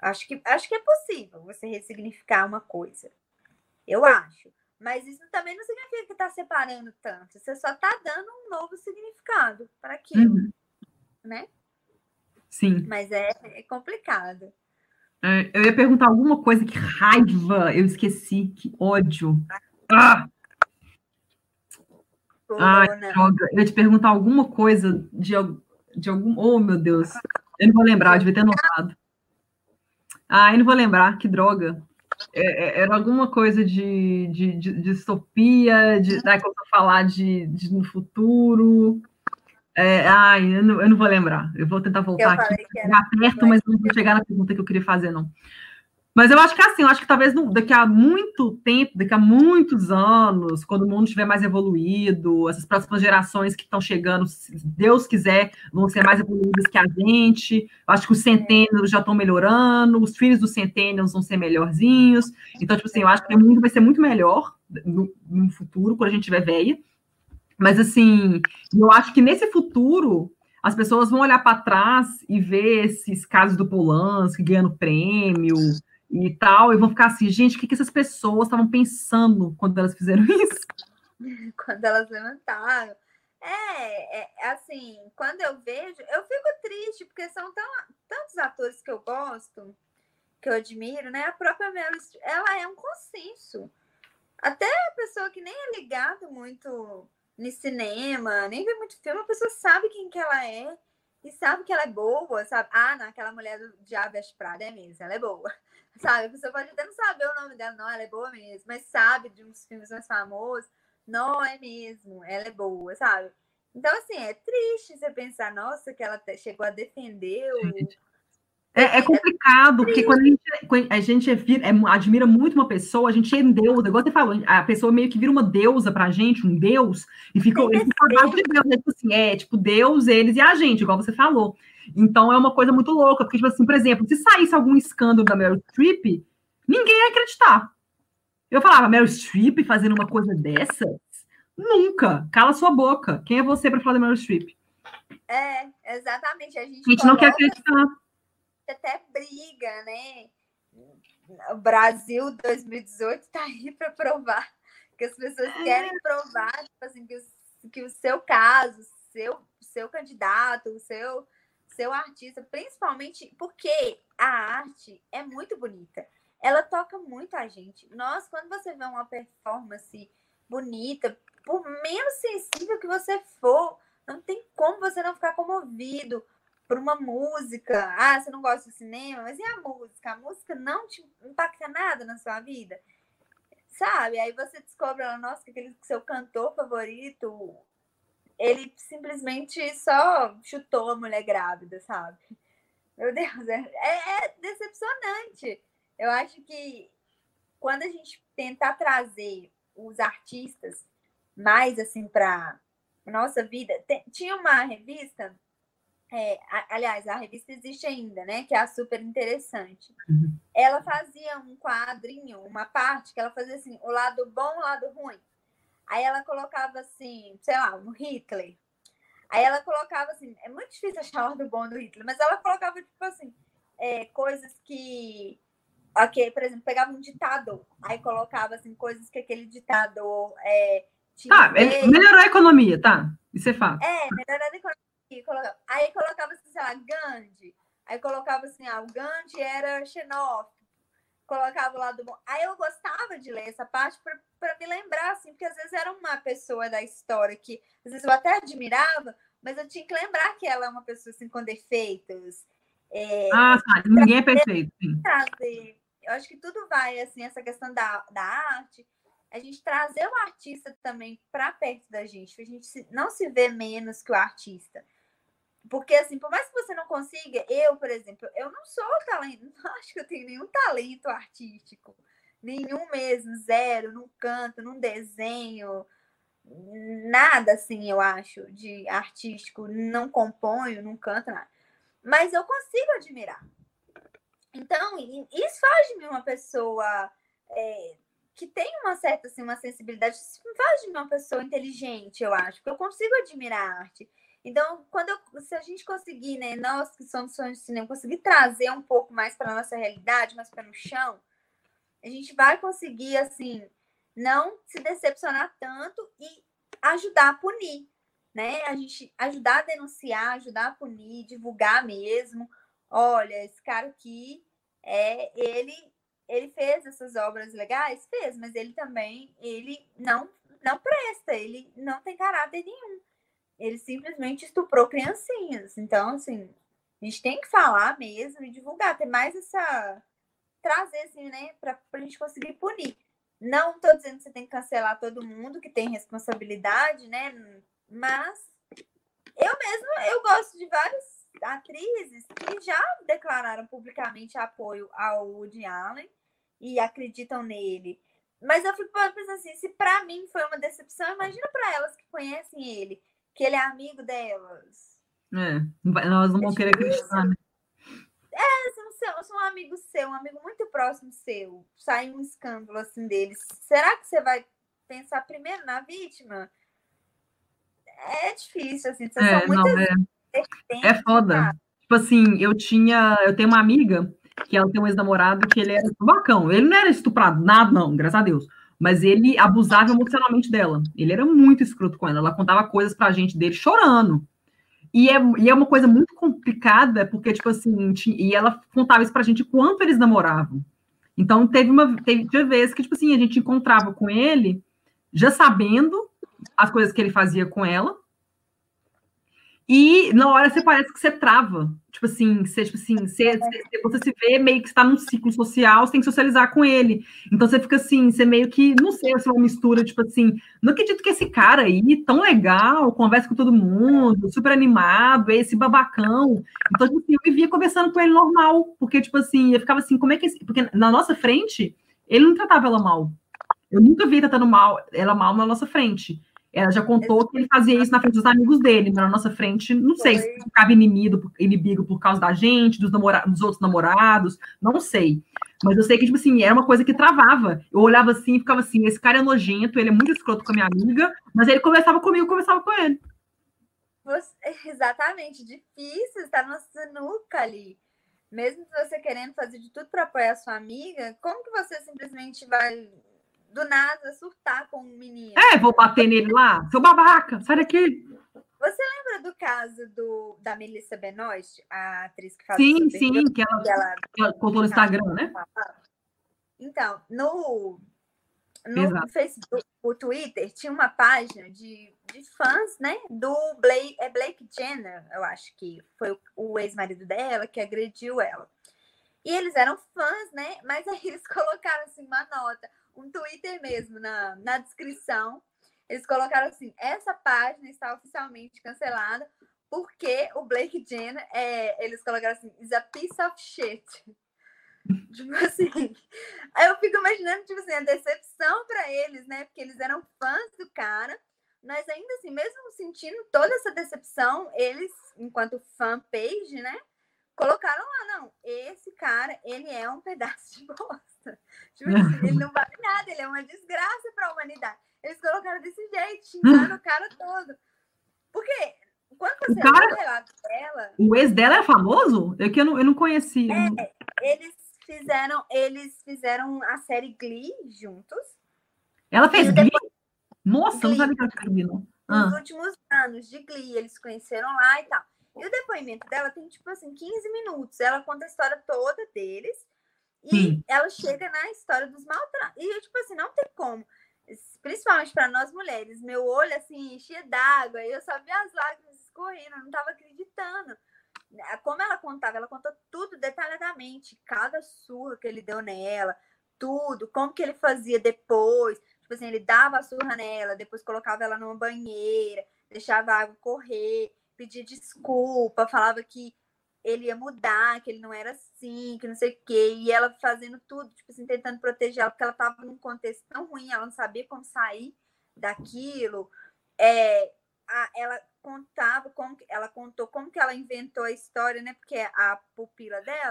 Acho que, acho que é possível você ressignificar uma coisa. Eu acho. Mas isso também não significa que está separando tanto. Você só está dando um novo significado para aquilo. Uhum. Né? Sim. Mas é, é complicado. É, eu ia perguntar alguma coisa, que raiva! Eu esqueci, que ódio. Ah! Ai, droga. Eu ia te perguntar alguma coisa de, de algum. Oh, meu Deus. Eu não vou lembrar, eu devia ter anotado. Ah, eu não vou lembrar, que droga. É, é era alguma coisa de, de, de, de distopia, de, né, como falar de, de no futuro. É, ai, eu não, eu não, vou lembrar. Eu vou tentar voltar aqui. Chegar perto, mas não vou chegar na pergunta que eu queria fazer, não. Mas eu acho que assim, eu acho que talvez daqui a muito tempo, daqui a muitos anos, quando o mundo estiver mais evoluído, essas próximas gerações que estão chegando, se Deus quiser, vão ser mais evoluídas que a gente. Eu acho que os centênios já estão melhorando, os filhos dos centênios vão ser melhorzinhos. Então, tipo assim, eu acho que o mundo vai ser muito melhor no, no futuro, quando a gente tiver velha. Mas assim, eu acho que nesse futuro as pessoas vão olhar para trás e ver esses casos do Polanski ganhando prêmio, e tal, e vão ficar assim, gente, o que, que essas pessoas estavam pensando quando elas fizeram <laughs> isso? Quando elas levantaram. É, é, é, assim, quando eu vejo, eu fico triste, porque são tão, tantos atores que eu gosto, que eu admiro, né? A própria Meryl Streep, ela é um consenso. Até a pessoa que nem é ligado muito no cinema, nem vê muito filme, a pessoa sabe quem que ela é e sabe que ela é boa, sabe? Ah, não, aquela mulher do Diabo Prada é mesmo, ela é boa sabe? A pessoa pode até não saber o nome dela, não, ela é boa mesmo, mas sabe de uns filmes mais famosos, não é mesmo, ela é boa, sabe? Então, assim, é triste você pensar, nossa, que ela chegou a defender o. É, é complicado, é porque quando a gente, a gente é, admira muito uma pessoa, a gente é deusa, igual você falou, a pessoa meio que vira uma deusa pra gente, um deus, e fica, ficam de Deus, né? tipo assim, é, tipo, Deus, eles e a gente, igual você falou. Então é uma coisa muito louca, porque, tipo assim, por exemplo, se saísse algum escândalo da Meryl Streep, ninguém ia acreditar. Eu falava, Meryl Streep fazendo uma coisa dessa? Nunca. Cala sua boca. Quem é você para falar da Meryl Streep? É, exatamente. A gente, a gente não quer acreditar. Até briga, né? O Brasil 2018 está aí para provar. Que as pessoas é. querem provar tipo assim, que, o, que o seu caso, seu, seu candidato, o seu seu artista, principalmente porque a arte é muito bonita. Ela toca muito a gente. Nós, quando você vê uma performance bonita, por menos sensível que você for, não tem como você não ficar comovido por uma música. Ah, você não gosta de cinema, mas e a música? A música não te impacta nada na sua vida. Sabe? Aí você descobre, nossa, que aquele seu cantor favorito ele simplesmente só chutou a mulher grávida, sabe? Meu Deus, é, é, é decepcionante. Eu acho que quando a gente tentar trazer os artistas mais assim para nossa vida, tem, tinha uma revista, é, aliás, a revista existe ainda, né? Que é a super interessante. Uhum. Ela fazia um quadrinho, uma parte que ela fazia assim, o lado bom, o lado ruim. Aí ela colocava assim, sei lá, no Hitler. Aí ela colocava assim, é muito difícil achar o lado bom do Hitler, mas ela colocava, tipo assim, é, coisas que. Ok, por exemplo, pegava um ditador, aí colocava assim, coisas que aquele ditador. É, tinha ah, melhorou a economia, tá? Isso é fato. É, melhorou a economia. Aí colocava assim, sei lá, Gandhi. Aí colocava assim, ah, o Gandhi era xenófobo colocava o lado bom. Aí eu gostava de ler essa parte para me lembrar, assim, porque às vezes era uma pessoa da história que às vezes eu até admirava, mas eu tinha que lembrar que ela é uma pessoa assim com defeitos. É, ah, tá. Ninguém é perfeito. Trazer, eu acho que tudo vai, assim, essa questão da, da arte, a gente trazer o artista também para perto da gente, a gente não se vê menos que o artista. Porque, assim, por mais que você não consiga, eu, por exemplo, eu não sou talento, <laughs> não acho que eu tenho nenhum talento artístico. Nenhum mesmo, zero, num canto, num desenho, nada assim, eu acho, de artístico. Não componho, não canto, nada. Mas eu consigo admirar. Então, isso faz de mim uma pessoa é, que tem uma certa assim, uma sensibilidade, isso faz de mim uma pessoa inteligente, eu acho, porque eu consigo admirar a arte. Então, quando eu, se a gente conseguir, né, nós que somos fãs de cinema, conseguir trazer um pouco mais para a nossa realidade, mais para no chão, a gente vai conseguir, assim, não se decepcionar tanto e ajudar a punir, né? A gente ajudar a denunciar, ajudar a punir, divulgar mesmo. Olha, esse cara aqui, é, ele, ele fez essas obras legais? Fez, mas ele também, ele não, não presta, ele não tem caráter nenhum ele simplesmente estuprou criancinhas. Então, assim, a gente tem que falar mesmo e divulgar, ter mais essa. Trazer, assim, né, para a gente conseguir punir. Não estou dizendo que você tem que cancelar todo mundo que tem responsabilidade, né? Mas eu mesmo, eu gosto de vários atrizes que já declararam publicamente apoio ao Woody Allen e acreditam nele. Mas eu fico pensando assim, se para mim foi uma decepção, imagina para elas que conhecem ele, que ele é amigo delas. É, nós não vamos querer acreditar, né? Se um, se um amigo seu, um amigo muito próximo seu, sai um escândalo assim deles, será que você vai pensar primeiro na vítima? É difícil, assim, você é, não, é. é foda. Tipo assim, eu tinha, eu tenho uma amiga que ela tem um ex-namorado que ele era bacão. Ele não era estuprado, nada, não, graças a Deus. Mas ele abusava emocionalmente dela. Ele era muito escroto com ela. Ela contava coisas pra gente dele chorando. E é, e é uma coisa muito complicada, porque, tipo assim, e ela contava isso pra gente quanto eles namoravam. Então, teve uma teve, vezes que, tipo assim, a gente encontrava com ele, já sabendo as coisas que ele fazia com ela, e na hora você parece que você trava. Tipo assim, você, tipo assim, você, você se vê meio que está num ciclo social, você tem que socializar com ele. Então você fica assim, você meio que, não sei, se é uma mistura, tipo assim, não acredito que esse cara aí, tão legal, conversa com todo mundo, super animado, esse babacão. Então, tipo assim, eu vivia conversando com ele normal, porque, tipo assim, eu ficava assim, como é que. Porque na nossa frente, ele não tratava ela mal. Eu nunca vi tratando mal, ela mal na nossa frente. Ela já contou que ele fazia isso na frente dos amigos dele, na nossa frente, não sei se ficava inimigo, inimigo por causa da gente, dos, namora dos outros namorados, não sei. Mas eu sei que, tipo assim, era uma coisa que travava. Eu olhava assim e ficava assim, esse cara é nojento, ele é muito escroto com a minha amiga, mas ele conversava comigo, eu conversava com ele. Você, exatamente, difícil estar na sinuca ali. Mesmo você querendo fazer de tudo para apoiar a sua amiga, como que você simplesmente vai do nada surtar com um menino. É, vou bater nele lá. Seu babaca, sai daqui. Você lembra do caso do, da Melissa Benoist, a atriz que faz Sim, sim, que ela, ela, ela contou no Instagram, né? Então, no, no Facebook, o Twitter, tinha uma página de, de fãs, né? Do Blake, é Blake Jenner, eu acho que foi o, o ex-marido dela que agrediu ela. E eles eram fãs, né? Mas aí eles <laughs> colocaram assim uma nota um Twitter mesmo na, na descrição. Eles colocaram assim: essa página está oficialmente cancelada porque o Blake Jenner, é, eles colocaram assim, is a piece of shit. <laughs> Tipo assim, eu fico imaginando, tipo assim, a decepção para eles, né? Porque eles eram fãs do cara, mas ainda assim, mesmo sentindo toda essa decepção, eles, enquanto fanpage, né? Colocaram lá, não, esse cara, ele é um pedaço de bosta. <laughs> Tipo assim, ele não vale nada, ele é uma desgraça para a humanidade. Eles colocaram desse jeito, xingando o cara todo. Porque quando você o cara, o relato dela. O ex dela é famoso? É que eu não, eu não conhecia. É, eles fizeram, eles fizeram a série Glee juntos. Ela fez Glee? Depois, Nossa, Glee, não sabia que ela Glee, não. Nos ah. últimos anos de Glee, eles se conheceram lá e tal. E o depoimento dela tem, tipo assim, 15 minutos. Ela conta a história toda deles. E Sim. ela chega na história dos maltratos. E, tipo assim, não tem como. Principalmente para nós mulheres. Meu olho, assim, enchia d'água. E eu só via as lágrimas escorrendo. Eu não estava acreditando. Como ela contava, ela contou tudo detalhadamente. Cada surra que ele deu nela. Tudo. Como que ele fazia depois. Tipo assim, ele dava a surra nela. Depois colocava ela numa banheira. Deixava a água correr. Pedia desculpa. Falava que ele ia mudar, que ele não era assim, que não sei o quê. E ela fazendo tudo, tipo assim, tentando proteger ela, porque ela estava num contexto tão ruim, ela não sabia como sair daquilo. É, a, ela contava como ela contou como que ela inventou a história, né? Porque a pupila dela.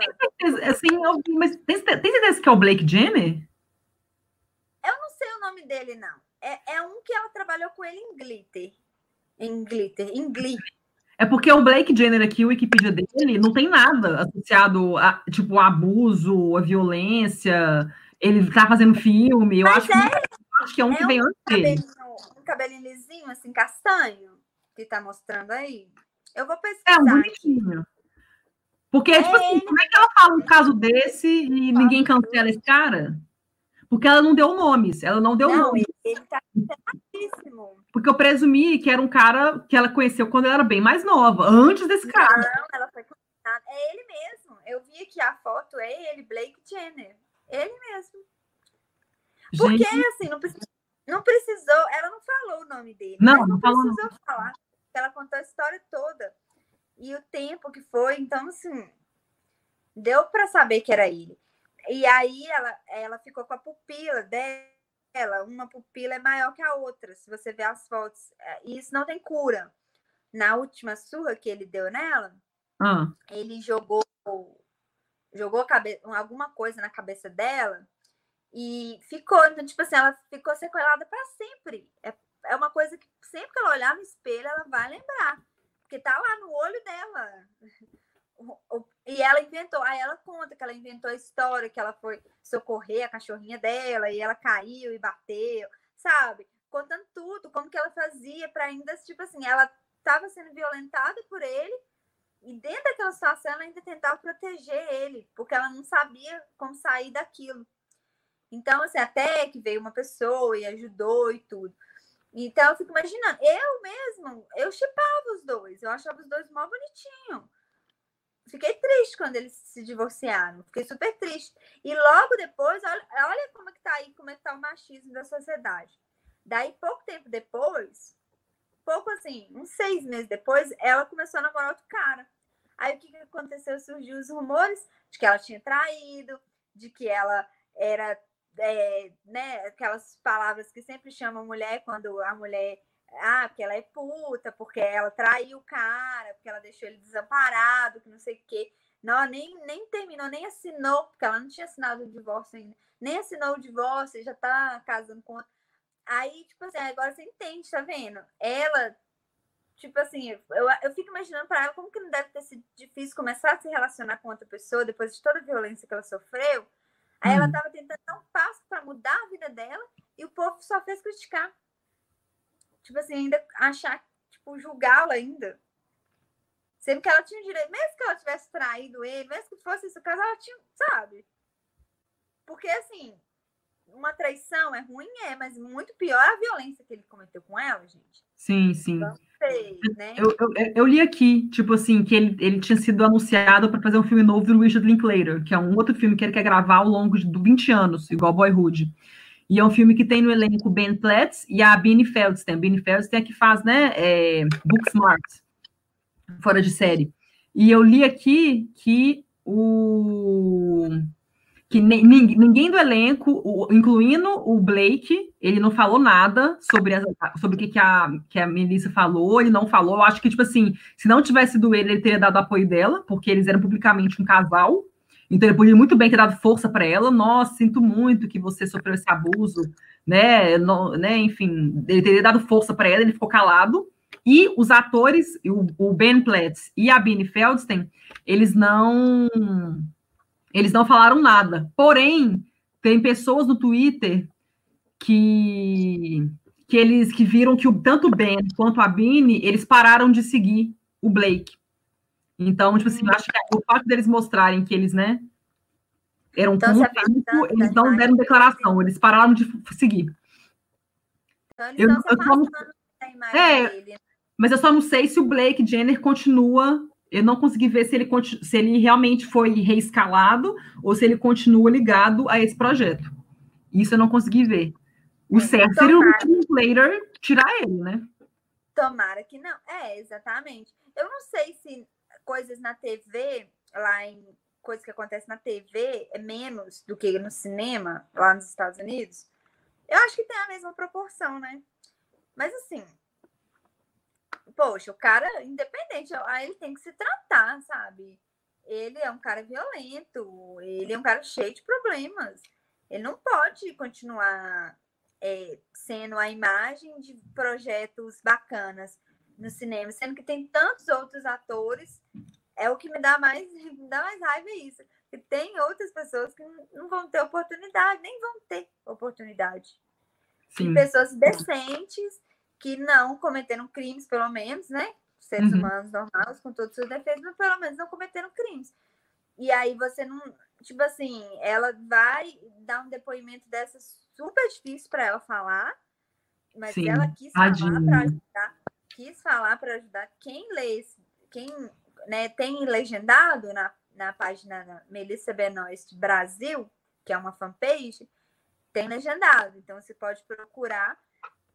Assim, mas tem, tem certeza que é o Blake Jenner? Eu não sei o nome dele, não. É, é um que ela trabalhou com ele em Glitter. Em Glitter, em Glee. É porque o Blake Jenner aqui, o Wikipedia dele, não tem nada associado a, tipo, a abuso, a violência. Ele tá fazendo filme. Eu acho, é, que, acho que é um é que vem um antes dele. Um cabelinho lisinho, assim, castanho, que tá mostrando aí. Eu vou pesquisar. É, um bonitinho. Porque, é, tipo assim, como é que ela fala um caso desse e ninguém cancela esse cara? Porque ela não deu nomes, ela não deu não, nomes. Ele tá Porque eu presumi que era um cara que ela conheceu quando ela era bem mais nova, antes desse cara. Não, ela foi. É ele mesmo. Eu vi que a foto é ele, Blake Jenner. Ele mesmo. Porque, Gente... assim, não, precisou, não precisou, ela não falou o nome dele. Não, não, não precisou não. falar. Ela contou a história toda. e o tempo que foi. Então, assim, deu para saber que era ele. E aí ela, ela ficou com a pupila dela, uma pupila é maior que a outra, se você ver as fotos. É, e isso não tem cura. Na última surra que ele deu nela, ah. ele jogou jogou cabe... alguma coisa na cabeça dela e ficou. Então, tipo assim, ela ficou sequelada para sempre. É, é uma coisa que sempre que ela olhar no espelho, ela vai lembrar. Porque tá lá no olho dela. E ela inventou, aí ela conta que ela inventou a história, que ela foi socorrer a cachorrinha dela e ela caiu e bateu, sabe? Contando tudo, como que ela fazia para ainda, tipo assim, ela estava sendo violentada por ele e dentro daquela situação ela ainda tentava proteger ele, porque ela não sabia como sair daquilo. Então, assim, até que veio uma pessoa e ajudou e tudo. Então, eu fico imaginando, eu mesmo, eu chipava os dois, eu achava os dois mó bonitinho. Fiquei triste quando eles se divorciaram, fiquei super triste. E logo depois, olha, olha como é que tá aí, como é que tá o machismo da sociedade. Daí, pouco tempo depois, pouco assim, uns seis meses depois, ela começou a namorar outro cara. Aí o que, que aconteceu? Surgiu os rumores de que ela tinha traído, de que ela era é, né, aquelas palavras que sempre chamam mulher quando a mulher. Ah, porque ela é puta, porque ela traiu o cara, porque ela deixou ele desamparado, que não sei o quê. Não, nem, nem terminou, nem assinou, porque ela não tinha assinado o divórcio ainda. Nem assinou o divórcio, já tá casando com. Aí, tipo assim, agora você entende, tá vendo? Ela, tipo assim, eu, eu fico imaginando para ela como que não deve ter sido difícil começar a se relacionar com outra pessoa depois de toda a violência que ela sofreu Aí ela estava hum. tentando dar um passo para mudar a vida dela e o povo só fez criticar. Tipo assim, ainda achar, tipo, julgá-la ainda. Sendo que ela tinha direito, mesmo que ela tivesse traído ele, mesmo que fosse isso o caso, ela tinha, sabe? Porque assim, uma traição é ruim, é, mas muito pior a violência que ele cometeu com ela, gente. Sim, sim. Então, né? eu, eu, eu, li aqui, tipo assim, que ele, ele tinha sido anunciado para fazer um filme novo do Richard Linklater, que é um outro filme que ele quer gravar ao longo de 20 anos, igual Boyhood. E é um filme que tem no elenco Ben Platt e a Beanie Feldstein. A Beanie Feldstein é que faz, né, é, Booksmart, fora de série. E eu li aqui que o que ninguém do elenco, incluindo o Blake, ele não falou nada sobre, a, sobre o que, a, que a Melissa falou, ele não falou. Eu acho que, tipo assim, se não tivesse sido ele, ele teria dado apoio dela, porque eles eram publicamente um casal. Então ele podia muito bem ter dado força para ela. Nossa, sinto muito que você sofreu esse abuso, né? No, né? Enfim, ele teria dado força para ela, ele ficou calado. E os atores, o, o Ben Platt e a Beanie Feldstein, eles não eles não falaram nada. Porém, tem pessoas no Twitter que que eles que viram que o, tanto o Ben quanto a Bini, eles pararam de seguir o Blake. Então, tipo assim, acho que o fato deles mostrarem que eles, né, eram então, um tempo, eles não deram declaração, eles pararam de seguir. Então, eles eu, eu não, é, dele. Né? Mas eu só não sei se o Blake Jenner continua eu não consegui ver se ele, se ele realmente foi reescalado ou se ele continua ligado a esse projeto. Isso eu não consegui ver. O é, certo seria o Linklater tirar ele, né? Tomara que não. É, exatamente. Eu não sei se coisas na TV, lá em coisas que acontecem na TV, é menos do que no cinema, lá nos Estados Unidos. Eu acho que tem a mesma proporção, né? Mas assim, poxa, o cara, independente, ele tem que se tratar, sabe? Ele é um cara violento, ele é um cara cheio de problemas. Ele não pode continuar é, sendo a imagem de projetos bacanas no cinema, sendo que tem tantos outros atores. É o que me dá mais, me dá mais raiva isso. Que tem outras pessoas que não vão ter oportunidade, nem vão ter oportunidade. Sim. pessoas decentes que não cometeram crimes, pelo menos, né? Seres uhum. humanos normais, com todos os seus defeitos, mas pelo menos não cometeram crimes. E aí você não. Tipo assim, ela vai dar um depoimento dessa super difícil para ela falar, mas Sim, ela quis falar para ajudar, quis falar para ajudar quem lê, quem né, tem legendado na, na página Melissa Benoist Brasil, que é uma fanpage, tem legendado. Então você pode procurar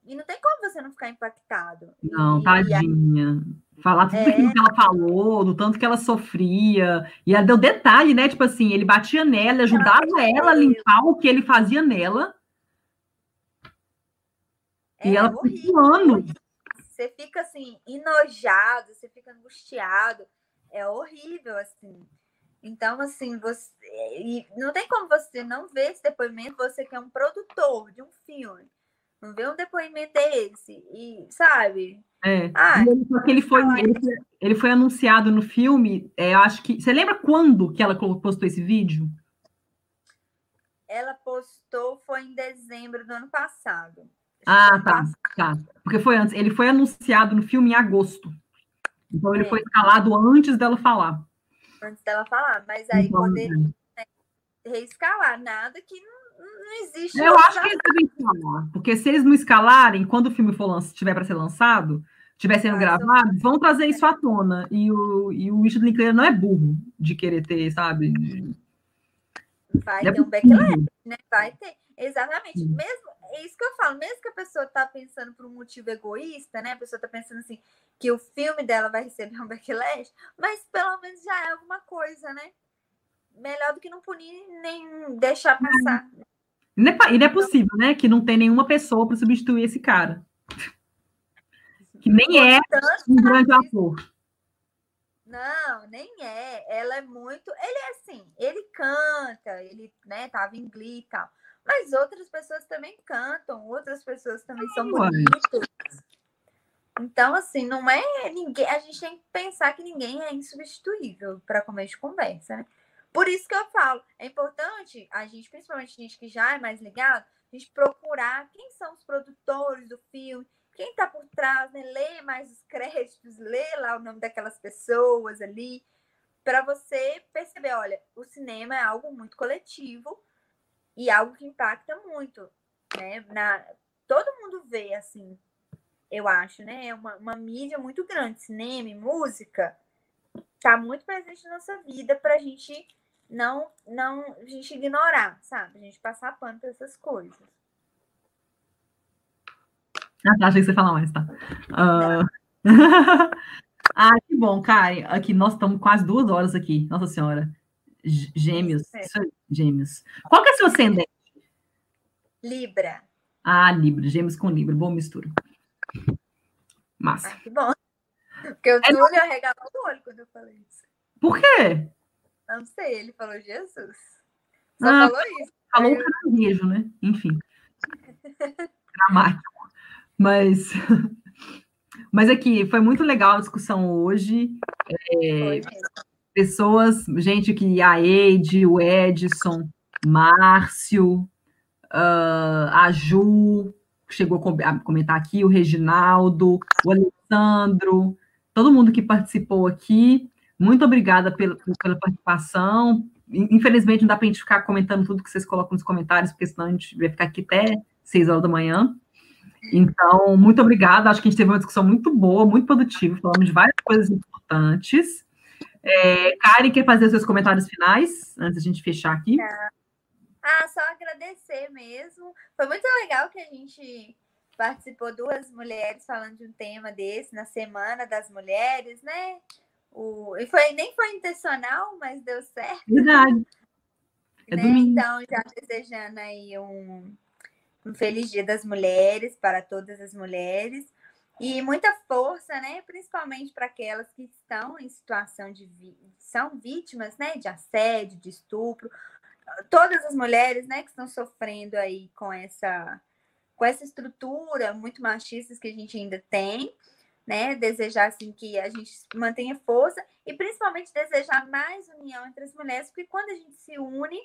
E não tem como você não ficar impactado. Não, e, tadinha. E Falar tudo é... aquilo que ela falou, do tanto que ela sofria. E ela deu detalhe, né? Tipo assim, ele batia nela, ajudava ela a limpar o que ele fazia nela. É, e ela por anos. Você fica assim, enojado, você fica angustiado. É horrível, assim. Então, assim, você. E não tem como você não ver esse depoimento, você que é um produtor de um filme não vê um depoimento desse. E, sabe? É. Ah, ele, foi, ele, foi, ele foi anunciado no filme, é, acho que. Você lembra quando que ela postou esse vídeo? Ela postou foi em dezembro do ano passado. Ah, tá, passado. tá. Porque foi antes. Ele foi anunciado no filme em agosto. Então ele é. foi escalado antes dela falar. Antes dela falar, mas aí então, poderia né, reescalar, nada que não não existe. Eu acho que eles devem escalar, porque se eles não escalarem, quando o filme for tiver para ser lançado, estiver sendo ah, gravado, então... vão trazer isso à tona. E o, e o Richard Linklater não é burro de querer ter, sabe? Vai é ter um backlash, né? Vai ter. Exatamente. Mesmo, é isso que eu falo, mesmo que a pessoa tá pensando por um motivo egoísta, né? A pessoa tá pensando assim, que o filme dela vai receber um backlash, mas pelo menos já é alguma coisa, né? Melhor do que não punir nem deixar passar. E não, é, e não é possível, né? Que não tem nenhuma pessoa para substituir esse cara. Que nem é um grande ator. Não, nem é. Ela é muito. Ele é assim, ele canta, ele né, tava em Glee e tal. Mas outras pessoas também cantam, outras pessoas também são bonitas. Então, assim, não é ninguém. A gente tem que pensar que ninguém é insubstituível para comer de conversa, né? Por isso que eu falo, é importante a gente, principalmente a gente que já é mais ligado, a gente procurar quem são os produtores do filme, quem está por trás, né? Ler mais os créditos, ler lá o nome daquelas pessoas ali, para você perceber, olha, o cinema é algo muito coletivo e algo que impacta muito, né? Na, todo mundo vê assim, eu acho, né? É uma, uma mídia muito grande, cinema música, tá muito presente na nossa vida para a gente não, não a gente ignorar, sabe? A gente passar pano para essas coisas. Ah, tá, achei que você falar mais, tá? Uh... <laughs> ah, que bom, Karen. Aqui, nós estamos quase duas horas aqui. Nossa Senhora. Gêmeos. É. Gêmeos. Qual que é o seu ascendente? Libra. Ah, Libra. Gêmeos com Libra. Boa mistura. Massa. Ah, que bom. Porque o é Túlio arregalou o olho quando eu falei isso. Por quê? Não sei, ele falou Jesus. Só ah, falou isso. Falou eu... caranguejo, né? Enfim. <laughs> Dramático. Mas, <laughs> mas aqui, foi muito legal a discussão hoje. É, pessoas, gente que a Eide, o Edson, Márcio, uh, a Ju, chegou a comentar aqui, o Reginaldo, o Alessandro, todo mundo que participou aqui. Muito obrigada pela, pela participação. Infelizmente, não dá para a gente ficar comentando tudo que vocês colocam nos comentários, porque senão a gente vai ficar aqui até seis horas da manhã. Então, muito obrigada. Acho que a gente teve uma discussão muito boa, muito produtiva, falamos de várias coisas importantes. É, Karen, quer fazer os seus comentários finais, antes da gente fechar aqui? Ah, só agradecer mesmo. Foi muito legal que a gente participou duas mulheres falando de um tema desse na Semana das Mulheres, né? O, e foi, nem foi intencional, mas deu certo. Verdade. É né? Então, já desejando aí um, um feliz Dia das Mulheres para todas as mulheres. E muita força, né? Principalmente para aquelas que estão em situação de são vítimas, né? De assédio, de estupro. Todas as mulheres, né? Que estão sofrendo aí com essa com essa estrutura muito machista que a gente ainda tem né? Desejar assim que a gente mantenha força e principalmente desejar mais união entre as mulheres, porque quando a gente se une,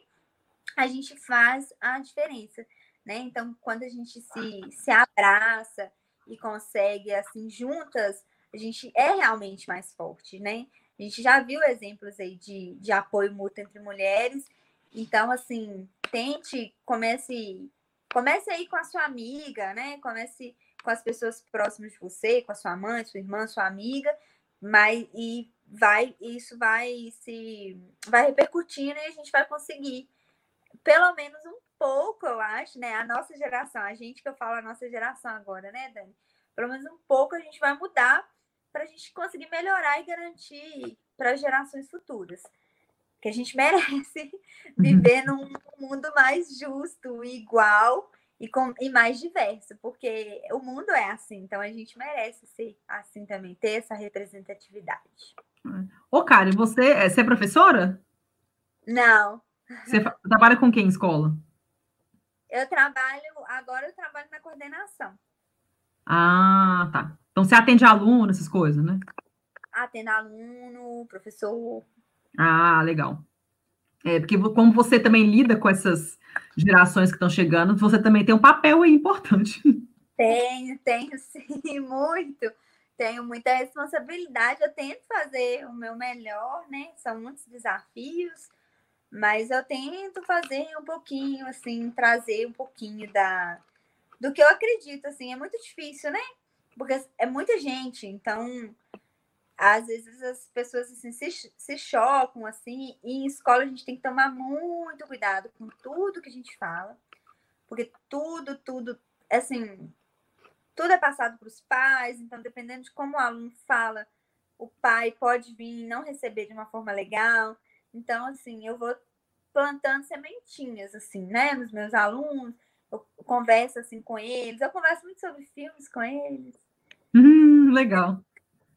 a gente faz a diferença, né? Então, quando a gente se, se abraça e consegue assim juntas, a gente é realmente mais forte, né? A gente já viu exemplos aí de, de apoio mútuo entre mulheres. Então, assim, tente, comece, comece aí com a sua amiga, né? Comece com as pessoas próximas de você, com a sua mãe, sua irmã, sua amiga, mas e vai isso vai se vai repercutindo e a gente vai conseguir pelo menos um pouco, eu acho, né? A nossa geração, a gente que eu falo a nossa geração agora, né, Dani? Pelo menos um pouco a gente vai mudar para a gente conseguir melhorar e garantir para as gerações futuras. Que a gente <laughs> merece viver num mundo mais justo, igual e, com, e mais diverso, porque o mundo é assim, então a gente merece ser assim também, ter essa representatividade. Ô, Karen, você, é, você é professora? Não. Você trabalha com quem em escola? Eu trabalho, agora eu trabalho na coordenação. Ah, tá. Então você atende aluno, essas coisas, né? Atendo aluno, professor. Ah, legal. É, porque como você também lida com essas gerações que estão chegando, você também tem um papel aí importante. Tenho, tenho <laughs> sim, muito. Tenho muita responsabilidade. Eu tento fazer o meu melhor, né? São muitos desafios, mas eu tento fazer um pouquinho, assim, trazer um pouquinho da do que eu acredito, assim. É muito difícil, né? Porque é muita gente, então às vezes as pessoas assim, se, se chocam assim, e em escola a gente tem que tomar muito cuidado com tudo que a gente fala, porque tudo, tudo, assim, tudo é passado para os pais, então dependendo de como o aluno fala, o pai pode vir não receber de uma forma legal. Então, assim, eu vou plantando sementinhas, assim, né, nos meus alunos, eu converso assim com eles, eu converso muito sobre filmes com eles. Hum, legal.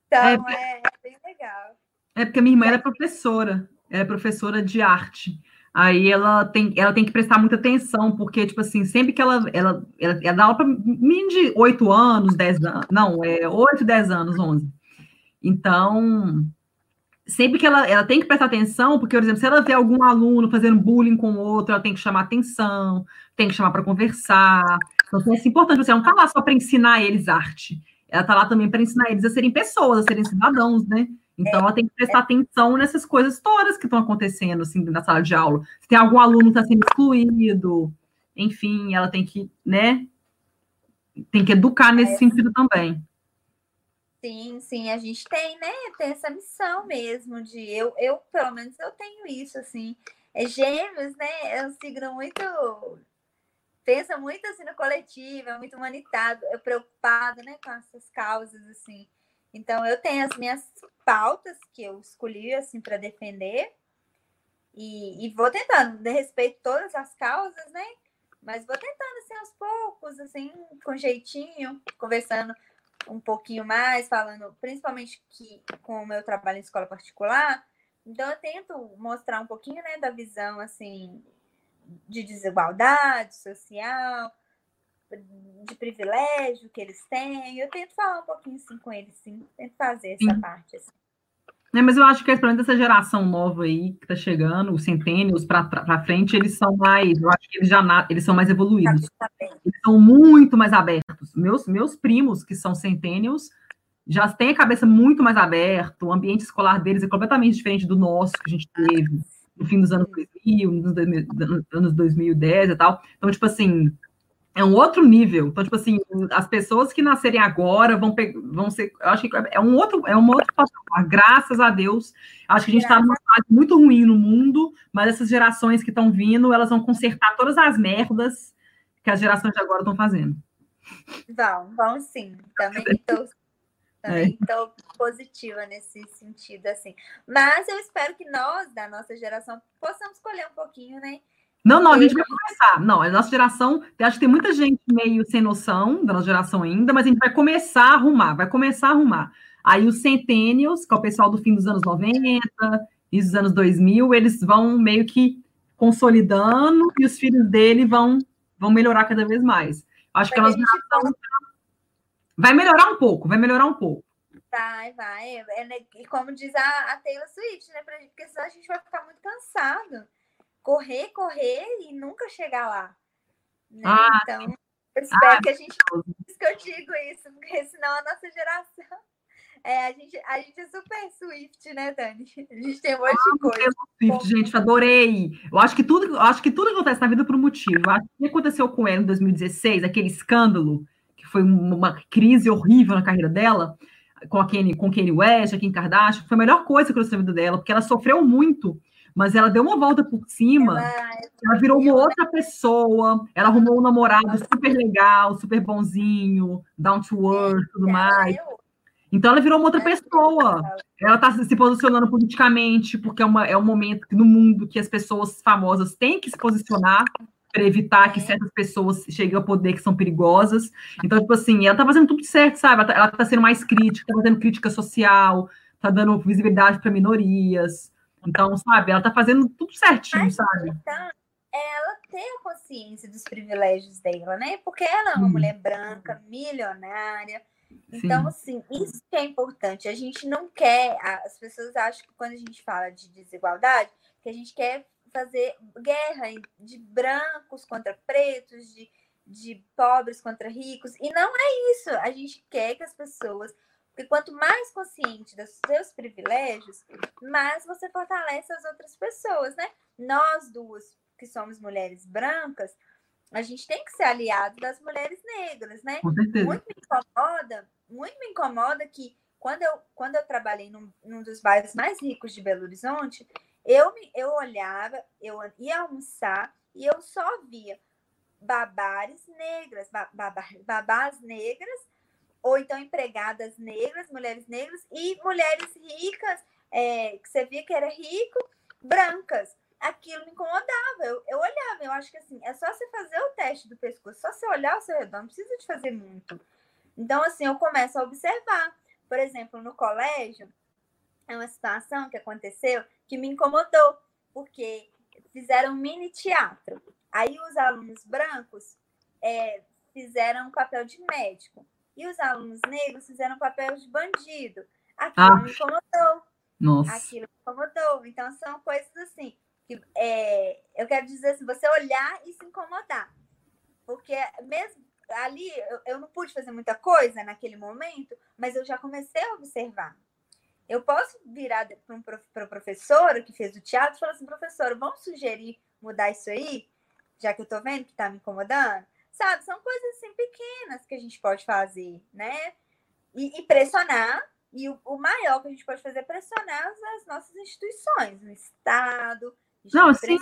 Então, é, é, bem legal. É porque minha irmã era professora, era professora de arte. Aí ela tem, ela tem que prestar muita atenção, porque, tipo assim, sempre que ela, ela, ela, ela dá aula para mim de 8 anos, 10 anos, não, é 8, 10 anos, 11. Então, sempre que ela, ela tem que prestar atenção, porque, por exemplo, se ela vê algum aluno fazendo bullying com outro, ela tem que chamar atenção, tem que chamar para conversar. Então, assim, é importante, você não está lá só para ensinar eles arte ela está lá também para ensinar eles a serem pessoas, a serem cidadãos, né? Então, ela tem que prestar atenção nessas coisas todas que estão acontecendo, assim, na sala de aula. Se tem algum aluno que está sendo excluído, enfim, ela tem que, né? Tem que educar nesse é. sentido também. Sim, sim, a gente tem, né? Tem essa missão mesmo de eu, eu pelo menos eu tenho isso, assim. É gêmeos, né? É um signo muito pensa muito assim no coletivo, é muito humanitado, é preocupado, né, com essas causas assim. Então eu tenho as minhas pautas que eu escolhi assim para defender e, e, vou tentando, de respeito todas as causas, né? Mas vou tentando assim aos poucos, assim, com jeitinho, conversando um pouquinho mais, falando principalmente que com o meu trabalho em escola particular, então eu tento mostrar um pouquinho, né, da visão assim de desigualdade social, de privilégio que eles têm. Eu tento falar um pouquinho assim com eles, sim. Tento fazer essa sim. parte. Assim. É, mas eu acho que, pelo menos, essa geração nova aí que está chegando, os centênios para frente, eles são mais, eu acho que eles já eles são mais evoluídos. Eles são muito mais abertos. Meus, meus primos, que são centênios, já têm a cabeça muito mais aberta, o ambiente escolar deles é completamente diferente do nosso que a gente teve no fim dos anos 2000, nos anos 2010 e tal. Então, tipo assim, é um outro nível. Então, tipo assim, as pessoas que nascerem agora vão, vão ser. Eu acho que é um outro, é um outro patamar. Graças a Deus. Acho que a gente está numa fase muito ruim no mundo, mas essas gerações que estão vindo, elas vão consertar todas as merdas que as gerações de agora estão fazendo. Vão, vão sim. Também <laughs> estou também estou é. positiva nesse sentido, assim. Mas eu espero que nós, da nossa geração, possamos escolher um pouquinho, né? Não, não, a gente vai começar. Não, a nossa geração, acho que tem muita gente meio sem noção da nossa geração ainda, mas a gente vai começar a arrumar, vai começar a arrumar. Aí os centennials, que é o pessoal do fim dos anos 90 e dos anos 2000, eles vão meio que consolidando e os filhos dele vão, vão melhorar cada vez mais. Acho que a nossa geração Vai melhorar um pouco, vai melhorar um pouco. Vai, vai. É, né, e como diz a, a Taylor Swift, né? Porque senão a gente vai ficar muito cansado. Correr, correr e nunca chegar lá. Né? Ah, então, eu espero ah, que a gente. <laughs> Por isso que eu digo isso, porque senão a nossa geração. <laughs> É, a gente, a gente é super Swift, né, Dani? A gente tem um monte de coisa. Swift, gente, adorei. Eu acho que tudo, eu acho que tudo acontece na vida por um motivo. Eu acho que o que aconteceu com ela em 2016, aquele escândalo foi uma crise horrível na carreira dela, com a Kenny, com Kanye West, a Kim Kardashian, foi a melhor coisa que aconteceu na vida dela, porque ela sofreu muito, mas ela deu uma volta por cima, ela, ela virou uma outra pessoa, ela arrumou um namorado super legal, super bonzinho, down to earth, tudo mais. Então ela virou uma outra pessoa. Ela está se posicionando politicamente, porque é, uma, é um momento no mundo que as pessoas famosas têm que se posicionar para evitar que certas pessoas cheguem ao poder que são perigosas. Então, tipo assim, ela está fazendo tudo certo, sabe? Ela está tá sendo mais crítica, está fazendo crítica social, está dando visibilidade para minorias. Então, sabe, ela está fazendo tudo certinho, Mas, sabe? Então, ela tem a consciência dos privilégios dela, né? Porque ela é uma hum. mulher branca, milionária, então, assim, isso que é importante. A gente não quer, as pessoas acham que quando a gente fala de desigualdade, que a gente quer fazer guerra de brancos contra pretos, de, de pobres contra ricos. E não é isso. A gente quer que as pessoas. Porque quanto mais consciente dos seus privilégios, mais você fortalece as outras pessoas, né? Nós duas, que somos mulheres brancas, a gente tem que ser aliado das mulheres negras, né? Muito me incomoda, muito me incomoda que quando eu, quando eu trabalhei num, num dos bairros mais ricos de Belo Horizonte, eu, me, eu olhava, eu ia almoçar e eu só via babares negras, babás negras, ou então empregadas negras, mulheres negras e mulheres ricas, é, que você via que era rico, brancas aquilo me incomodava. Eu, eu olhava, eu acho que assim, é só você fazer o teste do pescoço, só você olhar ao seu redor, não precisa de fazer muito. Então, assim, eu começo a observar. Por exemplo, no colégio, é uma situação que aconteceu que me incomodou, porque fizeram um mini teatro. Aí os alunos brancos é, fizeram um papel de médico. E os alunos negros fizeram papel de bandido. Aquilo ah. me incomodou. Nossa. Aquilo me incomodou. Então, são coisas assim que é, eu quero dizer assim, você olhar e se incomodar. Porque mesmo ali eu, eu não pude fazer muita coisa naquele momento, mas eu já comecei a observar. Eu posso virar para um pro, professor que fez o teatro e falar assim, professor, vamos sugerir mudar isso aí, já que eu estou vendo que está me incomodando? Sabe, são coisas assim pequenas que a gente pode fazer, né? E, e pressionar, e o, o, maior que a gente pode fazer é pressionar as, as nossas instituições, o Estado, não, sim.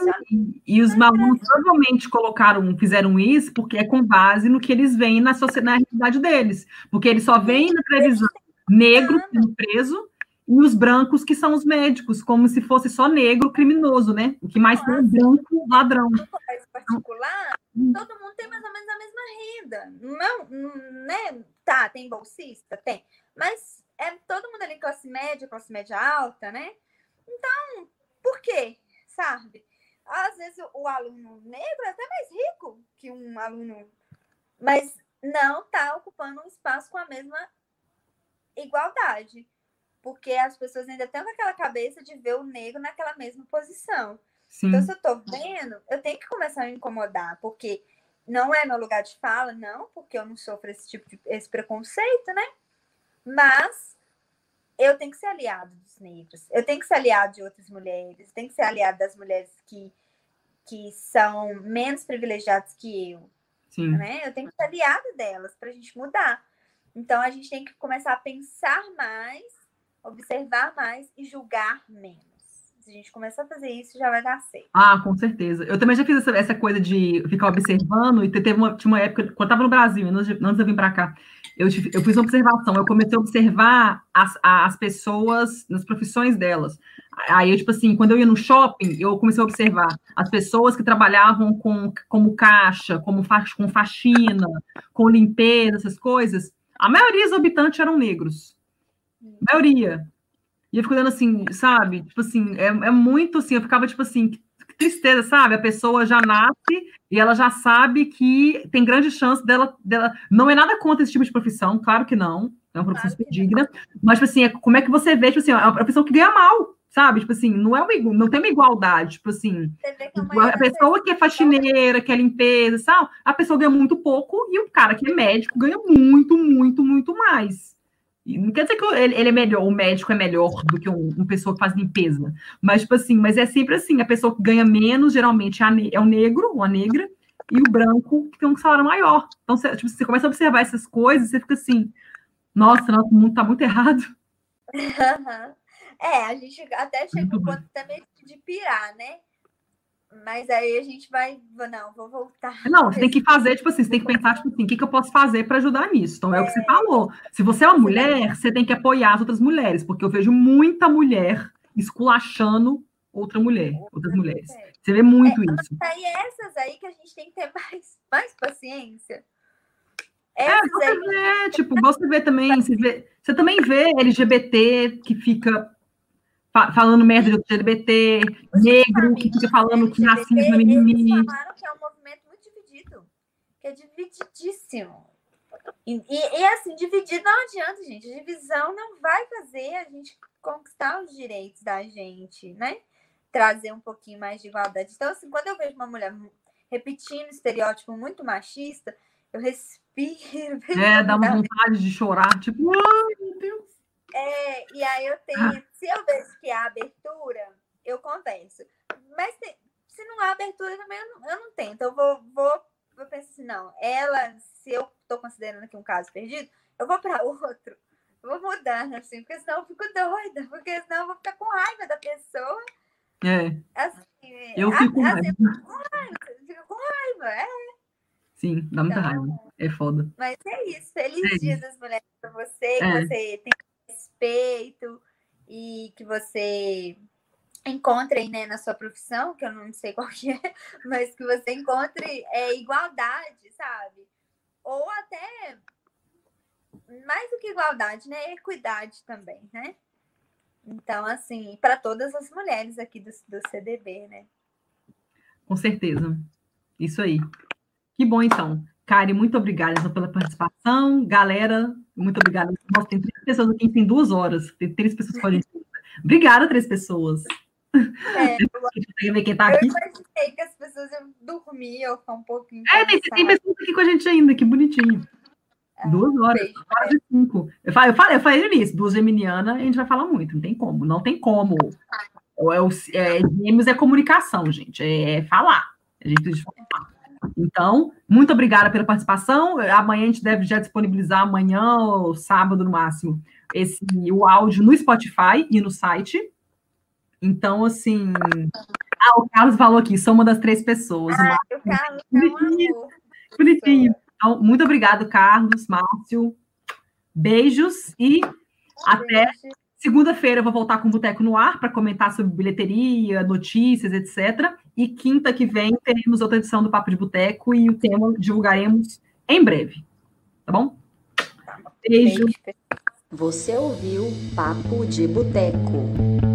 E os malucos provavelmente colocaram, fizeram isso porque é com base no que eles veem na, na realidade deles. Porque eles só veem na televisão negro sendo preso e os brancos que são os médicos, como se fosse só negro criminoso, né? O que mais tem é branco ladrão. Particular, hum. todo mundo tem mais ou menos a mesma renda. Não, né? Tá, tem bolsista? Tem. Mas é todo mundo ali classe média, classe média alta, né? Então, por quê? sabe? Às vezes o, o aluno negro é até mais rico que um aluno, mas não está ocupando um espaço com a mesma igualdade, porque as pessoas ainda têm aquela cabeça de ver o negro naquela mesma posição. Sim. Então, se eu estou vendo, eu tenho que começar a me incomodar, porque não é meu lugar de fala, não, porque eu não sofro esse tipo de esse preconceito, né? Mas eu tenho que ser aliado dos negros, eu tenho que ser aliado de outras mulheres, tenho que ser aliado das mulheres que, que são menos privilegiadas que eu. Sim. Né? Eu tenho que ser aliado delas para a gente mudar. Então a gente tem que começar a pensar mais, observar mais e julgar menos se a gente começar a fazer isso, já vai dar certo. Ah, com certeza. Eu também já fiz essa, essa coisa de ficar observando, e teve uma, tinha uma época, quando eu estava no Brasil, antes de, eu vir para cá, eu, eu fiz uma observação, eu comecei a observar as, as pessoas nas profissões delas. Aí, eu, tipo assim, quando eu ia no shopping, eu comecei a observar as pessoas que trabalhavam com, como caixa, como fa, com faxina, com limpeza, essas coisas. A maioria dos habitantes eram negros. A maioria. E eu fico dando assim, sabe? Tipo assim, é, é muito assim, eu ficava tipo assim, que tristeza, sabe? A pessoa já nasce e ela já sabe que tem grande chance dela, dela. Não é nada contra esse tipo de profissão, claro que não. É uma profissão claro digna. Mas, tipo assim, é, como é que você vê, tipo assim, é uma profissão que ganha mal, sabe? Tipo assim, não é uma, não tem uma igualdade, tipo assim. A pessoa que é faxineira, que é limpeza, sabe? A pessoa ganha muito pouco e o cara que é médico ganha muito, muito, muito mais. Não quer dizer que ele, é melhor, o médico é melhor do que um, uma pessoa que faz limpeza. Mas, tipo assim, mas é sempre assim: a pessoa que ganha menos, geralmente, é, é o negro, ou a negra, e o branco que tem um salário maior. Então, você, tipo, você começa a observar essas coisas, você fica assim, nossa, nosso mundo tá muito errado. <laughs> É, a gente até chega um ponto também de pirar, né? Mas aí a gente vai, não, vou voltar. Não, você tem que fazer, tipo assim, você tem que pensar, tipo assim, o que, que eu posso fazer para ajudar nisso? Então, é, é, o que você falou. Se você é uma mulher, você tem que apoiar as outras mulheres, porque eu vejo muita mulher esculachando outra mulher, outras mulheres. Você vê muito é, isso. Aí essas aí que a gente tem que ter mais, mais paciência. É, essas é, você aí... vê, tipo, você vê também, você, vê, você também vê LGBT que fica falando merda de LGBT, negro, que fica falando que racismo é mimimi. Eles falaram que é um movimento muito dividido, que é divididíssimo. E, e, e, assim, dividir não adianta, gente. A divisão não vai fazer a gente conquistar os direitos da gente, né? Trazer um pouquinho mais de igualdade. Então, assim, quando eu vejo uma mulher repetindo estereótipo muito machista, eu respiro. <laughs> É, dá uma vontade de chorar, tipo, ai, meu Deus. É, e aí eu tenho, se eu vejo que há abertura, eu converso. Mas se não há abertura também, eu não, eu não tento. Eu vou, vou, vou pensar assim, não, ela, se eu estou considerando aqui um caso perdido, eu vou para <laughs> outro. Eu vou mudando, assim, porque senão eu fico doida, porque senão eu vou ficar com raiva da pessoa. É. Assim, eu fico com raiva. Fico com raiva, é. Sim, dá muita então, raiva. É foda. Mas é isso. Feliz é Dia das Mulheres para você, é. que você tem respeito e que você encontre né, na sua profissão, que eu não sei <laughs> qual que é, mas que você encontre é, igualdade, sabe? Ou até mais do que igualdade, né? Equidade também, né? Então, assim, para todas as mulheres aqui do, do CDB, né? Com certeza. Isso aí. Que bom, então. Kari, muito obrigada pela participação. Galera, muito obrigada. Nossa, tem pessoas aqui, tem duas horas. Tem três pessoas com a gente. Obrigada, três pessoas. É, <laughs> eu, ver quem tá aqui. eu imaginei que as pessoas iam dormir ou ficar um pouquinho. É, tem, tem, pessoas aqui com a gente ainda, que bonitinho. É, duas horas, beijo, quase cinco. Eu falei, eu falei, eu falei nisso, duas geminianas, a gente vai falar muito, não tem como, não tem como. É, é, é, é comunicação, gente, é, é falar. A gente precisa falar. Então, muito obrigada pela participação. Amanhã a gente deve já disponibilizar amanhã ou sábado no máximo esse o áudio no Spotify e no site. Então, assim. Ah, o Carlos falou aqui, sou uma das três pessoas. Ah, o Carlos é um Bonitinho. Então, muito obrigado, Carlos, Márcio. Beijos e até segunda-feira eu vou voltar com o Boteco no Ar para comentar sobre bilheteria, notícias, etc. E quinta que vem teremos outra edição do Papo de Boteco e o tema divulgaremos em breve. Tá bom? Beijo. Você ouviu Papo de Boteco.